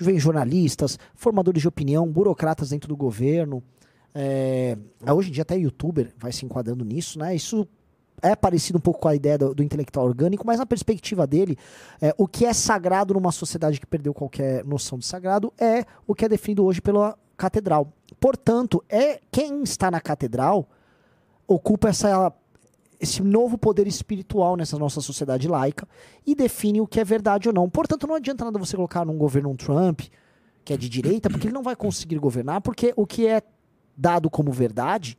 vem jornalistas, formadores de opinião, burocratas dentro do governo, é, hoje em dia até youtuber vai se enquadrando nisso, né? Isso é parecido um pouco com a ideia do, do intelectual orgânico, mas na perspectiva dele, é, o que é sagrado numa sociedade que perdeu qualquer noção de sagrado é o que é definido hoje pela catedral. Portanto, é quem está na catedral ocupa essa, esse novo poder espiritual nessa nossa sociedade laica e define o que é verdade ou não. Portanto, não adianta nada você colocar num governo um Trump, que é de direita, porque ele não vai conseguir governar, porque o que é dado como verdade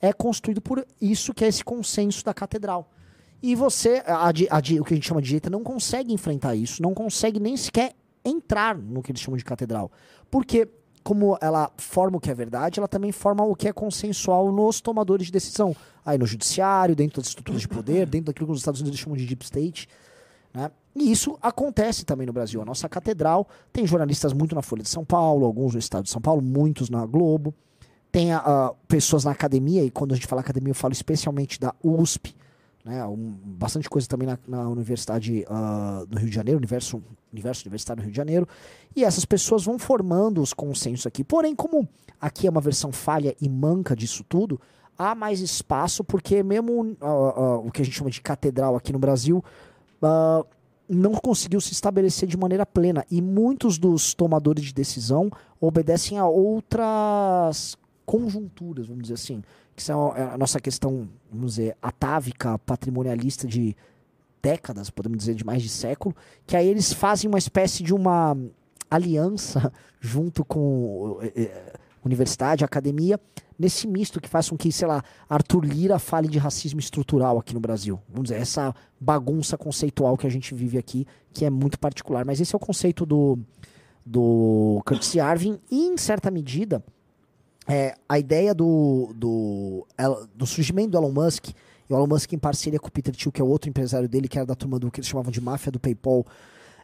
é construído por isso que é esse consenso da catedral. E você, a, a o que a gente chama de direita, não consegue enfrentar isso, não consegue nem sequer entrar no que eles chamam de catedral. Porque, como ela forma o que é verdade, ela também forma o que é consensual nos tomadores de decisão. Aí no judiciário, dentro das estruturas de poder, dentro daquilo que os Estados Unidos chamam de deep state. Né? E isso acontece também no Brasil. A nossa catedral tem jornalistas muito na Folha de São Paulo, alguns no estado de São Paulo, muitos na Globo. Tem ah, pessoas na academia, e quando a gente fala academia, eu falo especialmente da USP, né? Um- bastante coisa também na, na Universidade ah, do Rio de Janeiro, Universo, Universo Universitário do Rio de Janeiro. E essas pessoas vão formando os consensos aqui. Porém, como aqui é uma versão falha e manca disso tudo, há mais espaço, porque mesmo ah, ah, o que a gente chama de catedral aqui no Brasil não conseguiu se estabelecer de maneira plena. E muitos dos tomadores de decisão obedecem a outras conjunturas, vamos dizer assim, que são a nossa questão, vamos dizer, atávica, patrimonialista de décadas, podemos dizer, de mais de século, que aí eles fazem uma espécie de uma aliança junto com eh, eh, universidade, academia, nesse misto que faz com que, sei lá, Arthur Lira fale de racismo estrutural aqui no Brasil. Vamos dizer, essa bagunça conceitual que a gente vive aqui, que é muito particular. Mas esse é o conceito do, do Curtis Yarvin e, em certa medida, é, a ideia do, do, do surgimento do Elon Musk, e o Elon Musk em parceria com o Peter Thiel, que é outro empresário dele, que era da turma do que eles chamavam de máfia do PayPal,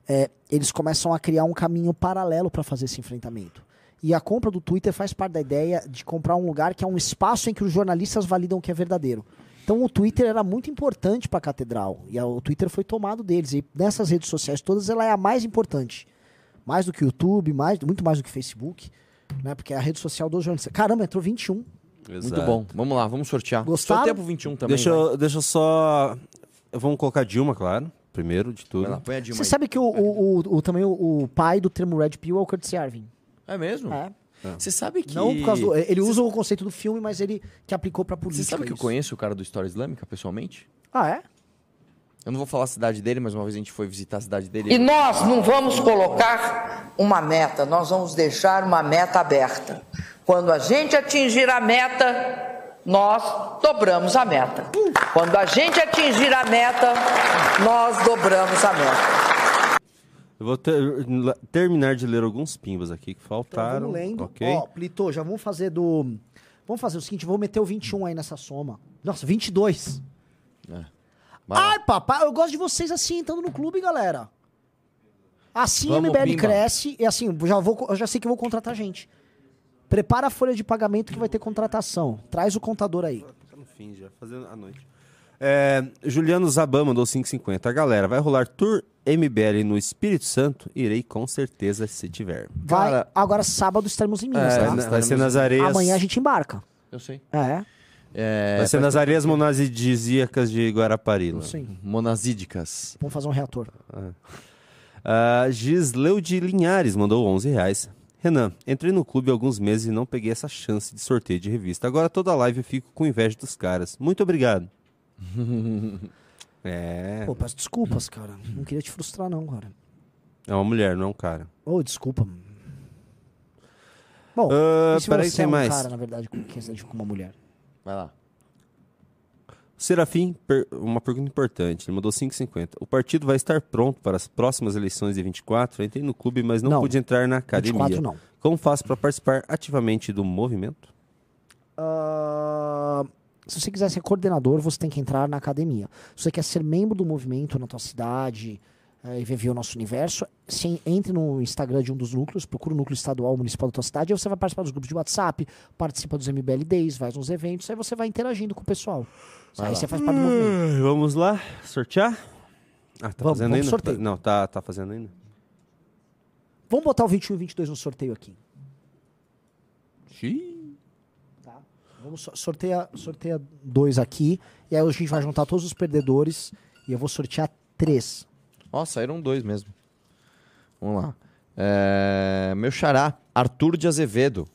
é, eles começam a criar um caminho paralelo para fazer esse enfrentamento. E a compra do Twitter faz parte da ideia de comprar um lugar que é um espaço em que os jornalistas validam o que é verdadeiro. Então o Twitter era muito importante para a catedral e o Twitter foi tomado deles. E nessas redes sociais todas ela é a mais importante, mais do que o YouTube, mais, muito mais do que o Facebook, né? Porque é a rede social dos jornalistas. Caramba, entrou 21. Muito bom. Vamos lá, vamos sortear. Gostaram? Sorteia pro 21 também. Deixa eu, deixa eu só. Vamos colocar Dilma, claro. Primeiro de tudo. Lá, põe a Dilma Você aí. sabe que o, o, o- o- também o, pai do termo Red Pill é o Curtis Yarvin. É mesmo? É. Você sabe que... Não por causa do, ele usa o conceito do filme, mas ele que aplicou pra Você política. sabe que eu isso. conheço o cara do História Islâmica, pessoalmente? Ah, é? Eu não vou falar a cidade dele, mas uma vez a gente foi visitar a cidade dele. E nós não vamos colocar uma meta, nós vamos deixar uma meta aberta. Quando a gente atingir a meta, nós dobramos a meta. Quando a gente atingir a meta, nós dobramos a meta. Eu vou ter- terminar de ler alguns pimbas aqui que Então, faltaram. vamos lendo. Ok. Ó, Plito, já vamos fazer do... Vamos fazer o seguinte, vou meter o 21 aí nessa soma. Nossa, 22. Vai lá. Ai, papai, eu gosto de vocês assim, entrando no clube, galera. Assim Vamos, a MBL Pimba. cresce e assim, eu já, vou, eu já sei que vou contratar gente. Prepara a folha de pagamento que vai ter contratação. Traz o contador aí. Tá no fim já, fazendo a noite. É, Juliano Zaban mandou 5,50. A galera, vai rolar Tour MBL no Espírito Santo? Irei com certeza se tiver. Vai, Cara- agora sábado estaremos em Minas, É, tá? Vai, ser nas areias. Amanhã a gente embarca. Eu sei. É, É, Vai ser nas areias monazidíacas de Guarapari. sim. Monazídicas. Vamos fazer um reator. Ah, Gisleu de Linhares mandou 11 reais. Renan, entrei no clube há alguns meses e não peguei essa chance de sorteio de revista. Agora toda live eu fico com inveja dos caras. Muito obrigado. é. Pô, peço desculpas, cara. Não queria te frustrar, não, cara. É uma mulher, não é um cara. Ô, desculpa. Bom, Ah, e se peraí, você tem é um mais. cara, na verdade, com quem você com uma mulher? Vai lá. Serafim, uma pergunta importante. Ele mandou 5,50. O partido vai estar pronto para as próximas eleições de 24? Eu entrei no clube, mas não, Não. pude entrar na academia. 24 não. Como faço para participar ativamente do movimento? Ah, se você quiser ser coordenador, você tem que entrar na academia. Se você quer ser membro do movimento na tua cidade e viver o nosso universo, se entre no Instagram de um dos núcleos, procura o núcleo estadual municipal da tua cidade, aí você vai participar dos grupos de WhatsApp, participa dos MBL Days, vai nos eventos, aí você vai interagindo com o pessoal. aí você faz parte do movimento. Ah, Vamos lá, sortear? Ah, tá Vamos, fazendo vamos ainda? sorteio. Não, tá, tá fazendo ainda. Vamos botar o 21 e 22 no sorteio aqui. Tá. Vamos so- sorteia, sorteia dois aqui. E aí a gente vai juntar todos os perdedores. E eu vou sortear três. Ó, saíram dois mesmo. Vamos lá. É, Meu xará, Arthur de Azevedo.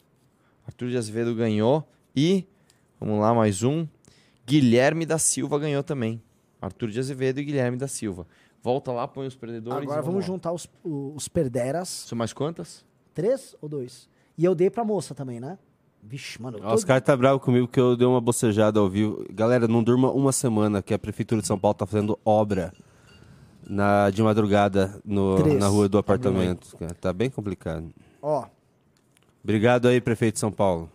Arthur de Azevedo ganhou. E, vamos lá, mais um. Guilherme da Silva ganhou também. Arthur de Azevedo e Guilherme da Silva. Volta lá, põe os perdedores. Agora vamos lá. juntar os, os perderas. São mais quantas? Três ou dois? E eu dei pra moça também, né? Vixe, mano. tô- Os caras tá bravo comigo porque eu dei uma bocejada ao vivo. Galera, não durma uma semana que a Prefeitura de São Paulo tá fazendo obra na, de madrugada no- Três. na rua do apartamento. cara. Tá bem complicado. Ó, Obrigado aí, prefeito de São Paulo.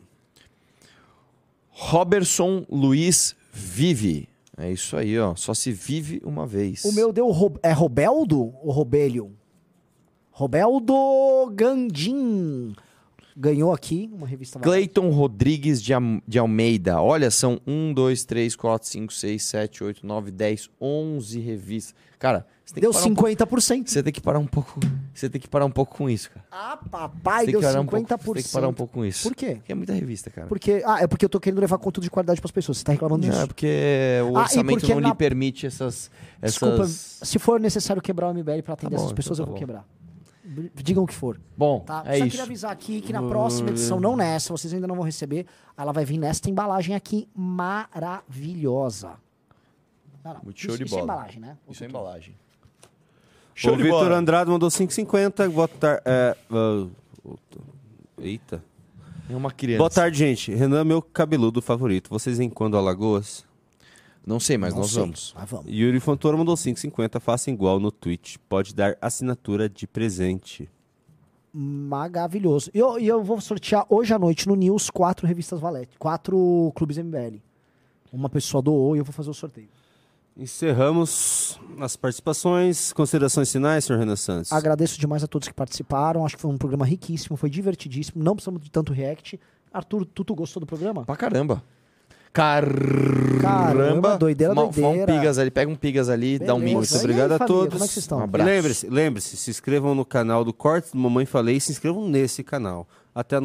Roberson Luiz Vive. É isso aí, ó. Só se vive uma vez. o meu deu. Ro- É Robeldo ou Robelho? Robeldo Gandim. Ganhou aqui uma revista. Cleiton Rodrigues de, de Almeida. Olha, são 1, 2, 3, 4, 5, 6, 7, 8, 9, 10, 11 revistas. Cara, você tem Deu que parar um pouco- 50%. Você tem que parar um pouco. Você tem que parar um pouco com isso, cara. Ah, papai, deu que parar 50%. um pouco, você tem que parar um pouco com isso. Por quê? Porque é muita revista, cara. Porque, ah, é porque eu tô querendo levar conteúdo de qualidade pras pessoas. Você tá reclamando disso. Não, é porque o Ah, orçamento porque não na- lhe permite essas. Desculpa, essas... se for necessário quebrar o MBL pra atender Tá bom, essas pessoas, então eu tá vou bom. quebrar. Digam o que for. Bom, Tá? é Só isso. queria avisar aqui que na próxima edição, não nessa, vocês ainda não vão receber, ela vai vir nesta embalagem aqui maravilhosa. Não, não. Muito show isso, de isso é bola. embalagem, né? Isso é embalagem. o Vitor Andrade mandou 5,50. Boa tarde. É, ah, eita. É uma criança. Boa tarde, gente. Renan é meu cabeludo favorito. Vocês vêm quando Alagoas? Não sei, mas Não nós sei, vamos. mas vamos. Yuri Fontoura mandou 5,50. Faça igual no Twitch. Pode dar assinatura de presente. Maravilhoso. E eu, eu vou sortear hoje à noite no News quatro revistas Valete, quatro clubes MBL. Uma pessoa doou e eu vou fazer o sorteio. Encerramos as participações. Considerações finais, senhor Renan Santos? Agradeço demais a todos que participaram. Acho que foi um programa riquíssimo, foi divertidíssimo. Não precisamos de tanto react. Arthur, tu, tu gostou do programa? Pra caramba. Caramba. Caramba, doideira, fuma doideira. um pigas ali, pega um pigas ali, dá um Beleza. mix. E aí, Obrigado a família, todos. como é que vocês estão? Um abraço. Lembre-se, lembre-se, se inscrevam no canal do Corte do Mamãe Falei e se inscrevam nesse canal. Até a